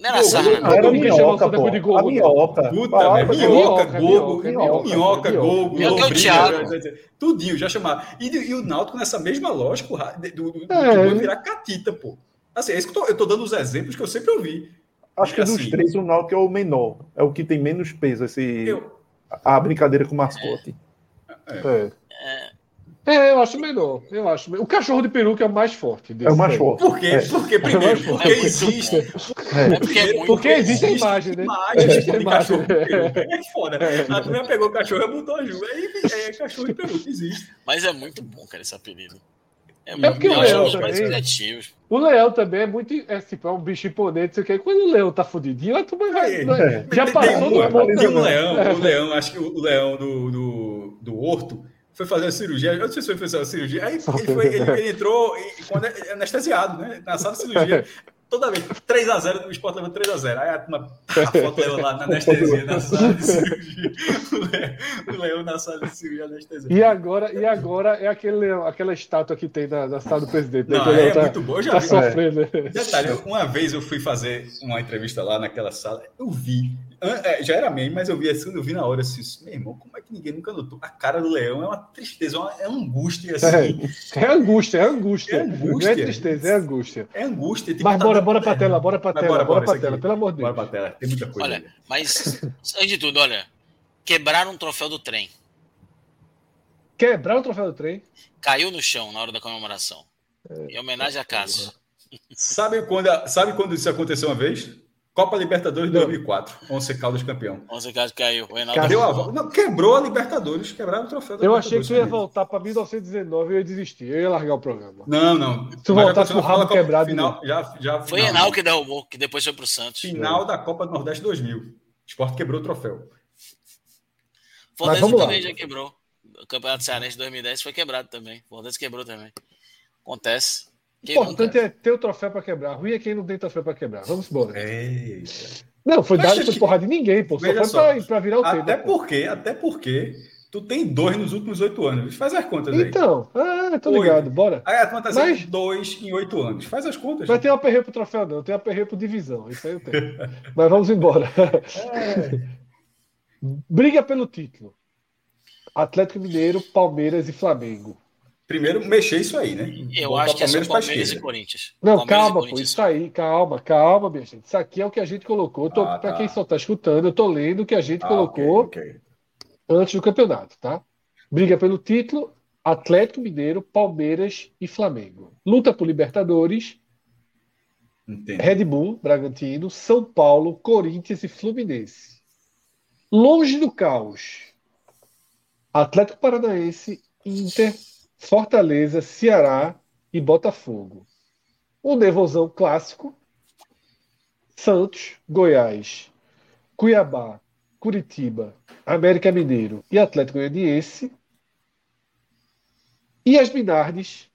Não era sarna, Ah, não. era minhoca, pô. de Gogo, A minhoca. Puta, velho, mas minhoca, minhoca, Gogo, minhoca, minhoca, minhoca, Gogo, Minhoca é o Thiago. tudinho, já chamar. E, e o Náutico nessa mesma lógica do, do, do, É. do virar catita, pô. Assim, é isso que eu tô, eu tô dando os exemplos que eu sempre ouvi. Acho que Assim, dos três, o Náutico é o menor. É o que tem menos peso, esse, Eu, a brincadeira com o mascote. É. É, eu acho melhor. Eu acho. me- O cachorro de peruca é o mais forte. É o mais forte. por quê? É. Porque, primeiro, É. porque existe. É porque é muito. Porque existe a imagem, né? Imagem Existe a de imagem. cachorro de peruca. É foda. A turma pegou o cachorro e botou a Ju. Aí é cachorro de peruca, existe. Mas é muito bom, cara, esse apelido. É, É muito porque bom. o Eu acho Leão um dos mais também- criativos. O leão também é muito. É, tipo, é um bicho imponente, sei o quê. Quando o leão tá fudidinho, a turma vai. É. Já Tem- passou tem, do tem ponto. leão, o leão, acho que o leão do, do, do Horto foi fazer a cirurgia. Eu não sei se foi fazer a cirurgia. Aí ele, foi, ele, ele entrou e, quando é, anestesiado, né? Na sala de cirurgia. Toda vez, 3x0, o Sport levou 3x0. Aí a, turma, a foto levou lá na anestesia, na sala de cirurgia. O leão, na sala de cirurgia, anestesia. E agora, e agora é aquele aquela estátua que tem na, na sala do presidente. né? Não, é tá, muito bom. Eu já tá vi. sofrendo. né? Detalhe, uma vez eu fui fazer uma entrevista lá naquela sala, eu vi, é, já era meme, mas eu vi assim, eu vi na hora assim, meu irmão, como é que ninguém nunca notou? A cara do leão é uma tristeza, é uma, é uma angústia, assim, É angústia, é angústia. É angústia. Não é tristeza, é angústia. é angústia. tipo, Mas tá bora, bora pra tela, bora pra Mas tela, bora, bora, bora, pra tela, aqui. pelo amor de Bora Deus. pra tela, tem muita coisa. Olha, ali. mas antes de tudo, olha, quebraram um troféu do trem. Quebrar o troféu do trem. Caiu no chão na hora da comemoração. Em homenagem a Cássio. Sabe quando, sabe quando isso aconteceu uma vez? Copa Libertadores de Não. 2004, Once Caldas campeão. Onze Cássio caiu. O. Deu a volta. Não, quebrou a Libertadores, quebraram o troféu da Eu achei que tu ia voltar pra 1919 e eu ia desistir. Eu ia largar o programa. Não, não. Se tu voltasse com o rabo Copa- quebrado, Final, já, já, Foi não, Reinaldo que derrubou, que depois foi pro Santos. Final da Copa do Nordeste 2000. O Sport quebrou o troféu. Fortaleza vamos lá. também já quebrou. O Campeonato Cearense de 2010 foi quebrado também. Fortaleza quebrou também. Acontece. O importante é ter o troféu pra quebrar. Ruim é quem não tem troféu pra quebrar. Vamos embora. É. Não, foi dado foi que- porra de ninguém, pô. Só Veja foi pra virar o tempo. Até pô. porque, até porque tu tem dois nos últimos oito anos. Faz as contas aí. Então, ah, tô ligado, bora. Aí a tá dizendo Mas- dois em oito anos. Faz as contas. Vai ter um aperreio pro troféu, não. Tem um aperreio pro divisão. Isso aí eu tenho. Mas vamos embora. É. Briga pelo título. Atlético Mineiro, Palmeiras e Flamengo. Primeiro, mexer isso aí, né? Eu Botar acho que é pra Palmeiras e. Corinthians. Não, Palmeiras calma, pô. Isso aí, calma, calma, minha gente. Isso aqui é o que a gente colocou. Ah, Pra tá. quem só tá escutando, eu tô lendo o que a gente Ah, colocou ok, ok. antes do campeonato, tá? Briga pelo título, Atlético Mineiro, Palmeiras e Flamengo. Luta por Libertadores, Entendo. Red Bull, Bragantino, São Paulo, Corinthians e Fluminense. Longe do caos. Atlético Paranaense, Inter, Fortaleza, Ceará e Botafogo. Um nervosão clássico. Santos, Goiás, Cuiabá, Curitiba, América Mineiro e Atlético Goianiense. E as Minardes,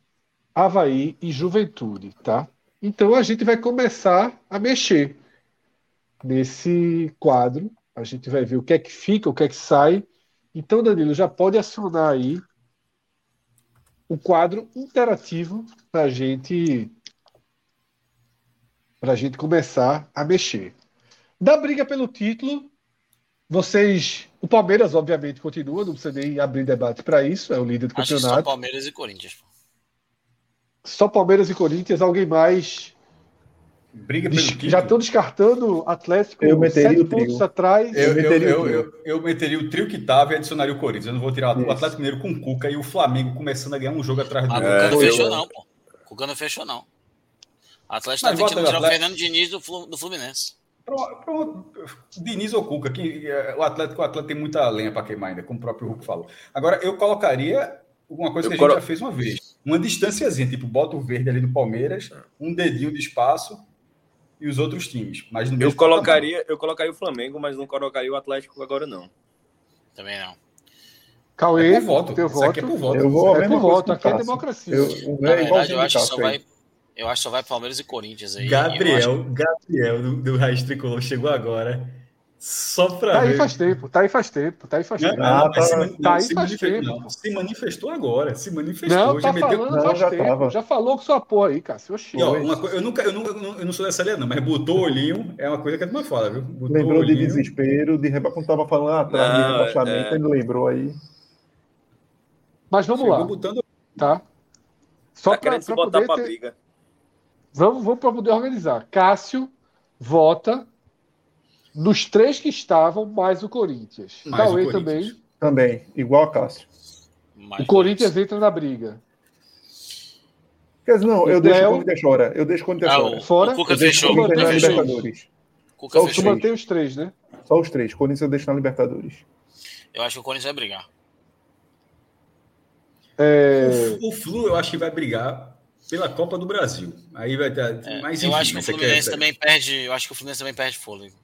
Havaí e Juventude, tá? Então a gente vai começar a mexer nesse quadro. A gente vai ver o que é que fica, o que é que sai. Então, Danilo, já pode acionar aí o quadro interativo para gente para gente começar a mexer. Da briga pelo título, vocês, o Palmeiras obviamente continua, não precisa nem abrir debate para isso, é o líder do Acho que só campeonato. Palmeiras e Corinthians. Só Palmeiras e Corinthians, alguém mais Briga pelo título. Já estão descartando Atlético Eu meteria sete o trio. pontos atrás. Eu, eu, meteria eu, o eu, eu meteria o trio que tava e adicionaria o Corinthians. Eu não vou tirar o Isso. Atlético Mineiro com o Cuca e o Flamengo começando a ganhar um jogo atrás do A outro. Cuca não eu- fechou, não, pô. Cuca não fechou, não. Atlético Mas tá tentando tirar o. Fernando Diniz do, do Fluminense. Pronto. Diniz ou Cuca, que eh, o Atlético, o Atlético tem muita lenha para queimar ainda, como o próprio Hulk falou. Agora, eu colocaria uma coisa Eu que a gente colo- já fez uma vez. Uma distânciazinha, tipo, bota o verde ali do Palmeiras, um dedinho de espaço e os outros times. Mas no Eu mesmo colocaria, eu colocaria o Flamengo, mas não colocaria o Atlético agora, não. Também não. Cauê, É por voto. teu voto. aqui é por voto. Eu vou É por voto, aqui é democracia. Eu, o Na é verdade, eu acho que só vai. Eu acho que só vai Palmeiras e Corinthians aí. Gabriel, Gabriel do, do Raiz Tricolor chegou agora só para Tá aí faz tempo, tá aí faz tempo, tá aí faz Não, tempo. não, Ah, mas se, tá- mani- tá não, aí se faz tempo. não, se manifestou agora, se manifestou, Não, já tá meteu. falando Não, faz já tempo. tava. Já falou com sua porra aí, Cássio. Oxi. E, ó, uma co- eu, nunca, eu, nunca, eu não- não sou dessa linha, não, mas botou o olhinho é uma coisa que a turma fala, viu? Botou Lembrou o de olhinho. desespero, de reba quando tava falando lá atrás de Não, rebaixamento, é. ele lembrou aí. Mas vamos chegou lá, botando. tá? Só tá pra, pra botar poder pra ter... briga. Vamos, vamos para poder organizar. Cássio vota nos três que estavam, mais o Corinthians. Mais o Cauê Corinthians. também. Também, igual a Cássio. Mais O Corinthians entra na briga. Quer dizer, não, eu O deixo Léo- o Corinthians fora. Eu deixo o Corinthians Ah, fora. o, Fora, o Cuca fechou. o O Cuca fechou. Libertadores. Cuca Só o Tu fechou. mantém os três, né? Só os três. Corinthians eu deixo na Libertadores. Eu acho que o Corinthians vai brigar. É, O Flu, eu acho que vai brigar pela Copa do Brasil. Aí vai ter. É, mas, eu enfim, acho que o Fluminense também perde. Eu acho que o Fluminense também perde fôlego.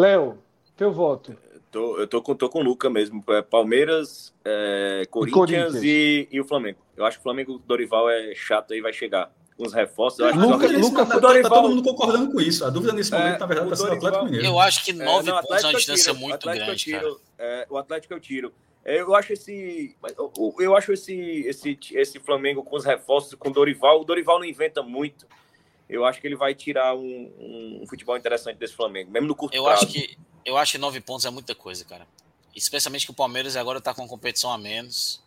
Léo, teu voto. Eu tô, eu tô, com, tô com o Luca mesmo. É Palmeiras, é, Corinthians, Corinthians. E, e o Flamengo. Eu acho que o Flamengo Dorival é chato aí, vai chegar. Com os reforços. Eu acho A que Luca- Luca- o tá, Dorival- tá todo mundo concordando com isso. A dúvida nesse É, momento, na verdade, está sendo o Atlético Dorival- Mineiro. Eu acho que É, nove não, pontos é uma distância tiro, muito grande, tiro, cara. é, o Atlético eu tiro. É, Eu acho esse, mas eu- eu- eu acho esse, esse, esse Flamengo com os reforços, com o Dorival. O Dorival não inventa muito. Eu acho que ele vai tirar um, um futebol interessante desse Flamengo, mesmo no curto Eu prazo. acho que eu acho que nove pontos é muita coisa, cara. Especialmente que o Palmeiras agora tá com competição a menos.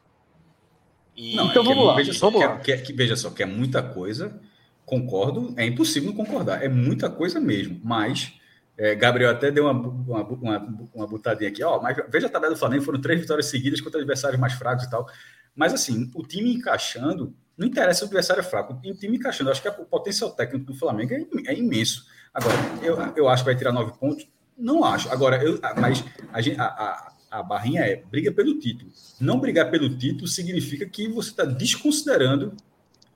E Não, Então é que- vamos lá, Veja só, vamos que, lá. é- que é- que- veja só, que é muita coisa. Concordo, é impossível não concordar. É muita coisa mesmo. Mas, é, Gabriel até deu uma, uma, uma, uma botadinha aqui. Ó, mas veja a tabela do Flamengo, foram três vitórias seguidas contra adversários mais fracos e tal. Mas, assim, o time encaixando, não interessa o adversário é fraco. O time encaixando, acho que o potencial técnico do Flamengo é, é imenso. Agora, eu, eu acho que vai tirar nove pontos. Não acho. Agora, eu, mas a, a, a, a barrinha é briga pelo título. Não brigar pelo título significa que você está desconsiderando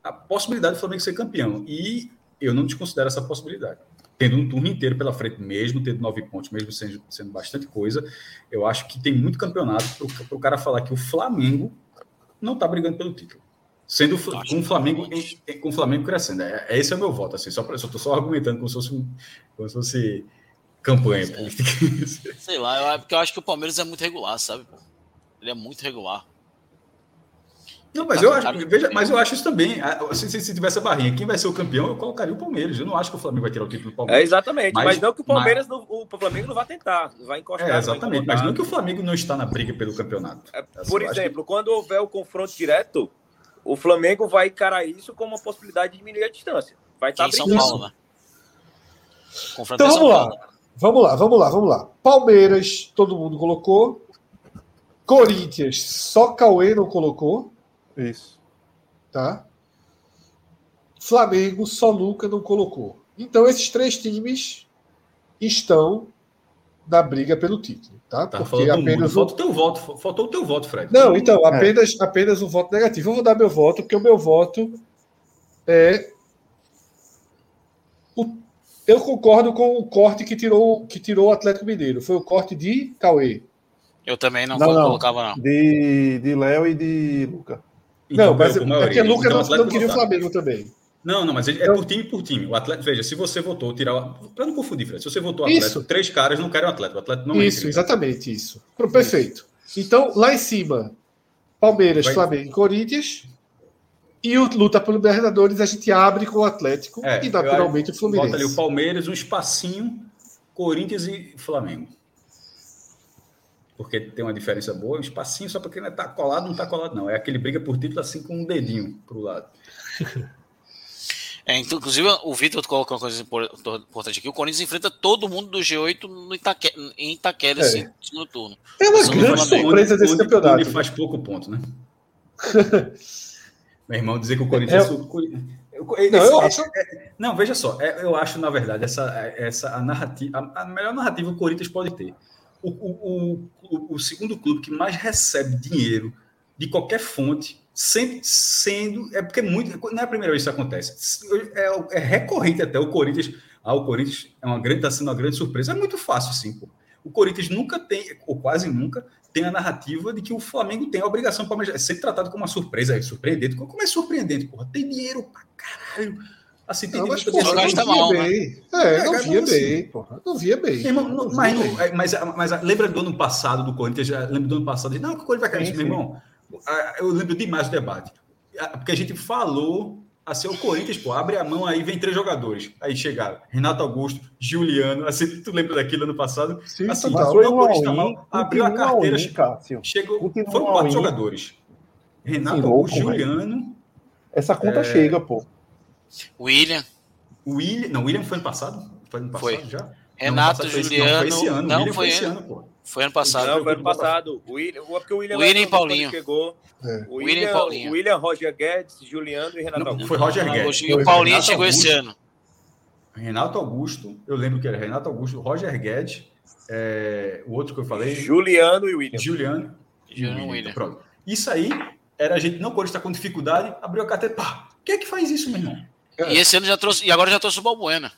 a possibilidade do Flamengo ser campeão. E eu não desconsidero essa possibilidade. Tendo um turno inteiro pela frente mesmo, tendo nove pontos, mesmo sendo, sendo bastante coisa, eu acho que tem muito campeonato para o cara falar que o Flamengo não está brigando pelo título. Sendo Acho com o que Flamengo, em- com o Flamengo crescendo. É, é- esse é o meu voto. Assim, só pra, só estou só argumentando como se fosse, como se fosse campanha política. sei lá, eu, porque eu acho que o Palmeiras é muito regular, sabe? Ele é muito regular. Não, mas eu acho, veja, mas eu acho isso também. Se, se, se tivesse a barrinha, quem vai ser o campeão, eu colocaria o Palmeiras. Eu não acho que o Flamengo vai tirar o título do É, Palmeiras. exatamente. Mas, Mas- não que o Palmeiras, não, o Flamengo não vai tentar, vai encostar. É, vai exatamente. Mas não que o Flamengo não está na briga pelo campeonato. É, Assim, Por acho exemplo, quando houver o confronto direto, o Flamengo vai encarar isso como uma possibilidade de diminuir a distância. Vai estar em São. Paulo, né? Então vamos lá. Paulo. Vamos lá, vamos lá, vamos lá. Palmeiras, todo mundo colocou. Corinthians, só Cauê não colocou, Isso. tá? Flamengo, só Luca não colocou. Então esses três times estão na briga pelo título, tá? Tá Porque apenas um... O teu voto. Faltou o teu voto, Fred. Não, então, apenas, apenas um voto negativo. Eu vou dar meu voto, porque o meu voto é. o- Eu concordo com o corte que tirou, que tirou o Atlético Mineiro. Foi o corte de Cauê. Eu também não, Não, não. colocava, não. De, de Léo e de Luca. Então, não, mas por é porque Lucas Então, não, não queria o. Flamengo também. Não, não, mas é por time por time. O Atlético, veja, se você votou tirar. Para não confundir, Fred, se você votou Atlético, Isso. três caras não querem o Atlético. O Atlético não isso, entra. exatamente isso. Perfeito. Então, lá em cima, Palmeiras, Vai- Flamengo e Corinthians. E o luta pelo Libertadores a gente abre com o Atlético É, e naturalmente o Bota Fluminense. ali o Palmeiras, um espacinho, Corinthians e Flamengo. Porque tem uma diferença boa, um espacinho só porque não tá colado, não tá colado, não. É aquele briga por título assim com um dedinho pro lado. É, então, inclusive, o Vitor colocou uma coisa importante aqui. O Corinthians enfrenta todo mundo do G8 no Itaque, em Itaquera É. esse segundo turno. É uma São grande surpresa desse Onde- campeonato. onde faz pouco ponto, né? Meu irmão, dizer que o Corinthians. É- Não, esse- eu esse- acho. Não, veja só, é, eu acho, na verdade, essa, essa a narrativa, a, a melhor narrativa que o Corinthians pode ter. O, o, o, o segundo clube que mais recebe dinheiro de qualquer fonte, sempre sendo. É porque muito. Não é a primeira vez que isso acontece. É, é recorrente até o Corinthians. Ah, o Corinthians é uma grande, está sendo uma grande surpresa. É muito fácil, assim, pô. O Corinthians nunca tem, ou quase nunca, tem a narrativa de que o Flamengo tem a obrigação para é sempre tratado como uma surpresa, é surpreendente. Como é surpreendente, porra? Tem dinheiro pra caralho. Assim, tem Não, mas, dinheiro porra, gasta não via mal, né? bem. É, É, não via como bem, porra. Não via bem. Irmão, não- Não mas, bem. é, mas, mas lembra do ano passado do Corinthians? Lembra do ano passado? Não, que o Corinthians vai cair. Sim, Meu sim. irmão, eu lembro demais do debate. Ah, Porque a gente falou assim, o Corinthians, pô, abre a mão aí, vem três jogadores. Aí chegaram Renato Augusto, Juliano. Assim, tu lembra daquilo ano passado? Sim, assim, foi não, um o Corinthians all-in, mal, abriu a carteira, Cássio. Chegou, Continua foram quatro jogadores. Renato Que Augusto, louco, velho. Juliano, Essa conta É. chega, pô. William, William. Não, William foi ano passado? Foi ano passado Foi. já? Não, Renato, passado foi esse- Juliano. Não, foi esse ano. Não, William foi, esse ano, pô. Foi ano passado. Não, foi ano passado. O William, porque o William, William e Paulinho. Chegou. É. O William e William, Paulinho. William, Roger Guedes, Juliano e Renato Não, Augusto. foi Roger Guedes. E o Paulinho Renato chegou esse Augusto. ano. Renato Augusto, eu lembro que era Renato Augusto, Roger Guedes, é, o outro que eu falei, Juliano e William. Juliano. e Juliano William. Pronto. Isso aí era a gente, não, quando está com dificuldade, abriu a carteira, pá, quem é que faz isso, meu irmão? E esse ano já trouxe. E agora já trouxe o Balbuena.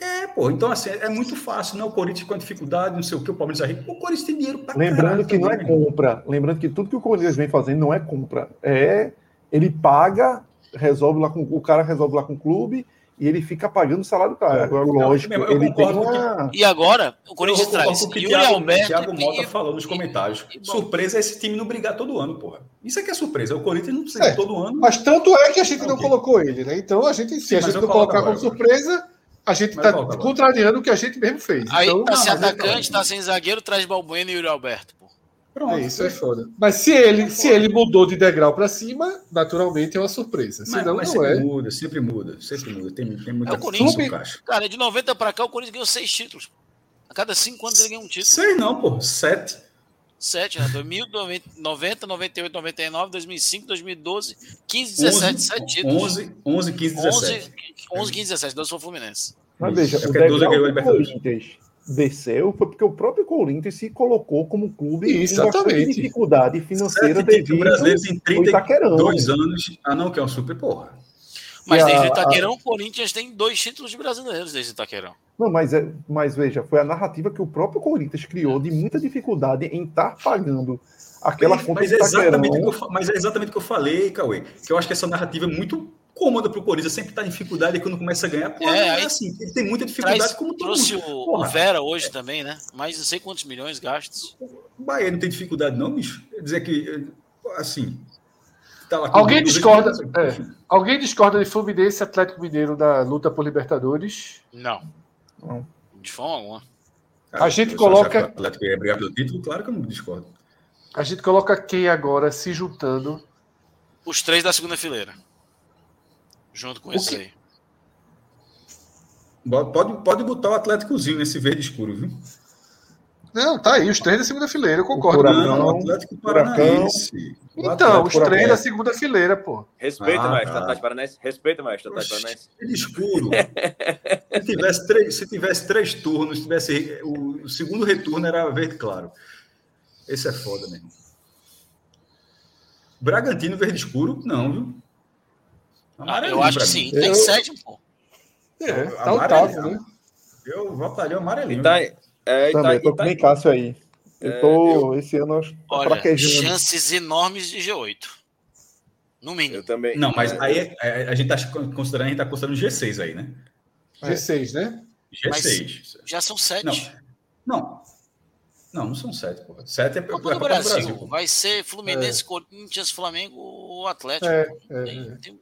É, pô, então assim, é muito fácil, não, o Corinthians com dificuldade, não sei o que, o Palmeiras é rico, o Corinthians tem dinheiro pra Lembrando que não é também, meu irmão. compra. Lembrando que tudo que o Corinthians vem fazendo não é compra. É ele paga, resolve lá com o cara resolve lá com o clube e ele fica pagando o salário do cara. É. Agora, Não, lógico, eu ele tem concordo com uma. E agora, o Corinthians traz o que Yuri Thiago, Alberto. Thiago Mota e- falou nos comentários. e- e- surpresa é esse time não brigar todo ano, porra. Isso é que é surpresa. O Corinthians não precisa É. todo ano. Mas tanto é que a gente não Ok. colocou ele, né? Então a gente, se Sim, a gente não colocar como agora. surpresa, a gente está contrariando o que a gente mesmo fez. Aí então, tá sem é atacante, claro. tá sem zagueiro, traz Balbuena e Yuri Alberto. Pô. Pronto. é isso é foda. Mas se ele, se ele mudou de degrau para cima, naturalmente é uma surpresa. Mas, Senão mas não sempre é. muda, sempre muda, sempre muda. Tem, tem muita É o Corinthians. no caixa. Cara, de 90 pra cá, o Corinthians ganhou seis títulos. A cada cinco anos ele ganha um título. Seis não, pô. Sete. Sete, né? 2090, 98, 99, 2005, 2012, 15, 17, sete títulos. 11, 11 15, 11, 17. 11 15, 17, dois foi o Fluminense. Mas veja, É o porque a 12 degrau ganhou a o Libertadores. Corinthians desceu foi porque o próprio Corinthians se colocou como clube Isso, com bastante exatamente. dificuldade financeira devido brasileiros em ao Itaquerão. 32 anos. Ah, não, que é um super porra. Mas E a- desde o Itaquerão, o Corinthians tem dois títulos de brasileiros desde o Itaquerão. Não, mas, é, mas veja, foi a narrativa que o próprio Corinthians criou de muita dificuldade em estar pagando aquela mas, conta mas é exatamente o que eu, mas é exatamente o que eu falei, Cauê. Que eu acho que essa narrativa é muito cômoda pro Corinthians. Sempre tá em dificuldade quando começa a ganhar, pô, É, é, assim. Ele tem muita dificuldade Traz, como todo trouxe mundo. o, o. Vera hoje também, né? Mais não sei quantos milhões gastos. O Bahia não tem dificuldade, não, bicho. Quer dizer que, assim. Tá Alguém discorda, é. Alguém discorda de Fluminense e Atlético Mineiro da luta por Libertadores? Não. Não. De forma alguma. Cara, A gente coloca- Atlético ia brigar pelo título, claro que eu não discordo. A gente coloca quem agora se juntando? Os três da segunda fileira. Junto com O esses que- aí. Pode, pode botar o Atléticozinho nesse verde escuro, viu? Não, tá aí, os três da segunda fileira, eu concordo. Furacão, Não, o Atlético. Paranaense. O Então, Atlético os três Furacão. da segunda fileira, pô. Respeita, Ah, maestro, tá. Atlético Paranaense. Respeita, maestro, Atlético Paranaense. Verde escuro. se, tivesse três, se tivesse três turnos, tivesse o, o segundo retorno era verde claro. Esse é foda mesmo. Bragantino verde escuro, não, viu? Amarelinho eu acho que sim. Tem Eu- sétimo, pô. É, tá oitavo, né? Eu votaria o amarelinho. E tá, é, tá, Também, tô e tá, com o Cássio aí. Eu É, tô, esse ano, eu tô Olha, fraquejando. chances enormes de G8. No mínimo. eu também. Não, mas aí é- é- a gente está considerando, a gente tá considerando G6 aí, né? G6, né? G6. Já são sete. Não. Não. Não, não são sete, porra. Sete é para Copa o do Brasil. Brasil. Vai ser Fluminense, Corinthians, Flamengo ou Atlético. É, é, Tem- é. tem-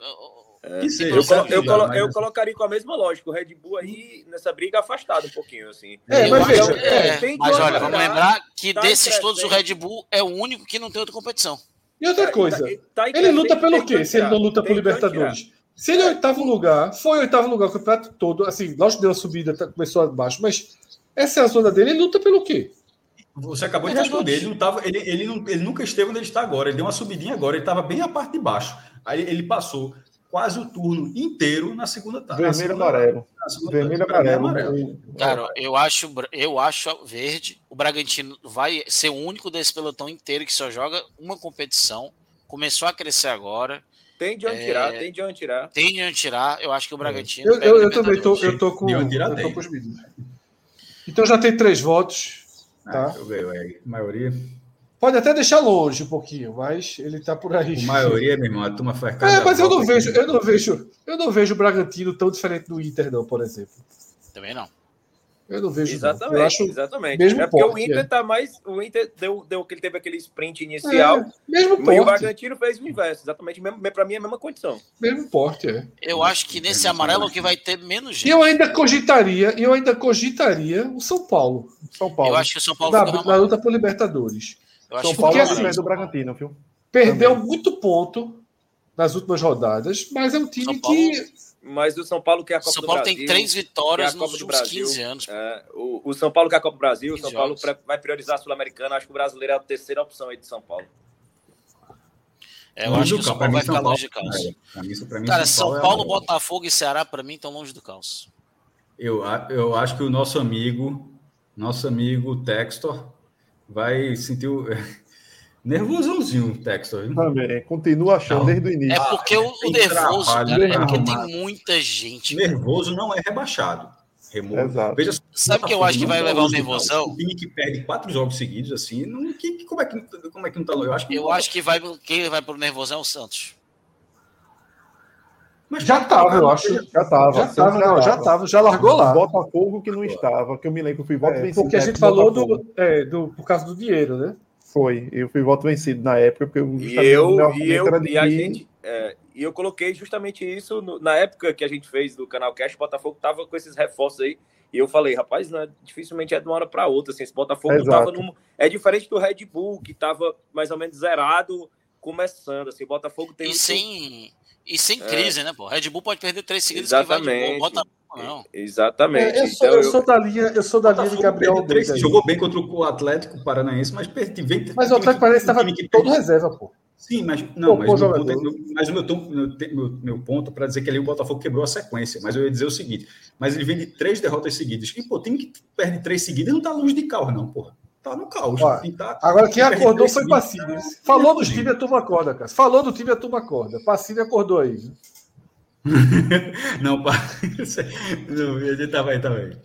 É, seja, eu, colo- sete eu, colo- eu colocaria com a mesma lógica. O Red Bull aí, nessa briga, afastado um pouquinho, assim. É, mas veja, é, tem mas olha, vamos lembrar que tá desses todos o. Red Bull é o único que não tem outra competição. E outra coisa, Tá- tá ele luta tem- pelo quê? que Se ele não luta por Libertadores? Se ele é oitavo lugar, foi oitavo lugar o campeonato todo, assim, lógico que deu uma subida, tá- começou abaixo, mas essa é a zona dele, ele luta pelo quê? Você acabou de É responder. Ele, não tava, ele, ele, não, ele nunca esteve onde ele está agora. Ele deu uma subidinha agora. Ele estava bem a parte de baixo. Aí ele passou quase o turno inteiro na segunda tarde. Vermelho e amarelo. Vermelho e é amarelo. Cara, eu acho, eu acho verde. O Bragantino vai ser o único desse pelotão inteiro que só joga uma competição. Começou a crescer agora. Tem de onde É. tirar, tem de onde tirar. Tem de onde tirar. Eu acho que o Bragantino. Eu, eu, eu também tô, eu tô com, eu tô com os meninos. Então já tem três votos. Tá. Ah, eu ganhei, a maioria. Pode até deixar longe um pouquinho, mas ele tá por aí. A maioria, meu irmão, a turma faz É, cada mas eu não vejo, eu não vejo, eu não vejo o Bragantino tão diferente do Inter, não, por exemplo. Também não. Eu não vejo. não. Exatamente, Eu acho exatamente. mesmo é porque o porte, Inter é. tá mais. O Inter deu, deu que ele teve aquele sprint inicial. é, mesmo E o porte, Bragantino fez o inverso, exatamente. Mesmo, pra mim é a mesma condição. mesmo porte, é. Eu acho que nesse amarelo é o que vai ter menos E gente. eu ainda cogitaria, e eu ainda cogitaria o São Paulo São Paulo. Eu acho que o São Paulo na, na luta por Libertadores. Eu acho São que Paulo porque é assim, do amarelo. Bragantino, viu? Perdeu muito ponto nas últimas rodadas, mas é um time Paulo- que Mas o São Paulo quer a Copa São do Paulo Brasil. tem três vitórias que é nos do últimos Brasil. 15 anos. É, o, o São Paulo quer a Copa do Brasil, o 15 São Paulo jogos. vai priorizar a Sul-Americana. Acho que o brasileiro é a terceira opção aí de São Paulo. É, eu Longe acho do que o São Paulo vai ficar longe de é caos. mim, Cara, São é Paulo, amarelo. Botafogo e Ceará, pra mim, estão longe do caos. Eu, eu acho que o nosso amigo, nosso amigo Textor, vai sentir o. Nervosãozinho, o Textor. Também. Continua achando Não. desde o É início. porque o, o nervoso, trabalho, cara, é né, porque tem muita gente. Nervoso não é rebaixado. Remo... Exato. Veja Sabe o que eu acho que vai tá levar o nervosão? Um time que perde quatro jogos seguidos, assim, não, que, que- como, é que, como é que não tá longe? Eu acho que, Eu acho que vai, quem vai pro nervosão é o Santos. Mas já tá tava, eu acho. Já estava. Já tava, não, já tava, já largou lá. Botafogo que não estava, que eu me lembro que eu fui voto É, vencido. porque a gente falou do, é, do, por causa do dinheiro, né? Foi, eu fui voto vencido na época, porque eu, E eu, e eu, e a gente, é, e eu coloquei justamente isso no- na época que a gente fez do canal Cash, o Botafogo tava com esses reforços aí, e eu falei, rapaz, não é- dificilmente é de uma hora para outra, assim, esse Botafogo Exato. tava num, é diferente do Red Bull, que tava mais ou menos zerado, começando, assim, o Botafogo tem E muito- sem, e sem É. crise, né, pô? Red Bull pode perder três seguidos que vai de boa. Exatamente. Bota não. Exatamente. É, eu, sou, então, eu sou da linha, eu sou da linha de Gabriel três, jogou bem contra o Atlético Paranaense, mas perde, vem, Mas o Atlético Paranaense estava todo reserva, pô. Sim, mas não, Pô, mas, pô, o meu ponto, é- mas o meu, tom- meu, meu, ponto para dizer que ali o Botafogo quebrou a sequência. Mas eu ia dizer o seguinte: mas ele vem de três derrotas seguidas. E, pô, time que perde três seguidas não tá longe de caos, não, porra. Tá no caos. Tem que tá- Agora quem acordou foi. Pacini. Falou dos times, a turma acorda, cara. Falou do time, a turma acorda. Pacini acordou aí. Não, pá. Não, ele tava aí também.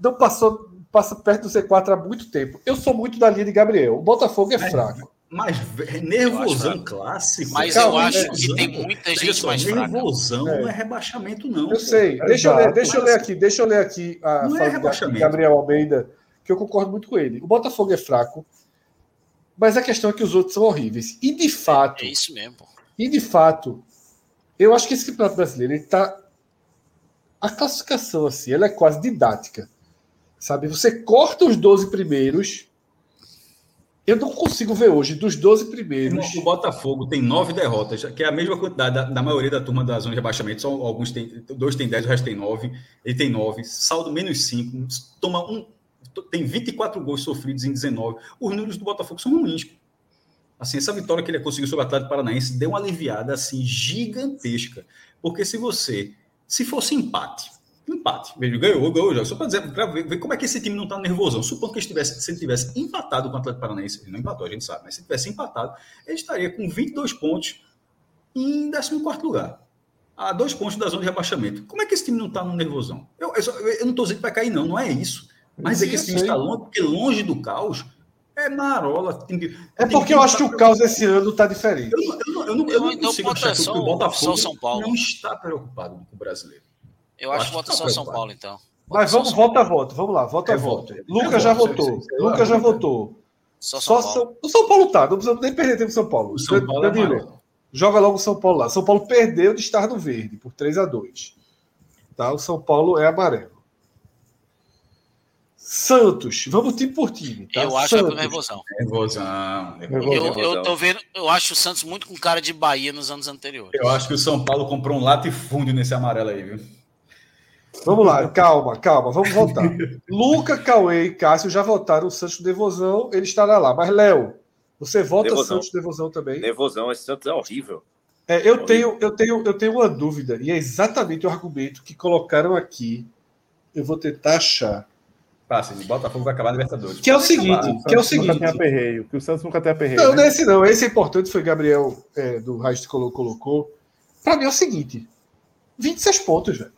Não passou, passa perto do C4 há muito tempo. Eu sou muito da linha de Gabriel. O Botafogo é Mas- fraco. Mas ve- nervosão clássico. Mas Calma, eu acho nervosão, que tem muita gente só, mais fraca. Nervosão É. não é rebaixamento, não. Eu pô. sei. Deixa eu, ler, Exato. deixa eu ler aqui, deixa eu ler aqui a Não é rebaixamento. Gabriel Almeida, que eu concordo muito com ele. O Botafogo é fraco, mas a questão é que os outros são horríveis. E de fato, É isso mesmo, e de fato, eu acho que esse campeonato brasileiro ele tá a classificação assim, ela é quase didática. Sabe, você corta os 12 primeiros. Eu não consigo ver hoje dos 12 primeiros. O Botafogo tem nove derrotas, que é a mesma quantidade da, da maioria da turma da zona de rebaixamento. Só alguns tem, dois tem dez, o resto tem nove. Ele tem nove, saldo menos cinco, toma um, tem 24 gols sofridos em 19. Os números do Botafogo são ruins. Assim, essa vitória que ele conseguiu sobre o Atlético Paranaense deu uma aliviada assim gigantesca. Porque se você, se fosse empate, empate, veja, ganhou, ganhou, já, só para dizer, para ver, ver como é que esse time não está nervosão. Supondo que ele estivesse, se ele tivesse empatado com o Atlético Paranaense, ele não empatou, a gente sabe, mas se ele tivesse empatado, ele estaria com 22 pontos em 14 lugar. A dois pontos da zona de rebaixamento. Como é que esse time não está no nervosão? Eu, eu, eu não estou dizendo vai cair, não, não é isso. Mas é que esse time Sim, está longe, porque longe do caos é marola. Tem É tem porque eu acho que o caos esse ano tá diferente. Eu não, eu não, eu não, eu não Então, consigo achar que o Botafogo São Paulo. não está preocupado com o brasileiro. Eu acho acho que bota que só tá São. Paulo, então. Mas vamos, volta a voto. Vamos lá, volta a É voto. voto. Lucas É já voto, votou. Lucas já votou. Só São Só Paulo. São... O São Paulo tá, não precisamos nem perder tempo com o São Paulo. O São Paulo é Danilo, amarelo. joga logo o São Paulo lá. São Paulo perdeu de estar no verde por 3 a 2 Tá? O São Paulo é amarelo. Santos, vamos time por time. Tá? Eu acho Santos. que é nervosão. Nervosão. Nervosão. Eu, eu tô vendo, eu acho o Santos muito com cara de Bahia nos anos anteriores. Eu acho que o São Paulo comprou um latifúndio nesse amarelo aí, viu? Vamos lá, calma, calma, vamos voltar. Luca, Cauê e Cássio já votaram o Santos Devozão, ele estará lá. Mas, Léo, você vota Devozão. Santos Devozão também? Nervosão, esse Santos é horrível. É, eu, tenho, eu, tenho, eu tenho uma dúvida, e é exatamente o argumento que colocaram aqui. Eu vou tentar achar. Passe, o Botafogo vai acabar na Libertadores. Que é o Vai seguinte, acabar. que é o Santos Nunca seguinte. tem aperreio, que o Santos nunca tem aperreio. Não, né? não é esse não. Esse é importante, foi Gabriel é, do Raiz colocou. colocou. Para mim é o seguinte: 26 pontos, velho.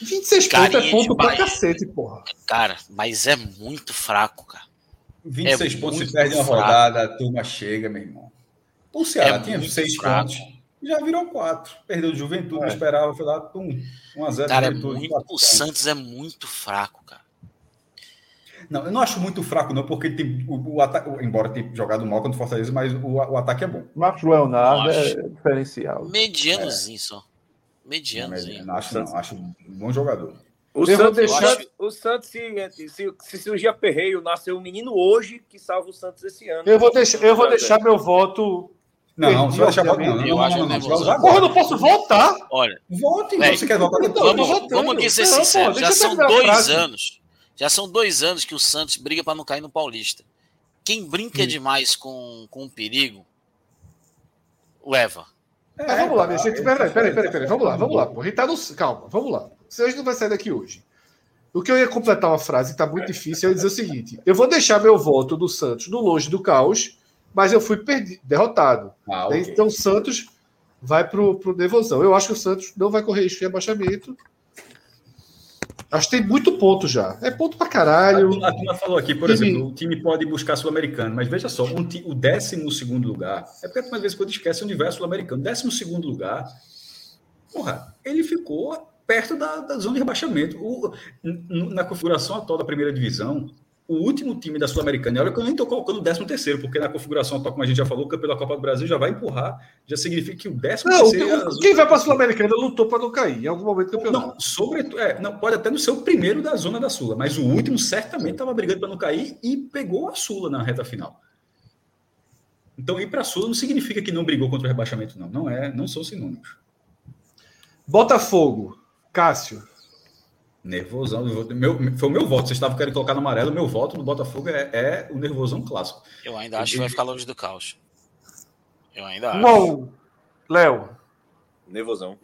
26 pontos Carinha é ponto pra cacete, porra. Cara, mas é muito fraco, cara. 26 É pontos se perde uma fraco. rodada, a turma chega, meu irmão. O Ceará É tinha muito 6 fraco. pontos, já virou 4. Perdeu de juventude, não É. esperava, foi lá, pum, 1x0. Cara, é muito, quatro o. Santos é muito fraco, cara. Não, eu não acho muito fraco, não, porque tem, o, o ataque, embora tenha jogado mal contra o Fortaleza, mas o, o ataque é bom. Marcos Leonardo é diferencial. Medianozinho só. Não, Medianozinho. não acho, não, acho um bom jogador. O Eu vou Santos, deixar- o Santos, o Santos, se, se, se surgir aperreio, nasceu um menino hoje que salva o Santos esse ano. Eu vou deixar, eu vou deixar meu voto. Não, você vai não, Eu não, acho não, não, você Porra, eu não posso voltar. Olha, Vote, Véi, você quer votar então, depois. vamos, votando. vamos aqui ser sinceros. Já são dois anos. Já são dois anos que o Santos briga para não cair no Paulista. Quem brinca demais com, com o perigo leva. Mas vamos lá, minha gente. Peraí, peraí, peraí, peraí. Vamos lá, vamos lá. Porra. Tá no... Calma, vamos lá. Vocês não vai sair daqui hoje. O que eu ia completar uma frase que tá muito difícil, eu ia dizer o seguinte: eu vou deixar meu voto do Santos no longe do caos, mas eu fui perdi... derrotado. Ah, Né? ok. Então o Santos vai pro, pro Devozão. Eu acho que o Santos não vai correr risco de rebaixamento. Acho que tem muito ponto já. É ponto pra caralho. a turma falou aqui, por Time- exemplo, o time pode buscar sul-americano, mas veja só, um ti- o décimo segundo lugar, é porque às vezes quando esquece o universo sul-americano, décimo segundo lugar, porra, ele ficou perto da, da zona de rebaixamento. O- na configuração atual da primeira divisão, o último time da Sul-Americana, e olha que eu nem estou colocando o décimo terceiro, porque na configuração atual, como a gente já falou, o campeão da Copa do Brasil já vai empurrar, já significa que o décimo Não, terceiro... é a o- zona- quem vai pra Sul-Americana lutou pra não cair em algum momento do campeonato. Não, sobretudo, é, não, pode até não ser o primeiro da zona da Sula, mas o último certamente estava brigando para não cair e pegou a Sula na reta final. Então ir para a Sula não significa que não brigou contra o rebaixamento, não. Não é, não são sinônimos. Botafogo, Cássio. Nervosão, meu, foi o meu voto. Vocês estavam querendo colocar no amarelo, meu voto no Botafogo é, é o nervosão clássico. Eu ainda acho que vai ficar longe do caos. Eu ainda acho. Bom, Léo, Nervosão.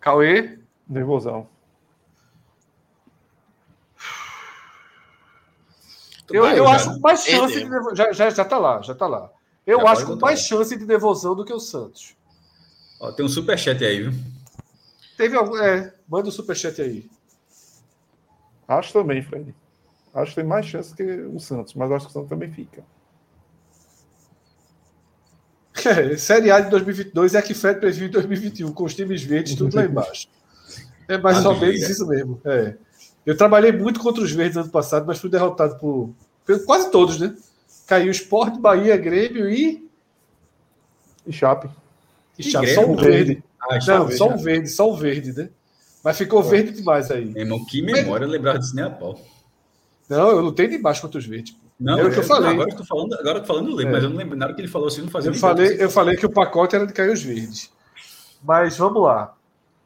Cauê. Nervosão. Eu, eu acho com mais chance de já, já, já tá lá, já tá lá. Eu Já acho com mais chance de devolução do que o Santos. Ó, tem um superchat aí, viu? Teve algum. É, manda o superchat aí. Acho também, Fred. Acho que tem mais chance que o Santos, mas acho que o Santos também fica. É, Série A de 2022 é a que Fred previu em 2021, com os times verdes tudo lá embaixo. É mais ou Maravilha. menos isso mesmo. É. Eu trabalhei muito contra os verdes ano passado, mas fui derrotado por, por quase todos, né? Caiu Sport, Bahia, Grêmio e. E Chape. e E Chape, Grêmio, só um verde. Ah, Não, só né? um verde, só um verde, né? Mas ficou verde demais aí. Meu irmão, que memória eu lembrava disso nem a pau. Não, eu lutei demais contra os verdes. Não, Era o que eu falei. Agora eu tô falando, agora eu tô falando, eu lembro, É. mas eu não lembro nada que ele falou assim, não fazia Eu falei, eu falei que o pacote era de cair os verdes. Mas vamos lá.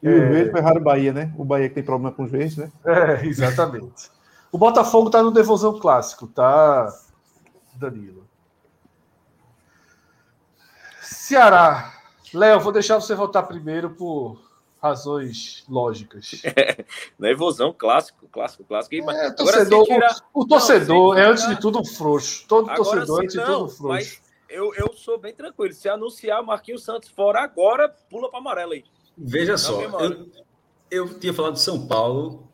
E É. o verde ferraram o Bahia, né? O Bahia que tem problema com os verdes, né? É, exatamente. O Botafogo tá no devolução clássico, tá, Danilo? Ceará. Léo, vou deixar você votar primeiro por razões lógicas. Nervosão, clássico, clássico, clássico. E, mas- É, agora, torcedor, o, o torcedor se é, antes de tudo, um frouxo. Todo Agora torcedor, sim, antes de não, tudo, um frouxo. mas eu, eu sou bem tranquilo. Se anunciar Marquinhos Santos fora agora, pula para amarelo aí. Veja só, mesma hora. eu, eu tinha falado de São Paulo.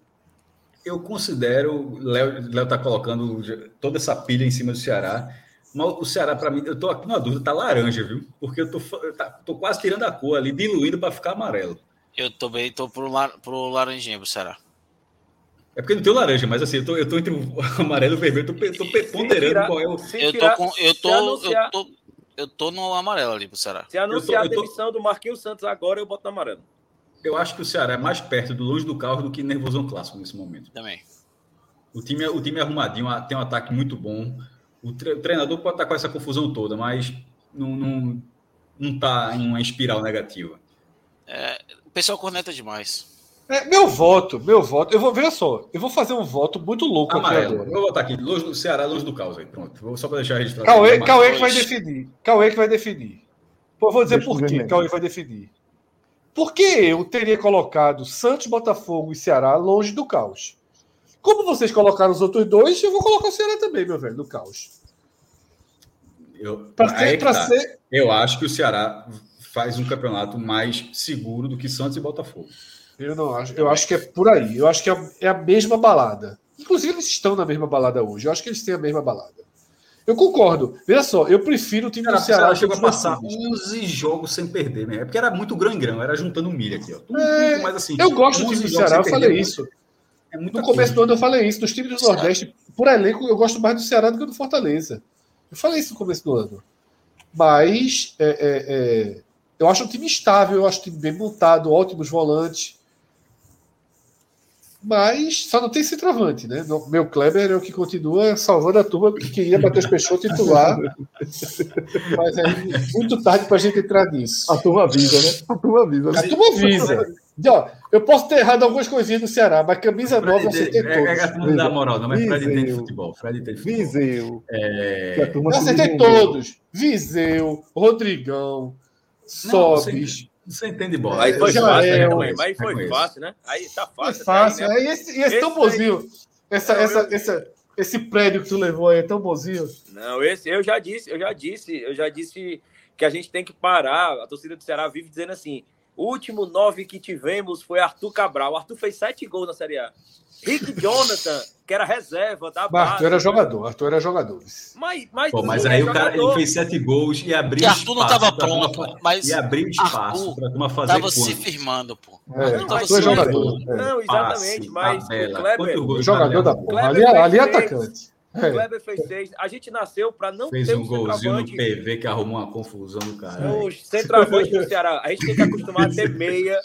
Eu considero, Léo Léo tá colocando toda essa pilha em cima do Ceará. Mas o Ceará, para mim, eu tô aqui na dúvida, tá laranja, viu? Porque eu tô, eu tá- tô quase tirando a cor ali, diluindo para ficar amarelo. Eu também tô pro, lar, pro laranjinha, pro Ceará. É porque não tem o laranja, mas assim, eu tô, eu tô entre o amarelo e o vermelho, tô, tô ponderando tirar- qual é o. Eu tô com. Eu tô. anunciar, Eu tô, eu tô no amarelo ali pro Ceará. se anunciar eu tô- a demissão do Marquinhos Santos agora, eu boto no amarelo. eu acho que o Ceará é mais perto do longe do carro do que nervosão clássico nesse momento. Também. O time, é- o time é arrumadinho, tem um ataque muito bom. O tre- o treinador pode estar com essa confusão toda, mas não, não, não tá em uma espiral negativa. O pessoal corneta demais. É, meu voto, meu voto. Eu vou ver só. Eu vou fazer um voto muito louco aqui Amarelo. agora. Vou botar aqui. Longe do Ceará, longe do caos aí. Pronto. Vou só para deixar registrado. Cauê, Amarelo. Cauê que vai definir. Cauê que vai definir. Pô, eu vou dizer Deixa eu por quê. Cauê vai definir. Porque eu teria colocado Santos, Botafogo e Ceará longe do caos. Como vocês colocaram os outros dois, eu vou colocar o Ceará também, meu velho, no caos. Eu, Pra ser, que pra tá. ser, eu acho que o Ceará faz um campeonato mais seguro do que Santos e Botafogo. Eu não acho. Eu acho que é por aí. Eu acho que é, é a mesma balada. Inclusive, eles estão na mesma balada hoje. Eu acho que eles têm a mesma balada. Eu concordo. Veja só, eu prefiro o time Cara, do o Ceará. Chegou a passar times. 11 jogos sem perder, né? É porque era muito grão em grão, era juntando milha aqui, ó. Tudo, É, tudo mais assim. Eu gosto do 11 time do Ceará, eu falei perder, isso. É muita No começo do ano eu falei isso. Dos times do. Nordeste, por elenco, eu gosto mais do Ceará do que do Fortaleza. Eu falei isso no começo do ano. Mas é, é, é, eu acho um time estável, eu acho um time bem montado, ótimos volantes. Mas só não tem centroavante, né? No- Meu Kleber é o que continua salvando a turma que queria Matheus Peixoto titular. Mas é muito tarde para a gente entrar nisso. A turma avisa, né? A turma avisa. A turma avisa. E, ó, eu posso ter errado algumas coisinhas do Ceará, mas camisa nova eu Fred, acertei é, é, todos. turma não dá moral, não, mas Fred entende Viseu. futebol. Fred entende futebol. Viseu. Que a É... turma Eu acertei todos. Viseu, Rodrigão, Não, Sobis. Você entende bola. Foi já fácil, é, né, eu também. Mas foi reconheço. fácil, né? Aí tá Foi fácil. fácil. até aí, É, né? e esse, e esse Esse tamborzinho. Essa, essa, eu- essa, esse prédio que tu levou aí é tão bonzinho. Não, esse eu já disse, eu já disse, eu já disse que a gente tem que parar. A torcida do Ceará vive dizendo assim: o último nove que tivemos foi Arthur Cabral. O Arthur fez sete gols na Série A. Rick Jonathan, que era reserva da Mas base. Arthur era jogador. Arthur era jogador. Mas, mas, Pô, mas aí é o cara ele fez sete gols e abriu E Arthur não espaço estava pra pronto, fa- mas E abriu espaço para a turma fazer Tava se firmando, pô. É, Não, Arthur é jogador. É. Não, exatamente. Passe, mas tabela. o Kleber, Jogador da porra. Ali, Kleber ali é atacante. O É. Kleber fez seis. A gente nasceu para não Fez ter um um golzinho no. PV que arrumou uma confusão do cara. O centroavante do Ceará, a gente tem que acostumar a ter meia,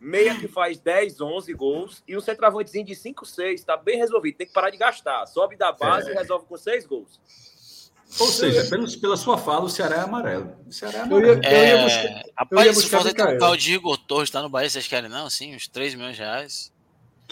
meia que faz 10, 11 gols, e um centroavantezinho de 5, 6, tá bem resolvido, tem que parar de gastar. Sobe da base É. e resolve com 6 gols. Ou seja, pelo, pela sua fala, o Ceará é amarelo. O Ceará é Eu amarelo. ia, eu ia É, buscar. eu ia rapaz, se buscar for trocar o de Igor Torres, tá no Bahia, vocês querem não? Sim, uns 3 milhões de reais.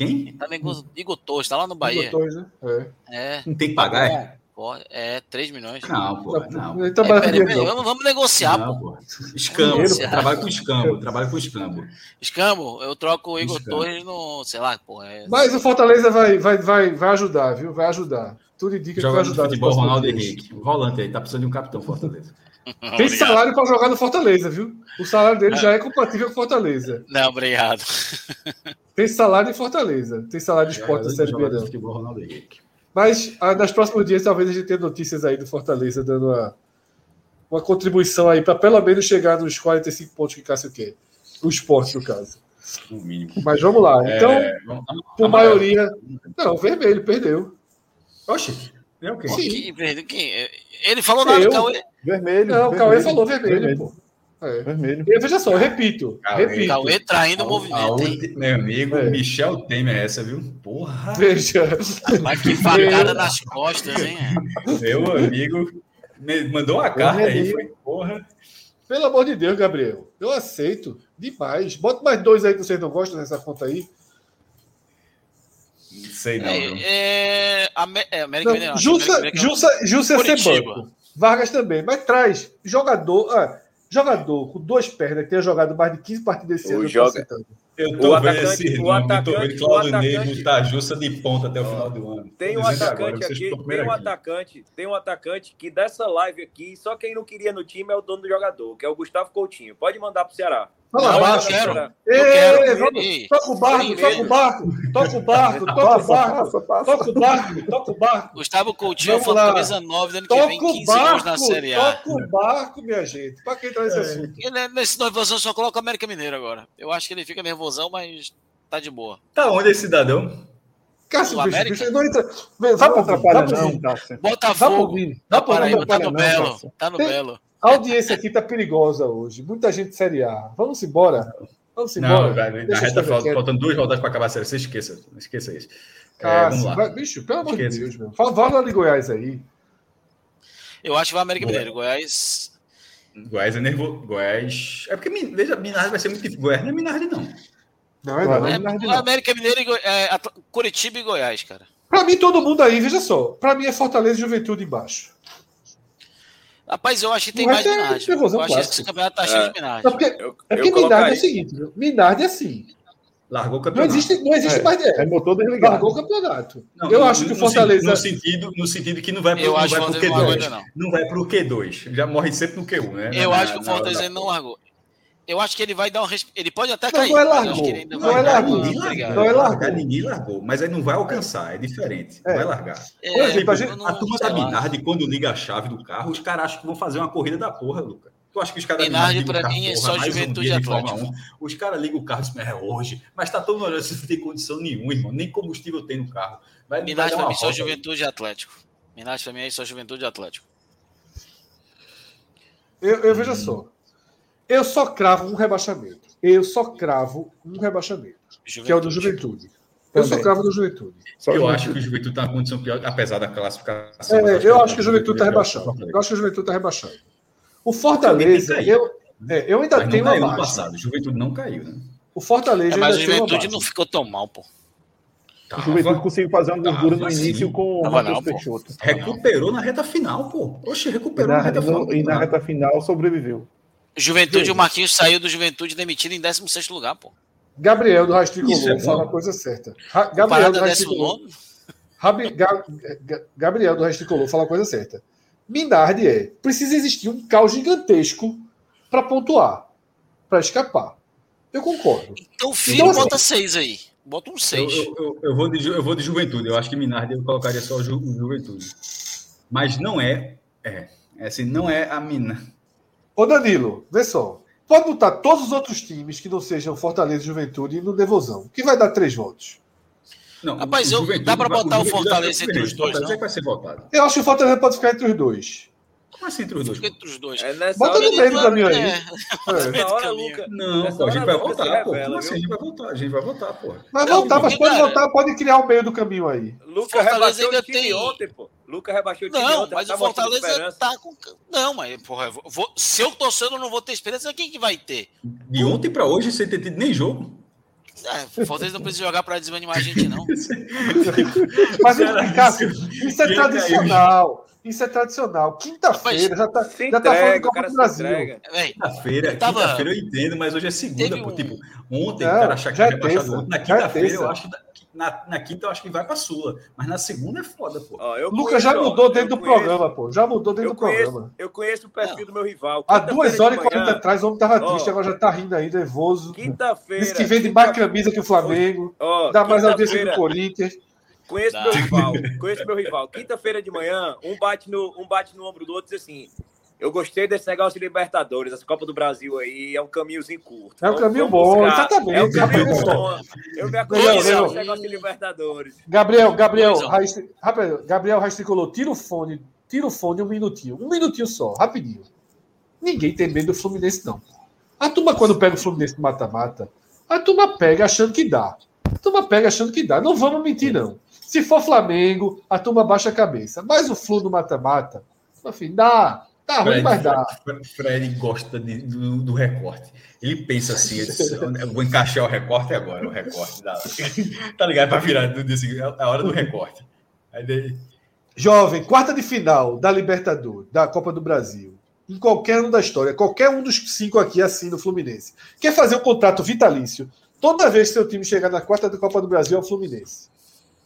Quem? Tá nego... Igor Torres, tá lá no Bahia. Igor Torres, né? É. É, Não tem que pagar? É? pô, é 3 milhões. Não, pô. Não. Ele É, peraí, peraí, vamos, vamos negociar, Não, pô. Escambo. Negociar. Trabalho com escambo. Trabalho com escambo. Escambo, eu troco o Igor Escambo. Torres no, sei lá, pô. É... Mas o Fortaleza vai, vai, vai, vai ajudar, viu? Vai ajudar. Tudo indica que vai Joga ajudar. nos futebol, Ronaldo. Henrique. O volante aí, tá precisando de um capitão Fortaleza. Tem Obrigado. salário para jogar no Fortaleza, viu? O salário dele já é compatível com Fortaleza. Não, obrigado. Tem salário em Fortaleza. Tem salário de esporte da Série B. Mas ah, nos próximos dias talvez a gente tenha notícias aí do Fortaleza dando uma, uma contribuição aí para pelo menos chegar nos 45 pontos que Cássio quer. O esporte, no caso. No mínimo. Mas vamos lá. Então, É, vamos- por maioria. Não, vermelho, perdeu. Oxe, é o quê? Sim. Que- perdeu quem? Ele falou nada, Eu? Cauê. Vermelho. Não, o vermelho, Cauê falou vermelho, pô. É. Vermelho. E veja só, eu repito. Cauê, repito. Cauê traindo o movimento, hein? ulti- Meu amigo, É. Michel Temer é essa, viu? Porra, Veja. Mas que facada nas costas, hein? meu amigo me mandou uma carta aí, Vermelho. foi porra. Pelo amor de Deus, Gabriel. Eu aceito. Demais. Bota mais dois aí que vocês não gostam nessa conta aí. Não sei não, viu? É, é, é, América Não. Jussa, América Mineiro Jussa, Jussa ia ser banco. Vargas também. Mas traz jogador. ah, jogador com duas pernas que tenha jogado mais de 15 partidas esse O ano. eu tô joga-. Eu O tô vendo atacante- esse o nome, tô atacante- vendo Claudio o atacante- botar Jussa de ponta até o final do ano. Tem um atacante agora, aqui, tem um aqui. atacante, tem um atacante que dessa live aqui, só quem não queria no time é o dono do jogador, que é o Gustavo Coutinho. Pode mandar pro Ceará. Fala Não, eu baixo. quero. Eu Ei, quero. vamos- Ei, Toca o barco, toca o barco, toca o barco, toca o barco, toca o barco, toca o barco. Gustavo Coutinho Vamos lá. camisa 9 do ano que vem, Toca o 15 gols na barco, Série A. toca o barco, minha gente. Para quem traz esse assunto? Ele, é- nesse nervosão só coloca o América Mineiro agora. Eu acho que ele fica nervosão, mas tá de boa. Tá onde esse cidadão? Cássio, O bicho, América? bicho, não entra. Vai Não atrapalha não, Vini. Cássio. Botafogo. Tá tá no não, Belo. Tá no Belo. A audiência aqui tá perigosa hoje. Muita gente Série A. Vamos embora. Vamos Não, embora. velho, na reta falta, faltando duas rodadas para acabar a série. Você esqueça, não esqueça isso. É, Cássio, vamos lá. vai- bicho, pelo amor de. Deus, meu. Fala, fala de Goiás aí. Eu acho que vai América. Mineiro. Goiás. Goiás é nervoso. Goiás. É porque, veja, Minardi vai ser muito difícil. Goiás não é Minardi, não. Não é não. É, não. América Mineiro e Goi- é, Curitiba e Goiás, cara. Pra mim, todo mundo aí, veja só. Pra mim é Fortaleza e Juventude embaixo. Rapaz, eu acho que tem O mais é Minardi. nervosão Eu acho que esse campeonato tá cheio É. de Minardi. Não, porque, Eu, é porque Minardi é o seguinte, viu? Minardi é assim. Largou o Não campeonato. existe, não existe É, mais É dela. motor desligado. Largou o campeonato. Não, eu no- acho que o Fortaleza. No sentido, no sentido que não vai não vai o pro Fortaleza não largou Q2. ainda, não. Não vai pro Q2. Já morre sempre no Q1, né? Eu Na- acho que o Fortaleza não largou. Eu acho que ele vai dar um. Ele pode até Não, cair. não é largou. Não é largou. Ninguém. Não é largou. ninguém largou, mas aí não vai alcançar, é diferente. É. Vai largar. É, Por exemplo, a gente- não- A turma da lá. Minardi, quando liga a chave do carro, os caras acham que vão fazer uma corrida da porra, Luca. Tu acha que os caras da Minardi, carro, mim, é só um Juventude 1. Os caras ligam o carro e dizem, é hoje. Mas tá todo mundo olhando, você não tem condição nenhuma, irmão. Nem combustível tem no carro. Vai, Minardi pra mim só. Juventude e Atlético. Minardi pra mim é só Juventude e Atlético. Eu, eu veja só. Eu só cravo um rebaixamento. Eu só cravo um rebaixamento. Que é o do Juventude. Eu só cravo do Juventude. Só Eu acho que o Juventude tá numa condição pior, apesar da classificação. É, mas eu acho que o Juventude tá é rebaixando. Eu acho que o Juventude tá rebaixando. O Fortaleza, eu, é, eu ainda Mas não tenho uma margem. passado. Juventude não caiu, né? O Fortaleza É, mas o ainda tem uma Juventude não ficou tão mal, pô. O Juventude conseguiu fazer uma gordura no Tava, sim. início com o Tava Matheus. Peixoto. Recuperou na reta final, pô. Oxe, recuperou na, na, reta final. e na reta final sobreviveu. Juventude, Veja. o Marquinhos saiu do Juventude demitido em 16 lugar, pô. Gabriel do Tricolor é fala a coisa certa. Ra- Gabriel do nono. Rabi- Ga- Ga- Gabriel do fala a coisa certa. Minardi é. Precisa existir um caos gigantesco para pontuar, para escapar. Eu concordo. Então o filho Então, assim, bota seis aí. Bota um seis. eu, eu, eu vou de, eu vou de Juventude. Eu acho que Minardi eu colocaria só o Ju, Juventude. Mas não é. É, é assim, não é a Mina. Ô Danilo, vê só. Pode botar todos os outros times que não sejam Fortaleza e Juventude no Nevozão, que vai dar três votos. Não, Rapaz, eu- dá pra vai- botar o Fortaleza entre os dois, Fortaleza não? é vai ser votado. Eu acho que o Fortaleza pode ficar entre os dois. Como assim entre os dois? Fica entre os dois. É nessa Bota no meio do caminho aí. É, É. Nessa hora. Luca. Não, pô, a gente vai se votar, pô. revela, Como assim? A gente vai votar, a gente vai votar, pô. Mas Não, voltar, mas pode cara, voltar, pode criar o meio do caminho aí. Luca Fortaleza rebaixou ainda o time tem- ontem, pô. Luca rebaixou o time Não, ontem. mas tá o Fortaleza esperança. tá com. Não, mas, porra, eu vou- se eu torcendo, eu não vou ter esperança, quem que vai ter? De ontem pra hoje, sem ter tido nem jogo. É, o Fortaleza não precisa jogar pra desanimar a gente, não. Mas, Cara, Cássio, isso- isso é ia tradicional. Isso é tradicional. Quinta-feira já tá, já tá falando entrega, Copa cara do Brasil. entrega. Quinta-feira, Tava- quinta-feira eu entendo, mas hoje é segunda, um- Tipo, ontem Não, o cara achar que é rebaixado ontem. Na é quinta-feira eu acho que. Na, na quinta eu acho que vai pra Sula. Mas na segunda é foda, pô. Ó, Lucas conheço, já mudou eu dentro do conheço- programa, pô. Já mudou dentro Eu do programa. conheço, eu conheço o perfil do meu rival. Há duas horas e 40 atrás o homem tava Ó. triste, agora já tá rindo aí, nervoso. Quinta-feira. Diz que vende mais camisa que o Flamengo. Ó, Dá mais audiência que o Corinthians. Conheço Dá. meu rival, conheço meu rival. Quinta-feira de manhã, um bate, no, um bate no ombro do outro e diz assim: Eu gostei desse negócio de Libertadores, essa Copa do Brasil aí é um caminhozinho curto. É um caminho bom, buscar. exatamente. É um caminho Gabriel. bom. Eu me Legal, acostumei legal. esse negócio de Libertadores. Gabriel, Gabriel. Raiz, rapaz, Gabriel Raiz Tricolor, tira o fone, tira o fone um minutinho. Um minutinho só, rapidinho. Ninguém tem medo do Fluminense, não. A turma, quando pega o Fluminense no mata-mata, a turma pega achando que dá. A turma pega achando que dá. Não vamos mentir, não. Se for Flamengo, a turma baixa a cabeça. Mas o Flu no mata-mata, enfim, dá. Tá ruim, mas dá. Fred, Fred gosta de- do, do recorte. Ele pensa assim, eu vou encaixar o recorte agora, o recorte da. tá ligado? Pra virar tudo assim, é a hora do recorte. Aí daí, Jovem, quarta de final da Libertadores, da Copa do Brasil. Em qualquer um da história, qualquer um dos cinco aqui assina o Fluminense. Quer fazer um contrato vitalício? Toda vez que seu time chegar na quarta da Copa do Brasil é o Fluminense.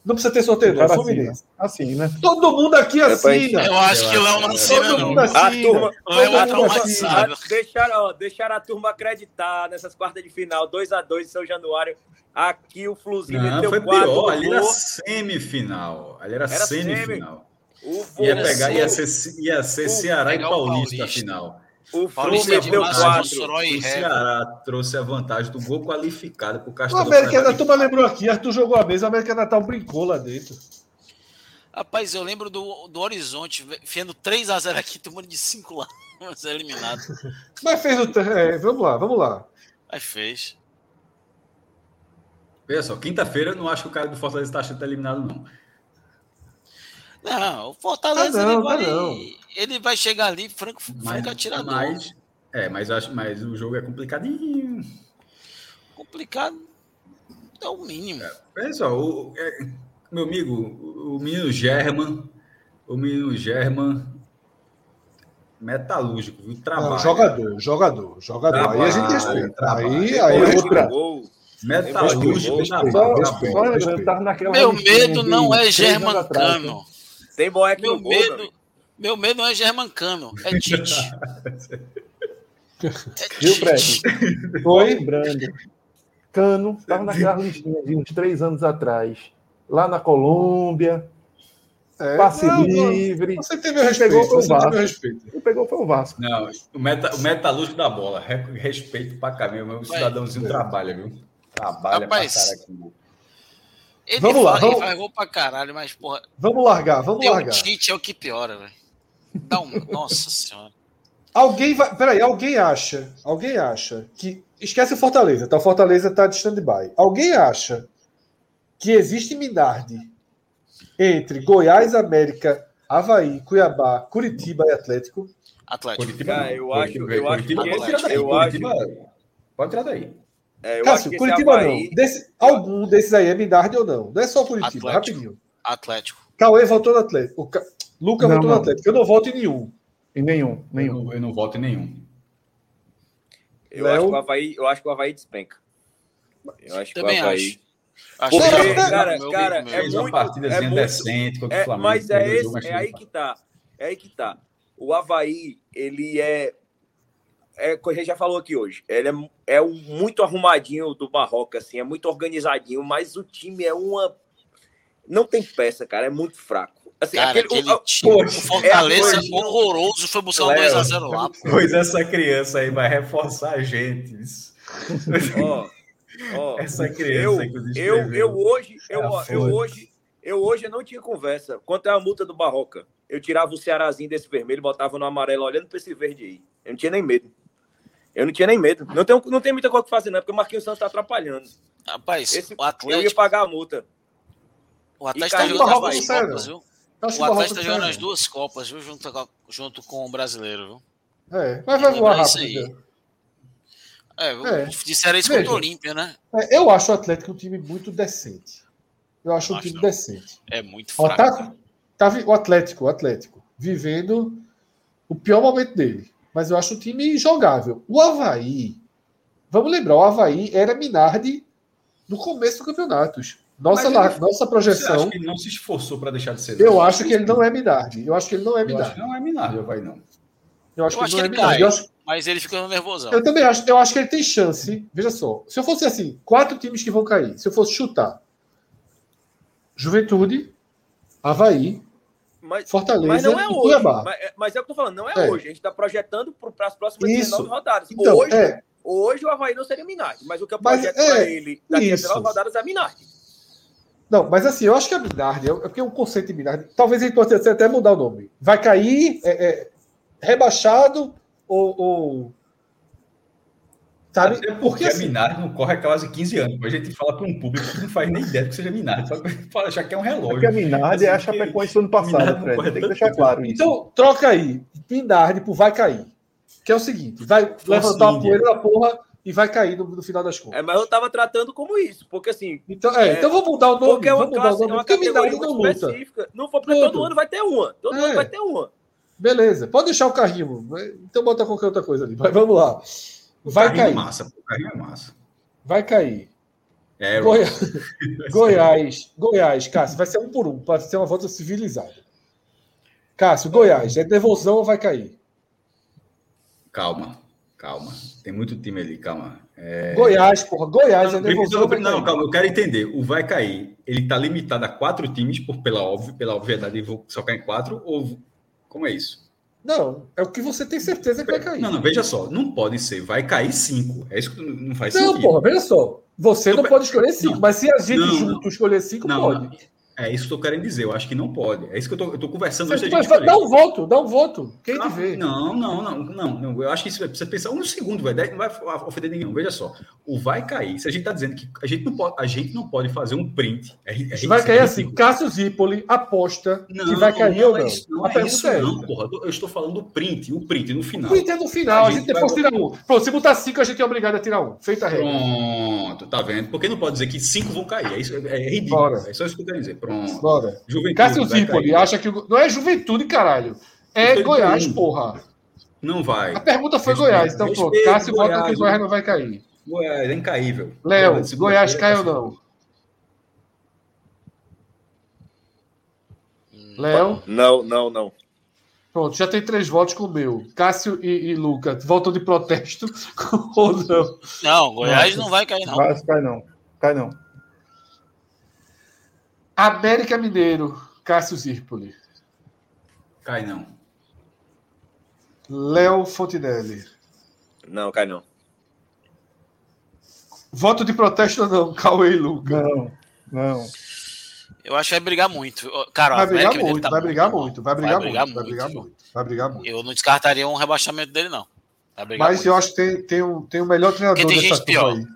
Não precisa ter sorteio, não, é o Cara, Fluminense. Assim, né? Todo mundo aqui assina. Eu acho que o Léo não assina, Todo não. mundo A assina. turma, Léo é Todo mundo assina. a- deixaram, ó, deixaram a turma acreditar nessas quartas de final, 2x2 em São Januário. Aqui o Fluzinho não, meteu foi quatro pior. Ali era semifinal. Ali era, Era semifinal. O Ia pegar, ia ser, ia ser Ceará e Paulista, Paulista. final. O Flu Paulista de meteu e O Hever. Ceará trouxe a vantagem do gol qualificado pro O Castelão. América da turma lembrou aqui, Arthur jogou a mesa, o América Natal brincou lá dentro. Rapaz, eu lembro do, do Horizonte, enfiando 3x0 aqui, tomando de 5 lá. Mas é eliminado. Mas fez o. É, vamos lá, vamos lá. Mas fez. Veja só, quinta-feira eu não acho que o cara do Fortaleza está achando que tá eliminado, não. Não, o Fortaleza Ah, não, ele, tá vai, não. Ele vai chegar ali, franco, franco atirador. mas, é, mas, acho, mas o jogo é complicadinho. Complicado é o mínimo. Só, o, é, meu amigo, o, o menino German, o menino German, metalúrgico, viu? Trabalha. Não, jogador, jogador, jogador. Aí a gente respeita. Aí, aí é do outra. gol, Metalúrgico, Meu medo não é Germancano. tem no gol, meu medo. Meu medo não é Germancano, é Tite. É Viu. Fred? Só Oi? lembrando. Cano estava naquela listinha de uns três anos atrás. Lá na Colômbia, É, passe não, livre. Você tem meu respeito. Pegou Você Vasco. meu respeito. E pegou foi o Vasco. Não, o, meta, o metalúrgico da bola. Re- Respeito pra caminho. O cidadãozinho trabalha, viu? Trabalha Rapaz, pra caralho. Ele, Vamos lá, fala, vamos- ele gol pra caralho, mas, porra, Vamos largar, vamos ter o largar. Tite é o que piora, velho. Dá um... Nossa senhora. Alguém vai. Peraí, alguém acha. Alguém acha que. Esquece o Fortaleza, tá? O Fortaleza tá de stand-by. Alguém acha que existe Minardi entre Goiás, América, Havaí, Cuiabá, Curitiba e Atlético? Atlético. Curitiba, não. eu acho- Curitiba, eu acho Curitiba que pode esse- tirar daí. eu Curitiba, Pode tirar daí. É, eu acho Cássio, Curitiba Havaí- não. Desse, algum desses aí é Minardi ou não? Não é só Curitiba, Atlético. rapidinho. Atlético. Cauê voltou no Atlético. O Ca... Luca Não, voltou no. Atlético. Eu não volto em nenhum. E nenhum, Eu nenhum. não, eu não voto em nenhum. Eu Léo? acho que o Havaí, eu acho que o Havaí despenca. Eu acho que Também o Havaí. acho. Acho Porque, que- cara, meu- cara, meu- é muito- uma partidazinha muito- decente contra o É, Flamengo. mas é o esse, jogo, mas é aí que tá. É aí que tá. O Havaí, ele é. É, a gente já falou aqui hoje. Ele é, é um muito arrumadinho do Barroca, assim, é muito organizadinho, mas o time é uma. Não tem peça, cara, é muito fraco. Assim, Cara, aquele- aquele o- time, o Fortaleza é a coisa- horroroso foi buscar um Léo. 2x0 lá. pô. Pois essa criança aí vai reforçar a gente. Ó, ó, Essa eu, criança eu, eu hoje, eu, Ah, ó, eu foda. hoje, eu hoje não tinha conversa. Quanto é a multa do Barroca? Eu tirava o Cearazinho desse vermelho, botava no amarelo, olhando para esse verde aí. Eu não tinha nem medo. Eu não tinha nem medo. Não tem, não tem muita coisa que fazer, não, porque o Marquinhos Santos tá atrapalhando. Rapaz, Esse, o eu ia Atlético, pagar a multa. o Atlético e tá caiu jogando no as duas Havaí, sério. Copas, viu? O Atlético tá não jogando as duas Copas, viu? Junto com, junto com o brasileiro, viu? É, mas vai voar rápido. É? É. disseram isso Veja. contra o Olímpia, né? É, eu acho o Atlético um time muito decente. Eu acho um Acho time não. decente. É muito Ó, fraco. tá, tá o Atlético, o Atlético, vivendo o pior momento dele. Mas eu acho um time jogável. O Havaí, vamos lembrar, o Havaí era Minardi no começo do campeonato. Nossa, ele- nossa Você projeção, acha que ele não se esforçou para deixar de ser? eu acho que ele não é Minardi. Eu acho que ele não é Minardi. não é Minardi, vai não. Eu acho Eu que acho ele não é que ele Minardi. cai. Acho- Mas ele fica nervosão. eu também acho. Eu acho que ele tem chance. Veja só, se eu fosse assim, quatro times que vão cair, se eu fosse chutar, Juventude, Havaí, Mas, Fortaleza mas não é e hoje. Cuiabá. Mas, é- mas é o que eu tô falando, não é, É. hoje. A gente tá projetando para as próximas Isso. 19 rodadas. Então, hoje, é, hoje o Havaí não seria Minardi, mas o que eu projeto é, para ele daqui a isso. 19 rodadas é Minardi. Não, mas assim, eu acho que a Minardi, é é porque é um conceito de Minardi, talvez ele possa até mudar o nome. Vai cair, é, é, rebaixado ou. ou- sabe? Até porque Porque a assim, Minardi não corre há quase 15 anos. A gente fala para um público que não faz nem ideia do que seja Minardi. Só fala, já que é um relógio. Porque a Minardi é a Assim, que- Chapecoense do ano passado, Fred. Tem que deixar claro isso. então troca aí Minardi por vai cair. Que é o seguinte: vai Força levantar a Índia. poeira da porra e vai cair no, no final das contas. É, mas eu tava tratando como isso, porque assim, Então, é, é, então vamos mudar o nome. porque é uma Vamos mudar o classe, é nome. uma Porque categoria não luta. específica. Não for porque Tudo. todo ano vai ter uma. Todo É. ano vai ter uma. Beleza, pode deixar o carrinho. Então bota qualquer outra coisa ali. Mas vamos lá. Vai Carrinho é cair. massa, pô, carrinho é massa. Vai cair. É, Goi-. Goiás, Goiás, Cássio, vai ser um por um, para ser uma volta civilizada. Cássio, Goiás, é devolução ou vai cair? Calma, calma. Tem muito time ali, calma. Goiás, porra, Goiás é Não, vai não, calma, eu quero entender. O vai cair, ele está limitado a quatro times, por, pela, óbvio, pela obviedade, vou só cair em quatro, ou como é isso? Não, é o que você tem certeza que vai cair. Não, não, veja só, não pode ser, vai cair cinco. É isso que não não faz Não, sentido. porra, veja só. Você não Não, pode escolher cinco, não. mas se a gente Não, junto escolher cinco, Não, pode. É isso que eu tô querendo dizer. Eu acho que não pode. É isso que eu tô, eu tô conversando. Da gente dá um voto, dá um voto. Quem te Ah, vê? Não, não, não, não, não. Eu acho que isso é- precisa pensar um segundo, velho. Não vai ofender ninguém. Veja só. O vai cair. Se a gente tá dizendo que a gente não pode, a gente não pode fazer um print. É, é Vai cair assim. Cássio Zipoli aposta Não, que vai cair não ou é não. isso, não é isso, é não, porra. Eu estou falando do print, o print no final. O é no final, A a gente gente depois vai tira um. Pronto, se botar cinco, a gente é obrigado a tirar um. Feita a regra. Pronto, tá vendo? Porque não pode dizer que cinco vão cair. É, isso, é, é ridículo. Bora. É só isso que eu quero dizer. Pronto. Bora. Juventude. Cássio Zipoli acha que. Não é juventude, caralho. É Goiás, porra. Não vai. A pergunta foi Respeito, Goiás, então pronto. respeito, Cássio vota que Goiás, o Goiás não vai cair. Goiás, é incaível. Léo, Goiás cai tá ou não? Léo, Não, não, não. pronto, já tem três votos com o meu. Cássio e, e Luca votam de protesto ou não? Não, Goiás não vai cair, não. Vai, cai não. Cai não. América Mineiro, Cássio Zirpoli. Cai não. Léo Fontinelli. Não, cai não. Voto de protesto não? Cauê e Luca. Não. Não. Eu acho que vai brigar muito. Cara, o Vai brigar muito, tá vai brigar muito, vai brigar muito, vai brigar muito, vai brigar muito. Eu não descartaria um rebaixamento dele, não. Vai brigar Mas muito. eu acho que tem, tem, um, tem o melhor treinador Porque tem dessa gente pior. aí.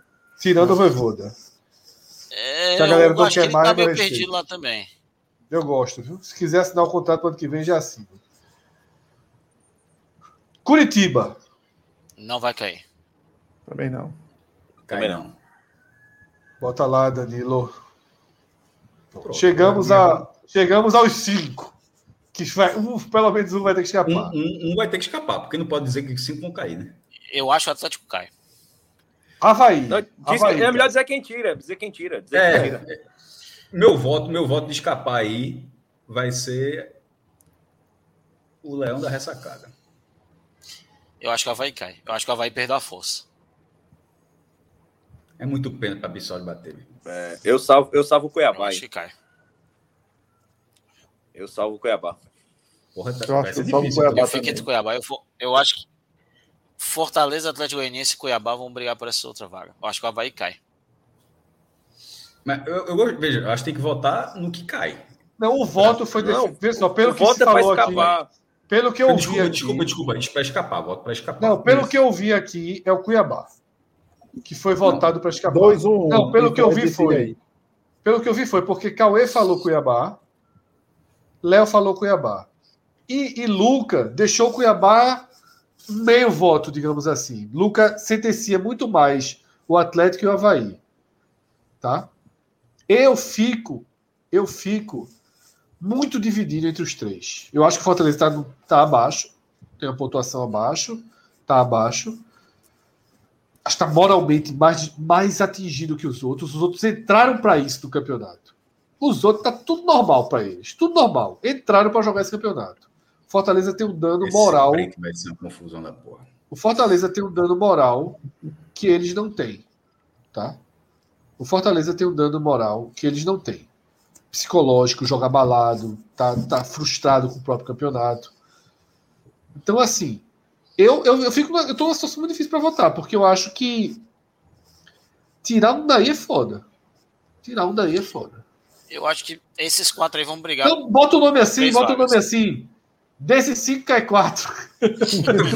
Tirando o Voivoda. É, que a galera eu não acho quer que ele mais, tá meio perdido lá também. Eu gosto, viu? Se quiser assinar o contrato para ano que vem, já assina. Curitiba. Não vai cair. Também não. Cai Também não. Bota lá, Danilo. Chegamos, a, chegamos aos cinco. Que vai, um, pelo menos um vai ter que Um, escapar. um- um vai ter que escapar, porque não pode dizer que cinco vão cair, né? Eu acho que o Atlético cai. Havaí. Não, Havaí, é melhor dizer quem tira, dizer quem tira. Dizer É, quem tira. Meu voto, meu voto de escapar aí vai ser o Leão da Ressacada. Eu acho que o Havaí cai. Eu acho que o Havaí perdeu a força. É muito pena para Bissoli bater. É, eu salvo, eu salvo o Eu Cuiabá. acho hein? que cai. Eu salvo o Cuiabá. Porra, tá, Eu acho que eu salvo o. Cuiabá Eu fico entre Cuiabá. Eu, for- eu acho que Fortaleza, Atlético Goianiense e Cuiabá vão brigar por essa outra vaga. Eu acho que o Havaí cai. Mas eu, eu veja, eu acho que tem que votar no que cai. Não, o voto foi. Não, Vê só, pelo o que se voto é falou aqui. escapar. Pelo que eu vi desculpa, aqui. desculpa, desculpa. Para escapar, voto para escapar. Não, pelo que eu vi aqui, é o Cuiabá. Que foi votado para escapar. 2 1 um, Não, pelo que eu vi foi. aí. Pelo que eu vi foi porque Cauê falou Cuiabá, Léo falou Cuiabá. E, e Luca deixou Cuiabá meio voto, digamos assim. Luca sentencia muito mais o Atlético e o Havaí. Tá? Eu fico, eu fico muito dividido entre os três. Eu acho que o Fortaleza está tá abaixo, tem uma pontuação abaixo, tá abaixo. Acho que está moralmente mais, mais atingido que os outros. Os outros entraram para isso no campeonato. Os outros tá tudo normal para eles, tudo normal. Entraram para jogar esse campeonato. Fortaleza tem um dano Esse moral. vai ser uma confusão da porra. O Fortaleza tem um dano moral que eles não têm, tá? O Fortaleza tem um dano moral que eles não têm. Psicológico, joga abalado, tá, tá frustrado com o próprio campeonato. Então, assim, eu, eu, eu fico, eu tô numa situação muito difícil para votar, porque eu acho que tirar um daí é foda. Tirar um daí é foda. Eu acho que esses quatro aí vão brigar. Então, bota o nome assim, bota o nome assim. Desses cinco cai quatro.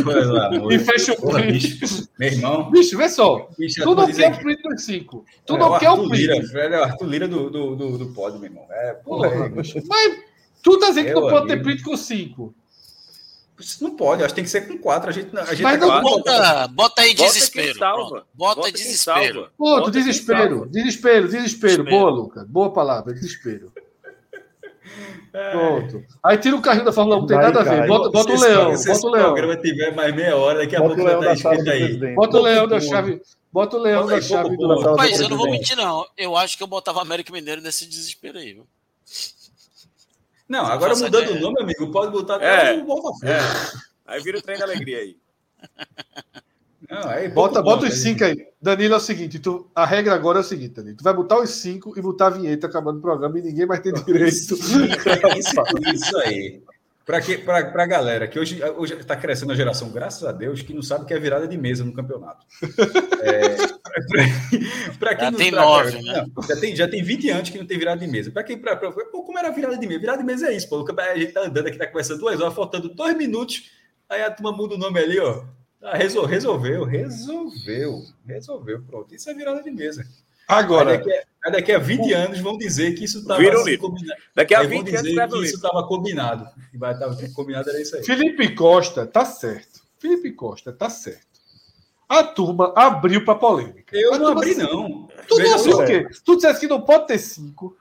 Pois lá, amor. E fecha o Porra, print. bicho. Meu irmão, Bicho, vê só. bicho, Tu não quer aqui. o print dos cinco. Tu É, não o quer o Arthur print. Lira, velho, é o Arthur Lira do, do, do, do pódio, meu irmão. É, porra, Porra. é, bicho. Mas tu tá dizendo que não pode ter print com cinco. Isso não pode, acho que tem que ser com quatro. A gente, a gente Mas tá não quatro. Bota, bota aí Bota desespero. Bota, Bota desespero. Bota desespero. salva. Desespero, desespero. Desespero. Boa, Luca. Boa palavra, desespero. Pronto. Aí tira o carrinho da Fórmula 1, não tem nada a ver. Bota, bota o leão, se bota o leão. programa tiver mais meia hora, daqui a Bota pouco vai leão estar escrito aí. Bota o leão da chave. Bota o leão da chave do. Mas eu não vou mentir, não. Eu acho que eu botava América Mineiro nesse desespero aí, viu? Não, agora faça mudando o nome, amigo, pode botar É. até o Botafogo. É. Aí vira o trem da alegria aí. Não, aí Bota, bota os cinco aí. Danilo é o seguinte: tu, a regra agora é o seguinte, Danilo. Tu vai botar os cinco e botar a vinheta acabando o programa e ninguém mais tem direito. Isso, aí. Para que para a galera que hoje hoje está crescendo a geração, graças a Deus, que não sabe o que é virada de mesa no campeonato. É, para quem Já não tem nove, né? não, já tem já tem 20 anos que não tem virada de mesa. Para quem pra, pra- pô, como era virada de mesa? Virada de mesa é isso, pô. A gente tá andando aqui, tá conversando duas horas, faltando dois minutos, aí a turma muda o nome ali, ó. Ah, resol- resolveu, resolveu, resolveu, pronto. Isso é virada de mesa. Aí Agora, daqui, a- aí daqui a 20 anos vão dizer que isso estava assim, combinado. Daqui a Aí vão 20 anos que isso estava combinado. Que vai estar combinado era isso aí. Felipe Costa tá certo. Felipe Costa tá certo. A turma abriu para polêmica. Eu A não abri, não. Tu Veja não abriu só. o quê? Tu disseste que não pode ter cinco.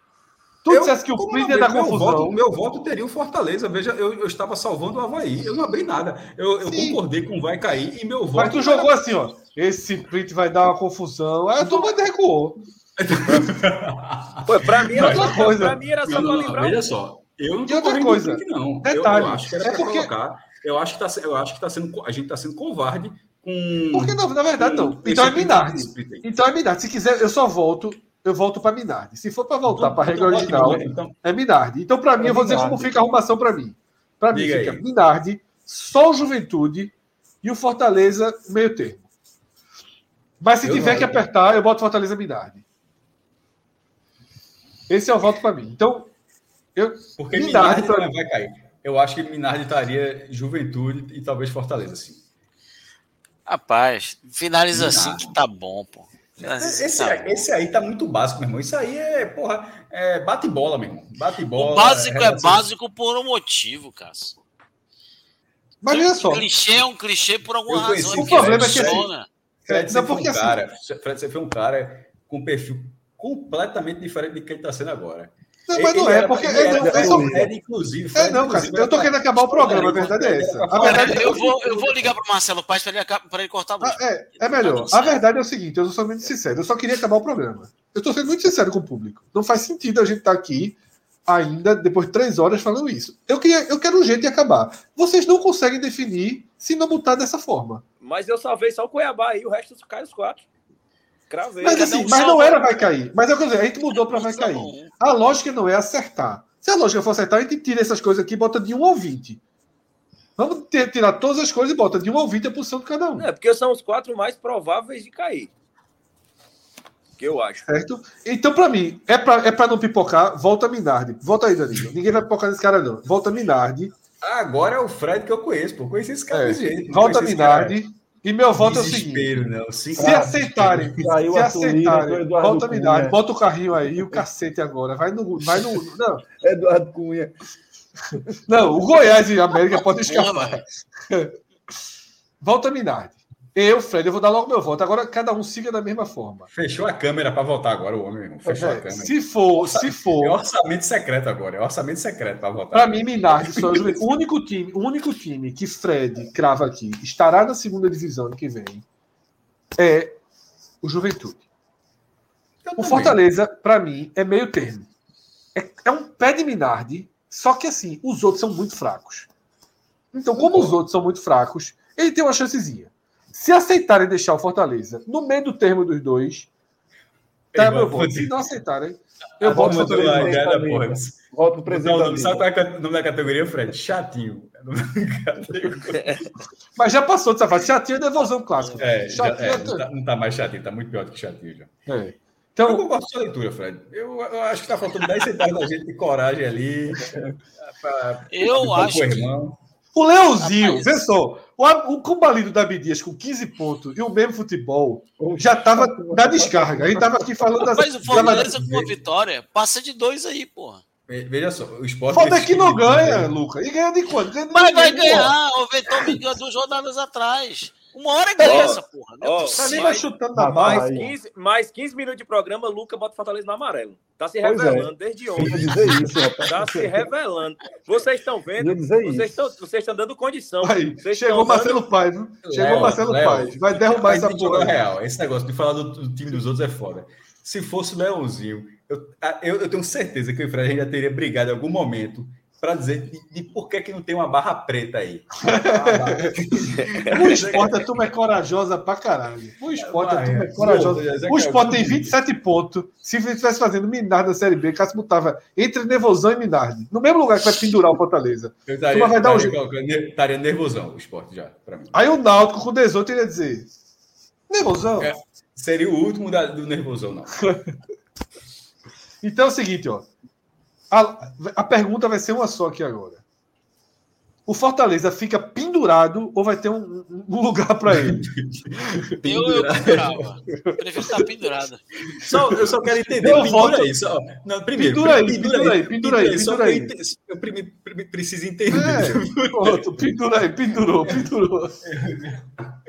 Tu Eu- disseste que o não é da meu confusão. Voto, meu voto teria o Fortaleza. Veja, eu, eu estava salvando o Havaí. Eu não abri nada. Eu, eu concordei com o vai cair e meu voto. Mas tu jogou assim, ó. Esse print vai dar uma confusão. Aí a turma recuou. Pô, pra mim era Outra coisa. pra mim era só Não, pra não, não, lembrar. veja só. Eu não E outra coisa, não. Eu- detalhe, eu, acho que era é pra porque- colocar. Eu acho que tá, eu acho que tá sendo, a gente está sendo covarde com. Porque não, na verdade não. com Então é Minardi. Então é Minardi. Se quiser, eu só volto. Eu volto para Minardi. Se for para voltar para a regra original, Então, é Minardi. Então, para mim, É eu vou dizer Minardi. como fica a arrumação para mim. Para mim, fica aí. Minardi, só o Juventude e o Fortaleza, meio termo. Mas se Eu tiver não. que apertar, eu boto Fortaleza Minardi. Esse é o voto para mim. Então, eu, Porque Minardi Minardi, pra não vai cair. Eu acho que Minardi estaria Juventude e talvez Fortaleza, sim. Rapaz, finaliza Não. assim que tá bom, pô. Assim que Esse, tá esse aí tá muito básico, meu irmão. Isso aí é, porra, é bate bola, meu irmão. Bate bola. O básico é relação- básico por um motivo, Cássio. mas olha só. Clichê é um clichê por alguma razão. o problema é que funciona. Fred, Não, você foi um assim- cara, Fred, você foi um cara com um perfil completamente diferente do que ele está sendo agora. Não, mas não é, porque é, era- é, Fred, inclusive. é não, cara. Eu tô querendo acabar o programa, a verdade é essa. A verdade eu vou, eu vou ligar pro Marcelo Paz para ele, pra ele cortar. Ah, é, é melhor. A verdade é o seguinte, eu sou muito sincero, eu só queria acabar o programa. Eu estou sendo muito sincero com o público. Não faz sentido a gente estar aqui ainda, depois de três horas, falando isso. Eu, queria, eu quero um jeito de acabar. Vocês não conseguem definir se não botar dessa forma. Mas eu salvei só o Cuiabá aí, o resto cai os quatro. Cravei. Mas cada assim, um mas não era vai cair. Mas é o que eu dizer, a gente mudou para vai cair. A lógica não é acertar. Se a lógica for acertar, a gente tira essas coisas aqui e bota de 1 ao 20. Vamos ter- tirar todas as coisas e bota de 1 ao 20 a posição de cada um. É, porque são os quatro mais prováveis de cair. Que eu acho. Certo? Então, pra mim, é pra, é pra não pipocar, volta Minardi. Volta aí, Danilo. Ninguém vai pipocar nesse cara, não. Volta Minardi. Agora é o Fred que eu conheço, pô. Conheci esse cara É. desse jeito. Volta esse cara. E meu voto é o seguinte: não. Sim, se aceitarem, se aceitarem, volta Cunha. Minardi, bota o carrinho aí e o cacete agora. Vai no. Vai no não, Eduardo Cunha. não, o Goiás e a América podem escapar. Volta Minardi. Eu, Fred, eu vou dar logo meu voto. Agora cada um siga da mesma forma. Fechou a câmera para voltar agora, o homem, irmão. Fechou a É, câmera. se for, se É for, orçamento secreto agora. É orçamento secreto para votar. Para mim, Minardi só é o único time, o único time que Fred crava aqui estará na segunda divisão ano que vem é o Juventude. Eu O também. Fortaleza, para mim, é meio termo. É, é um pé de Minardi, só que assim, os outros são muito fracos. Então, como os outros são muito fracos, ele tem uma chancezinha. Se aceitarem deixar o Fortaleza no meio do termo dos dois, tá meu voto. Se não aceitarem, A eu voto forma do Fortaleza. Voto pro Não, presidente. não, da sabe qual é o nome da categoria, Fred? Chatinho. É. Mas já passou dessa fase. Já tinha devolução clássica. É, já, Chatinho é, é- não, tá, não tá mais chatinho, tá muito pior do que chatinho já. É. Eu Então, concordo com a sua leitura, Fred. Eu, eu acho que tá faltando 10 centavos da gente de coragem ali. pra- Eu pra- acho pro que- irmão. O Leãozinho, Rapaz. vê só, o, o combalido da Bidias com 15 pontos e o mesmo futebol já tava na descarga. A gente tava aqui falando das. Mas o Fortaleza com uma vitória passa de dois aí, porra. Ve- Veja só, o esporte. Foda é que não precisa- ganha, Luca. E ganha de quanto? Ganha de Mas vai ganhar. O Vettel me ganhou duas rodadas atrás. Uma hora ganha Ó, essa porra. É ó, Tá nem vai chutando na. Mais Aí. 15, mais 15 minutos de programa, Luca bota Fortaleza no amarelo. Tá se Pois é. revelando desde Eu ontem. dizer isso, rapaz. Tá se revelando. Vocês estão vendo? Vocês estão, vocês estão dando condição. Aí, Vocês chegou Marcelo Paz, viu? Chegou Léo, Marcelo Léo, Paz. Vai derrubar essa porra. real. Esse negócio de falar do, do time dos outros é foda. Se fosse o Leãozinho, eu, eu, eu tenho certeza que o Fred já teria brigado em algum momento para dizer de, de por que, que não tem uma barra preta aí. O esporte, a turma é corajosa pra caralho. O esporte, a turma é corajosa. O esporte tem 27 pontos. Se estivesse fazendo Minardi na Série B, Cássio botava entre Nervosão e Minardi. No mesmo lugar que vai pendurar o Fortaleza. Eu Turma vai dar um estaria, jeito. estaria, estaria nervosão o esporte já, para mim. Aí o Náutico com 18 iria dizer: Nervosão? É. Seria o último da- do nervosão, não. Então é o seguinte, ó. A, a pergunta vai ser uma só aqui agora. O Fortaleza fica pendurado ou vai ter um, um lugar para ele? Eu, eu pendurava. Prefiro estar pendurado. Só, eu só quero entender. Eu pendura aí. Só, não, primeiro, Pendura aí, pendura aí, pendura aí, pendura aí. Eu, ente- eu preciso entender. É, pronto, pendura aí, pendurou, pendurou.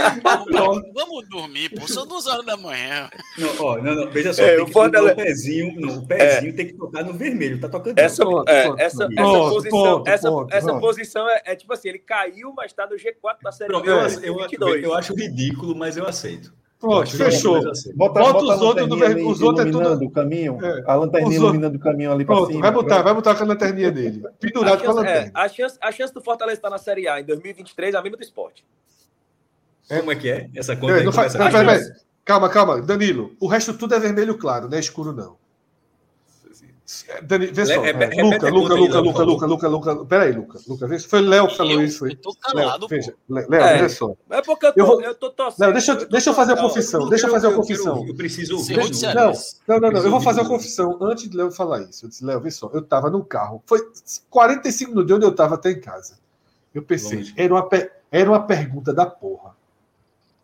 Vamos, vamos dormir, pô. São duas horas da manhã. Não, ó, não, não, veja só, É, tem o que Fortaleza- tocar o pezinho, não, o pezinho tem que tocar no vermelho, tá tocando. Essa, Pronto, é, pronto, essa, pronto. essa posição, ponto, essa, ponto, essa posição é, é tipo assim, ele caiu, mas tá no G4 da Série Pronto, eu, eu, 2022. eu acho ridículo, mas eu aceito. Pronto, fechou. eu. Bota, Bota bota os a outros no lanterninha ver- os outros é iluminando tudo- o caminho. É. A lanterninha Os iluminando o caminho ali Pronto, cima. vai botar, vai botar com a lanterninha dele. A Pendurado com a chance, é, lanterna. a, chance, a chance do Fortaleza estar na Série A em 2023 é a mesma do esporte. Como é que é? Essa conta aí não faz- começa peraí, a- peraí, peraí. Calma, calma. Danilo, o resto tudo é vermelho claro, não é escuro, não. É, Dani, vê só. Luca, a Luca, aí, Luca, Luca, Luca, Luca, Luca. Peraí, Luca. Luca, vê se foi Léo que falou Eu, isso. Foi. eu tô Léo, calado, Léo, É. veja só. É porque eu tô, Eu vou- eu tô torcendo. Léo, deixa, eu- deixa eu fazer a confissão. Eu Deixa eu fazer a confissão. Eu, preciso ouvir. Não, não, não, não. Eu vou fazer uma ouvir. confissão antes de Léo falar isso. Eu disse, Léo, vê só. Eu tava no carro. Foi 45 minutos de onde eu tava até em casa. Eu pensei, era uma, era uma pergunta da porra.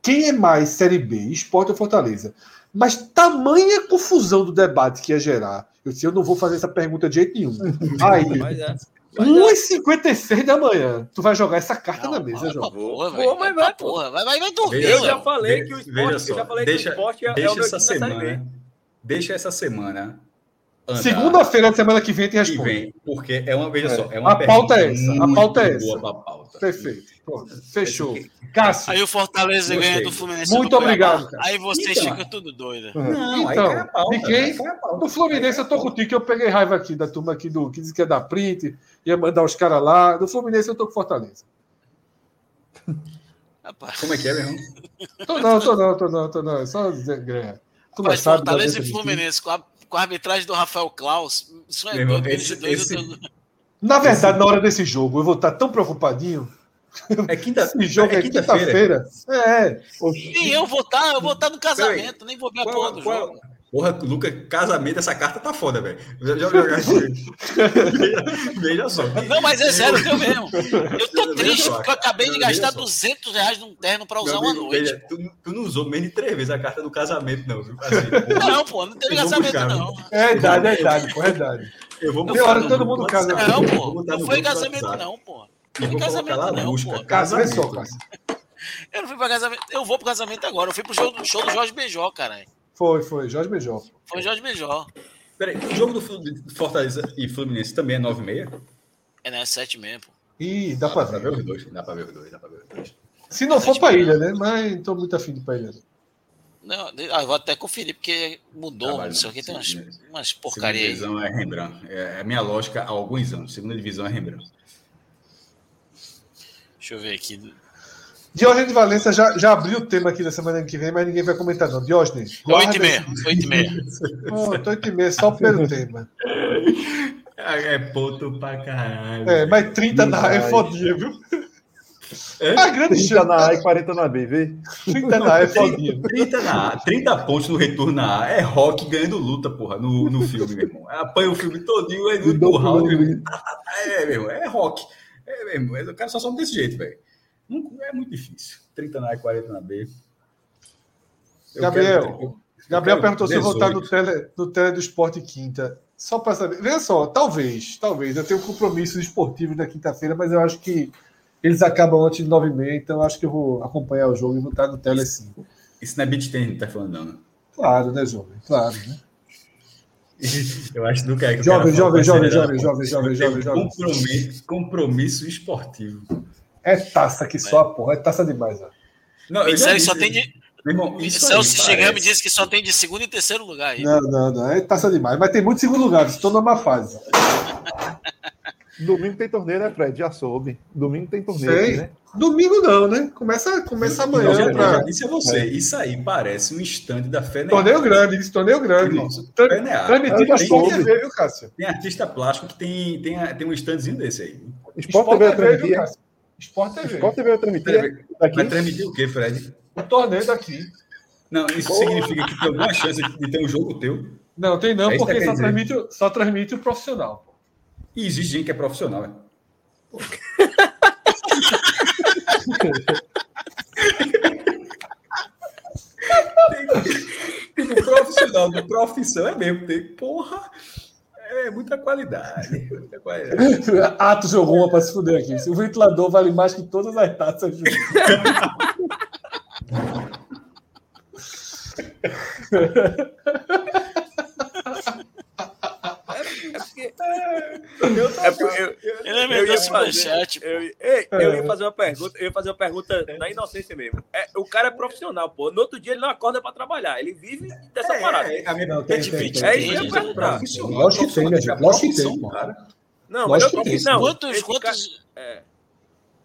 Quem é mais Série B, Esporte ou Fortaleza? Mas tamanha confusão do debate que ia gerar. Eu disse, eu não vou fazer essa pergunta de jeito nenhum. Aí, Mas é. Mas é. 1h56 da manhã, tu vai jogar essa carta na mesa, vai João. porra, Vai vai, pra porra. Vai, vai, vai dormir, Eu já falei que o esporte, eu só, já falei deixa- que o esporte é, é Deixa o meu essa time da Série B. semana. Deixa essa semana. Andar Segunda-feira da semana que vem tem que resposta. vem, porque é uma, veja É. só, é uma A pauta é essa, a pauta é essa. pauta. Perfeito. Pronto. Fechou. Cássio. Aí o Fortaleza Gostei. ganha do Fluminense. Muito do obrigado, cara. Aí vocês Então. ficam tudo doidos. Não, aí Então, cai a pauta. de quem? aí cai a pauta. No Fluminense, eu tô contigo, que eu peguei raiva aqui da turma aqui do que disse que ia dar print, ia mandar os caras lá. Do Fluminense, eu tô com Fortaleza. Rapaz, Como é que é, meu irmão? Tô não, tô não, tô não, tô não. É Só dizer, Mas da Fortaleza e do. Fluminense, com a, com a arbitragem do Rafael Klaus, isso é doido. esse- dois, esse- tô- Na verdade, na hora desse jogo, eu vou estar tão preocupadinho. É quinta, Esse jogo é, é quinta-feira. quinta-feira. É. Nem eu vou estar, eu vou estar no casamento, nem vou ver a porra Qual, do qual, jogo. Porra, Luca, casamento, essa carta tá foda, velho. Veja, veja só. Não, mas é sério, eu mesmo. Eu tô triste porque eu acabei de gastar só. 200 reais num terno pra usar uma noite. veja, tu, tu não usou menos de três vezes a carta do casamento, não. viu? Assim, porra, Não, pô, não teve casamento, buscar, não. É idade, é idade, pô, é idade. eu vou Tem hora todo mundo casa. Não, pô. Não foi casamento, não, pô. Não foi casamento, lá, não, busca, pô. Vê só, casamento. Cássio. Eu não fui pra casamento. Eu vou pro casamento agora. Eu fui pro show do, show do Jorge Beijó, caralho. Foi, foi. Jorge Beijó. Foi Jorge Beijó. Peraí, o jogo do Fortaleza e Fluminense também é 9h30? É, né? 7 mesmo, pô. Ih, dá pra Dá pra ver ver. os dois, dá pra ver os dois, dá pra ver os dois. Se não for pra ilha, né? Mas não tô muito afim de ir pra ilha. não. Ah, eu vou até conferir, porque mudou. Trabalho, não sei o que, tem umas, sim, umas Segunda porcaria aí. divisão é Rembrandt. É a minha lógica há alguns anos. Segunda divisão é Rembrandt. Deixa eu ver aqui. Diógenes de Valença já, já abriu o tema aqui da semana que vem, mas ninguém vai comentar, não. Diógenes. 8 e meia. 8 e meia. Pronto, 8 e meia, só o primeiro tema. É ponto pra caralho. É, mas 30 na A é fodinha, viu? É? A grande 30 chance. na A e 40 na B, vê? 30 na A é fodinha. 30, na A, 30 pontos no retorno na A. É rock ganhando luta, porra, no, no filme, meu irmão. Apanha o filme todinho, aí no round, irmão. É, meu irmão, é rock. É, meu irmão, o cara só some desse jeito, velho. Não- É muito difícil. 30 na A e 40 na B. Eu Gabriel, quero- Gabriel perguntou se eu vou estar no 18. tele, no tele do Esporte quinta. Só para saber. Veja só, talvez, talvez. Eu tenho compromissos esportivos na quinta-feira, mas eu acho que eles acabam antes de 9h30, então eu acho que eu vou acompanhar o jogo e vou estar no tele sim. Isso não é beat tennis, tá falando, não, né? Claro, né, jovem? Claro, né? Eu acho que não quer que o Jovem, jovem, jovem, jovem, jovem, melhor. jovem, Tem jovem, jovem. Compromisso, compromisso esportivo. É taça que só a porra, é taça demais. Ó. Não, Isso já aí só tem de. Irmão, isso aí Celso chegando e parece- disse que só tem de segundo e terceiro lugar aí. Não, não, não. É taça demais. Mas tem muito segundo lugar. Estou numa fase. Domingo tem torneio, né, Fred? Já soube. Domingo tem torneio, Sei. né? Domingo não, né? Começa, começa já, amanhã. eu já Pra... disse a você, isso aí parece um stand da FENEA. Torneio grande, isso, torneio grande. Transmitido já Sport soube. TV, viu, Cássio? Tem artista plástico que tem, tem, tem um standzinho desse aí. Sport, TV vai viu. Cássio? Sport TV. Sport TV vai transmitir. Vai transmitir o quê, Fred? O torneio daqui. Não, isso significa que tem alguma chance de ter um jogo teu. Não, tem não, É porque só transmite, o- só transmite o profissional. E existe gente que é profissional, né? Tem que- o profissional do profissão é mesmo. Tem, porra, é muita qualidade. Muita qualidade. Atos jogou uma pra se fuder aqui. O ventilador vale mais que todas as taças. juntas. É porque, Eu tô- é porque eu, Ele é eu melhor ia fazer, eu, eu ia fazer uma pergunta, eu ia fazer uma pergunta na inocência mesmo. É, o cara é profissional, pô. No outro dia ele não acorda pra trabalhar, ele vive dessa parada. É, minha Não, tem, é tem, difícil. tem. É isso que eu ia perguntar. Profissional, Lógico que tem, né, gente? Lógico que tem, cara. Não, mas eu não. Quantos, esse quantos, cara, é,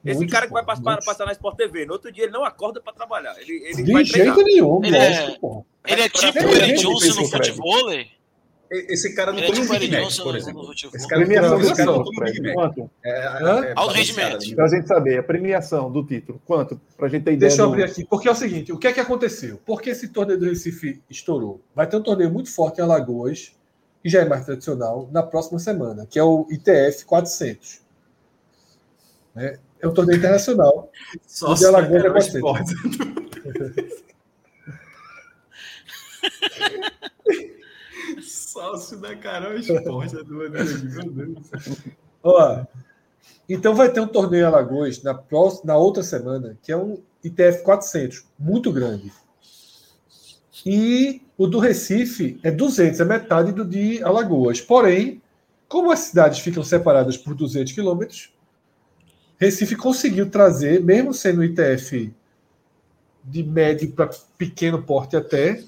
esse Muitos, cara que vai passar, passar na Sport TV, no outro dia ele não acorda pra trabalhar. Ele, ele De vai jeito treinar. nenhum, Ele é- lógico, pô. ele é tipo É, o é, é, Johnson é, no é, futebol? Esse cara não come um Big Mac, por exemplo. Esse cara, premiação não, esse cara não come Big Mac. Quanto? É, é, é Alto rendimento. Gente saber, a premiação do título, quanto? para a gente ter ideia. Deixa eu abrir aqui, porque é o seguinte, o que é que aconteceu? Por que esse torneio do Recife estourou? Vai ter um torneio muito forte em Alagoas, que já é mais tradicional, na próxima semana, que é o ITF 400. Né? É um torneio internacional. Só de Alagoas é 400. Salso da né, Carol é Esporte do Rodrigo, meu Deus. Ó, então vai ter um torneio em Alagoas na, próxima, na outra semana, que é um ITF 400, muito grande. E o do Recife é 200, é metade do de Alagoas. Porém, como as cidades ficam separadas por 200 quilômetros, Recife conseguiu trazer, mesmo sendo ITF de médio para pequeno porte até,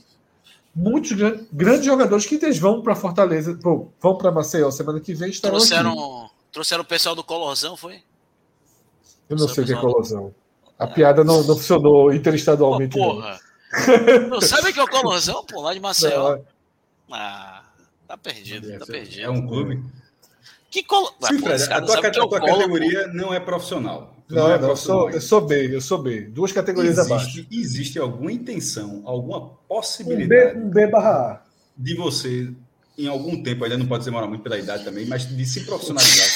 muitos gran- grandes jogadores que eles vão para Fortaleza, pô, vão para Maceió semana que vem estarão aqui. Trouxeram, trouxeram o pessoal do Colorzão, foi? Eu não sei o que é colorzão. A piada não, não funcionou Pô, interestadualmente. não. porra. Não sabe o que é o Colorzão, pô? Lá de Maceió. Não, Ah, tá perdido, tá perdido. É um clube. Que colo... Ah, Sim, pô, Fred, cara a não tua, é a tua colo, pô. categoria não é profissional. Tu não, é não, eu, sou, eu sou B, eu sou B. Duas categorias abaixo. Existe, existe alguma intenção, alguma Um B, possibilidade um B barra A. de você, em algum tempo, ainda não pode demorar muito pela idade também, mas de se profissionalizar?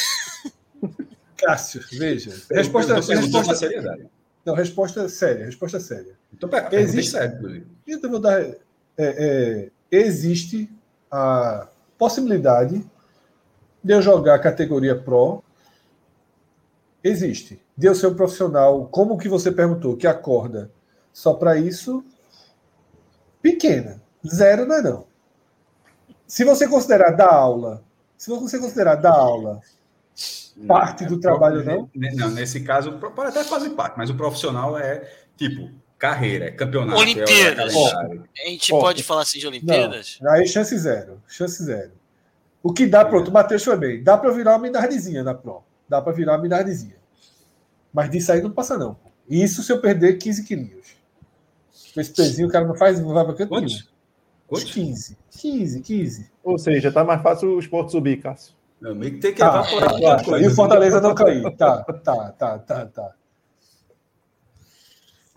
Cássio, veja. Resposta, eu resposta, seriedade. não, resposta séria, resposta séria. Então, pera, perguntei Existe- sério. Então, vou dar, é, é, existe a possibilidade de eu jogar a categoria Pro. Existe. De eu ser um profissional, como que você perguntou, que acorda só para isso, pequena. Zero não é não. Se você considerar dar aula, se você considerar dar aula parte do trabalho, não? Não, nesse caso, pode até fazer parte, mas o profissional é tipo carreira, é campeonato. Olimpíadas. É, o calendário. A gente Ó, pode falar assim de Olimpíadas? Não, aí chance zero. Chance zero. O que dá, pronto, o Matheus foi bem. Dá para virar uma minardezinha na Pro. Dá para virar uma minardezinha. Mas disso aí não passa, não. Isso se eu perder 15 quilinhos. Com esse pezinho o cara não faz, não vai para canto nenhum. Quantos? Quantos? 15. 15, 15. Ou seja, tá mais fácil o esporte subir, Cássio. Não, meio que tem que Tá, evaporar tá, tá. coisa. E o Fortaleza não cair. Tá, tá, tá, tá, tá.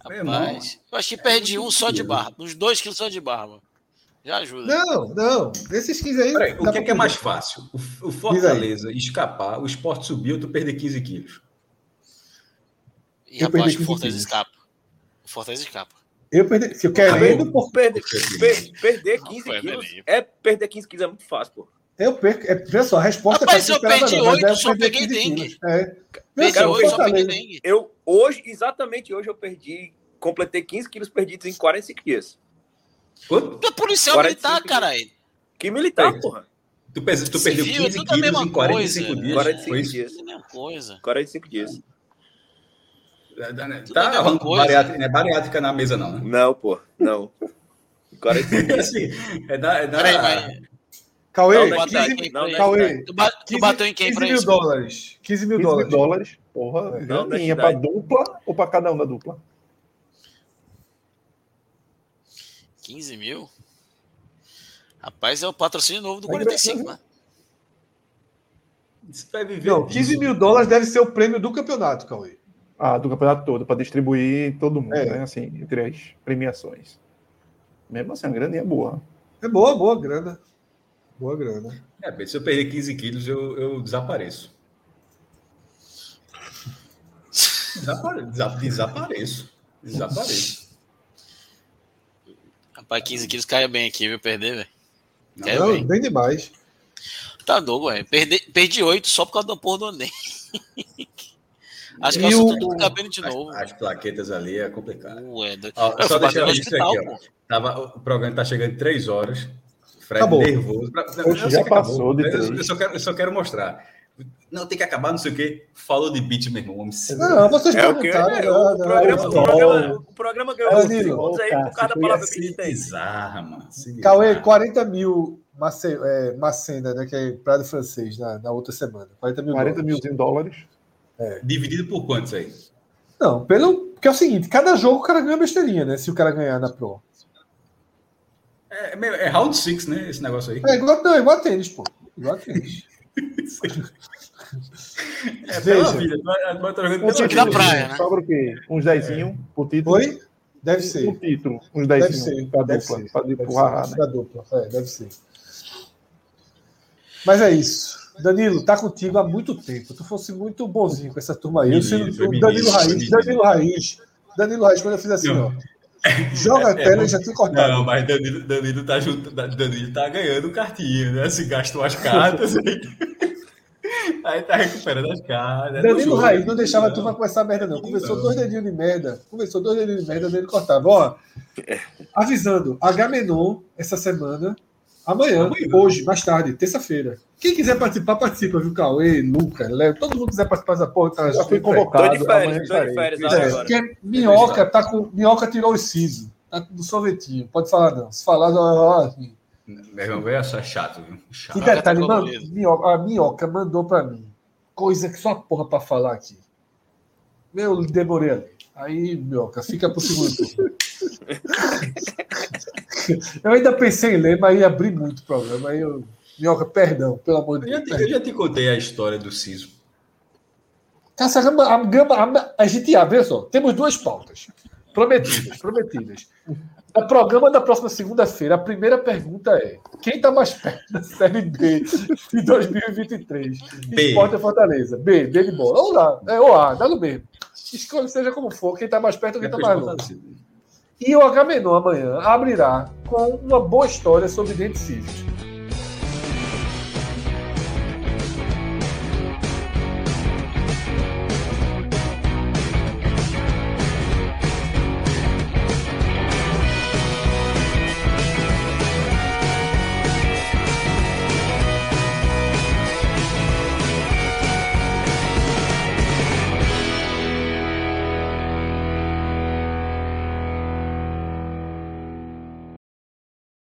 Meu Rapaz, eu acho que perdi um só de barba. Uns dois quilos só de barba. Já ajuda. Não, não. Esses 15 aí. Peraí, o que é, pra que é mais fácil? O, o Fortaleza escapar, o esporte subir ou tu perder 15 quilos? E Eu rapaz, perdi o 15 Fortaleza quilos. escapa. O Fortaleza escapa. Eu perdi. Se eu querendo, por... Perder, per- perder Não, 15 foi quilos. ali. É, perder 15 quilos é muito fácil, pô. eu perco. É, veja só, a resposta Rapaz, que eu eu perdi não, mas oito, é eu só peguei 15 dengue. quilos. É. Perdi só, hoje, só peguei dengue. Eu, hoje, exatamente hoje, eu perdi. Completei 15 quilos perdidos em 45 dias. Quanto? Tu é policial 45 militar, caralho. Que militar, É. porra. Tu, tu Civil, perdeu é 15 tudo a mesma quilos em 45 coisa. dias? 45 Foi isso? dias. É a mesma coisa. 45 dias. Tá rolando bariátrica, não é bariátrica na mesa, não, né? Não, pô, não. 40 assim, é da, é da... Peraí, mas. Cauê, Não, não, 15, não, não, Cauê, Tu, ba- tu 15 bateu em quem 15 pra mil isso? dólares. 15 mil 15 mil dólares. dólares. Porra, Não, graninha pra dupla ou pra cada um da dupla? 15 mil? Rapaz, é o patrocínio novo do É 45, né? Você vai viver Não, 15 disso. mil dólares deve ser o prêmio do campeonato, Cauê. Ah, do campeonato todo, para distribuir todo mundo, É. né? Assim, entre as premiações. Mesmo assim, a graninha é boa. É boa, boa grana. Boa grana. É, se eu perder 15 quilos, eu, eu desapareço. Desapare- desa- Desapareço. Desapareço. Rapaz, 15 quilos caiu bem aqui, viu? Perder, velho. Não, bem. bem demais. Tá doido, velho. Perdi, perdi 8 só por causa do porra do Andem. Acho que E eu o- sou tudo cabelo de novo. As, as plaquetas ali é complicado. Ué. Ó, Eu só deixar eu hospital, aqui, ó. Tava, o programa tá chegando em 3 horas. Fred Acabou. nervoso. Pra- eu já passou de Eu- três. Eu, só quero, eu só quero mostrar. Não, tem que acabar, não sei o quê. Falou de beat, meu irmão. Não, vocês É o que? perguntaram. É, o, né, programa, o, né, programa, o programa ganhou É, os segundos aí por causa da palavra assim, beat tem. bizarra, mano. Cauê, bizarra. 40 mil Mace, é, Macena, né? Que é Prado Francês, na, na outra semana. 40 mil 40 dólares. mil dólares. Dividido por quantos aí? Não, pelo. Porque é o seguinte, cada jogo o cara ganha besteirinha, né? Se o cara ganhar na Pro. É, é é round six, né? Esse negócio aí. É igual, não, é igual a tênis, pô. Igual a tênis. É pela Veja. vida. tá Um vida. da praia, né? Sobra o quê? Uns dezinho por título. Oi? Deve Um ser. título. Uns Deve dezinho ser. pra Deve dupla. ser. Pra Deve empurrar, ser. né? Da dupla. É, deve ser. Mas é isso. Danilo, tá contigo há muito tempo. Tu fosse muito bonzinho com essa turma aí. Eu Menino, foi o Danilo Raiz. menino. Danilo Raiz. Danilo Raiz, quando eu fiz assim, Não. ó. Joga a É, tela é, e já tinha cortado. Não, mas Danilo, Danilo, tá junto, Danilo tá ganhando cartinha, né? Se gastou as cartas. aí, aí tá recuperando as cartas. é Danilo jogo. Raiz não deixava a turma começar a merda, não. Começou Não. dois dedinhos de merda. Começou dois dedinhos de merda, dele cortava. Ó, avisando, Agamenon essa semana, amanhã, Amanhã. hoje, mais tarde, terça-feira. Quem quiser participar, participa, viu, Cauê, Luca, Léo, todo mundo quiser participar dessa porra, tá Já fui tá- Tô convocado. de férias, tô de férias É, agora. porque Minhoca tá com. Minhoca tirou o siso. Tá do sorvetinho. Pode falar, não. Se falar, ó, assim. Meu irmão, é só chato, viu? Chato. E detalhe, tá mano, minhoca, a minhoca mandou pra mim. Coisa que só porra pra falar aqui. Eu demorei ali. Aí, minhoca, fica pro segundo turno. eu ainda pensei em ler, mas ia abrir muito o programa. Aí eu. Minhoca, perdão, pelo amor de Eu já, Deus. te, eu já te contei a história do Ciso. Essa gama, a, gama, a, gente abre, só, temos duas pautas prometidas, prometidas. O programa da próxima segunda-feira, a primeira pergunta é: quem está mais perto da Série B de 2023? B. Esporte Fortaleza? B, B de bola. Ou lá, é, ou A, dá no mesmo. Escolhe seja como for, quem está mais perto ou quem está mais longe. E o Agamenon amanhã abrirá com uma boa história sobre dentes cíveis.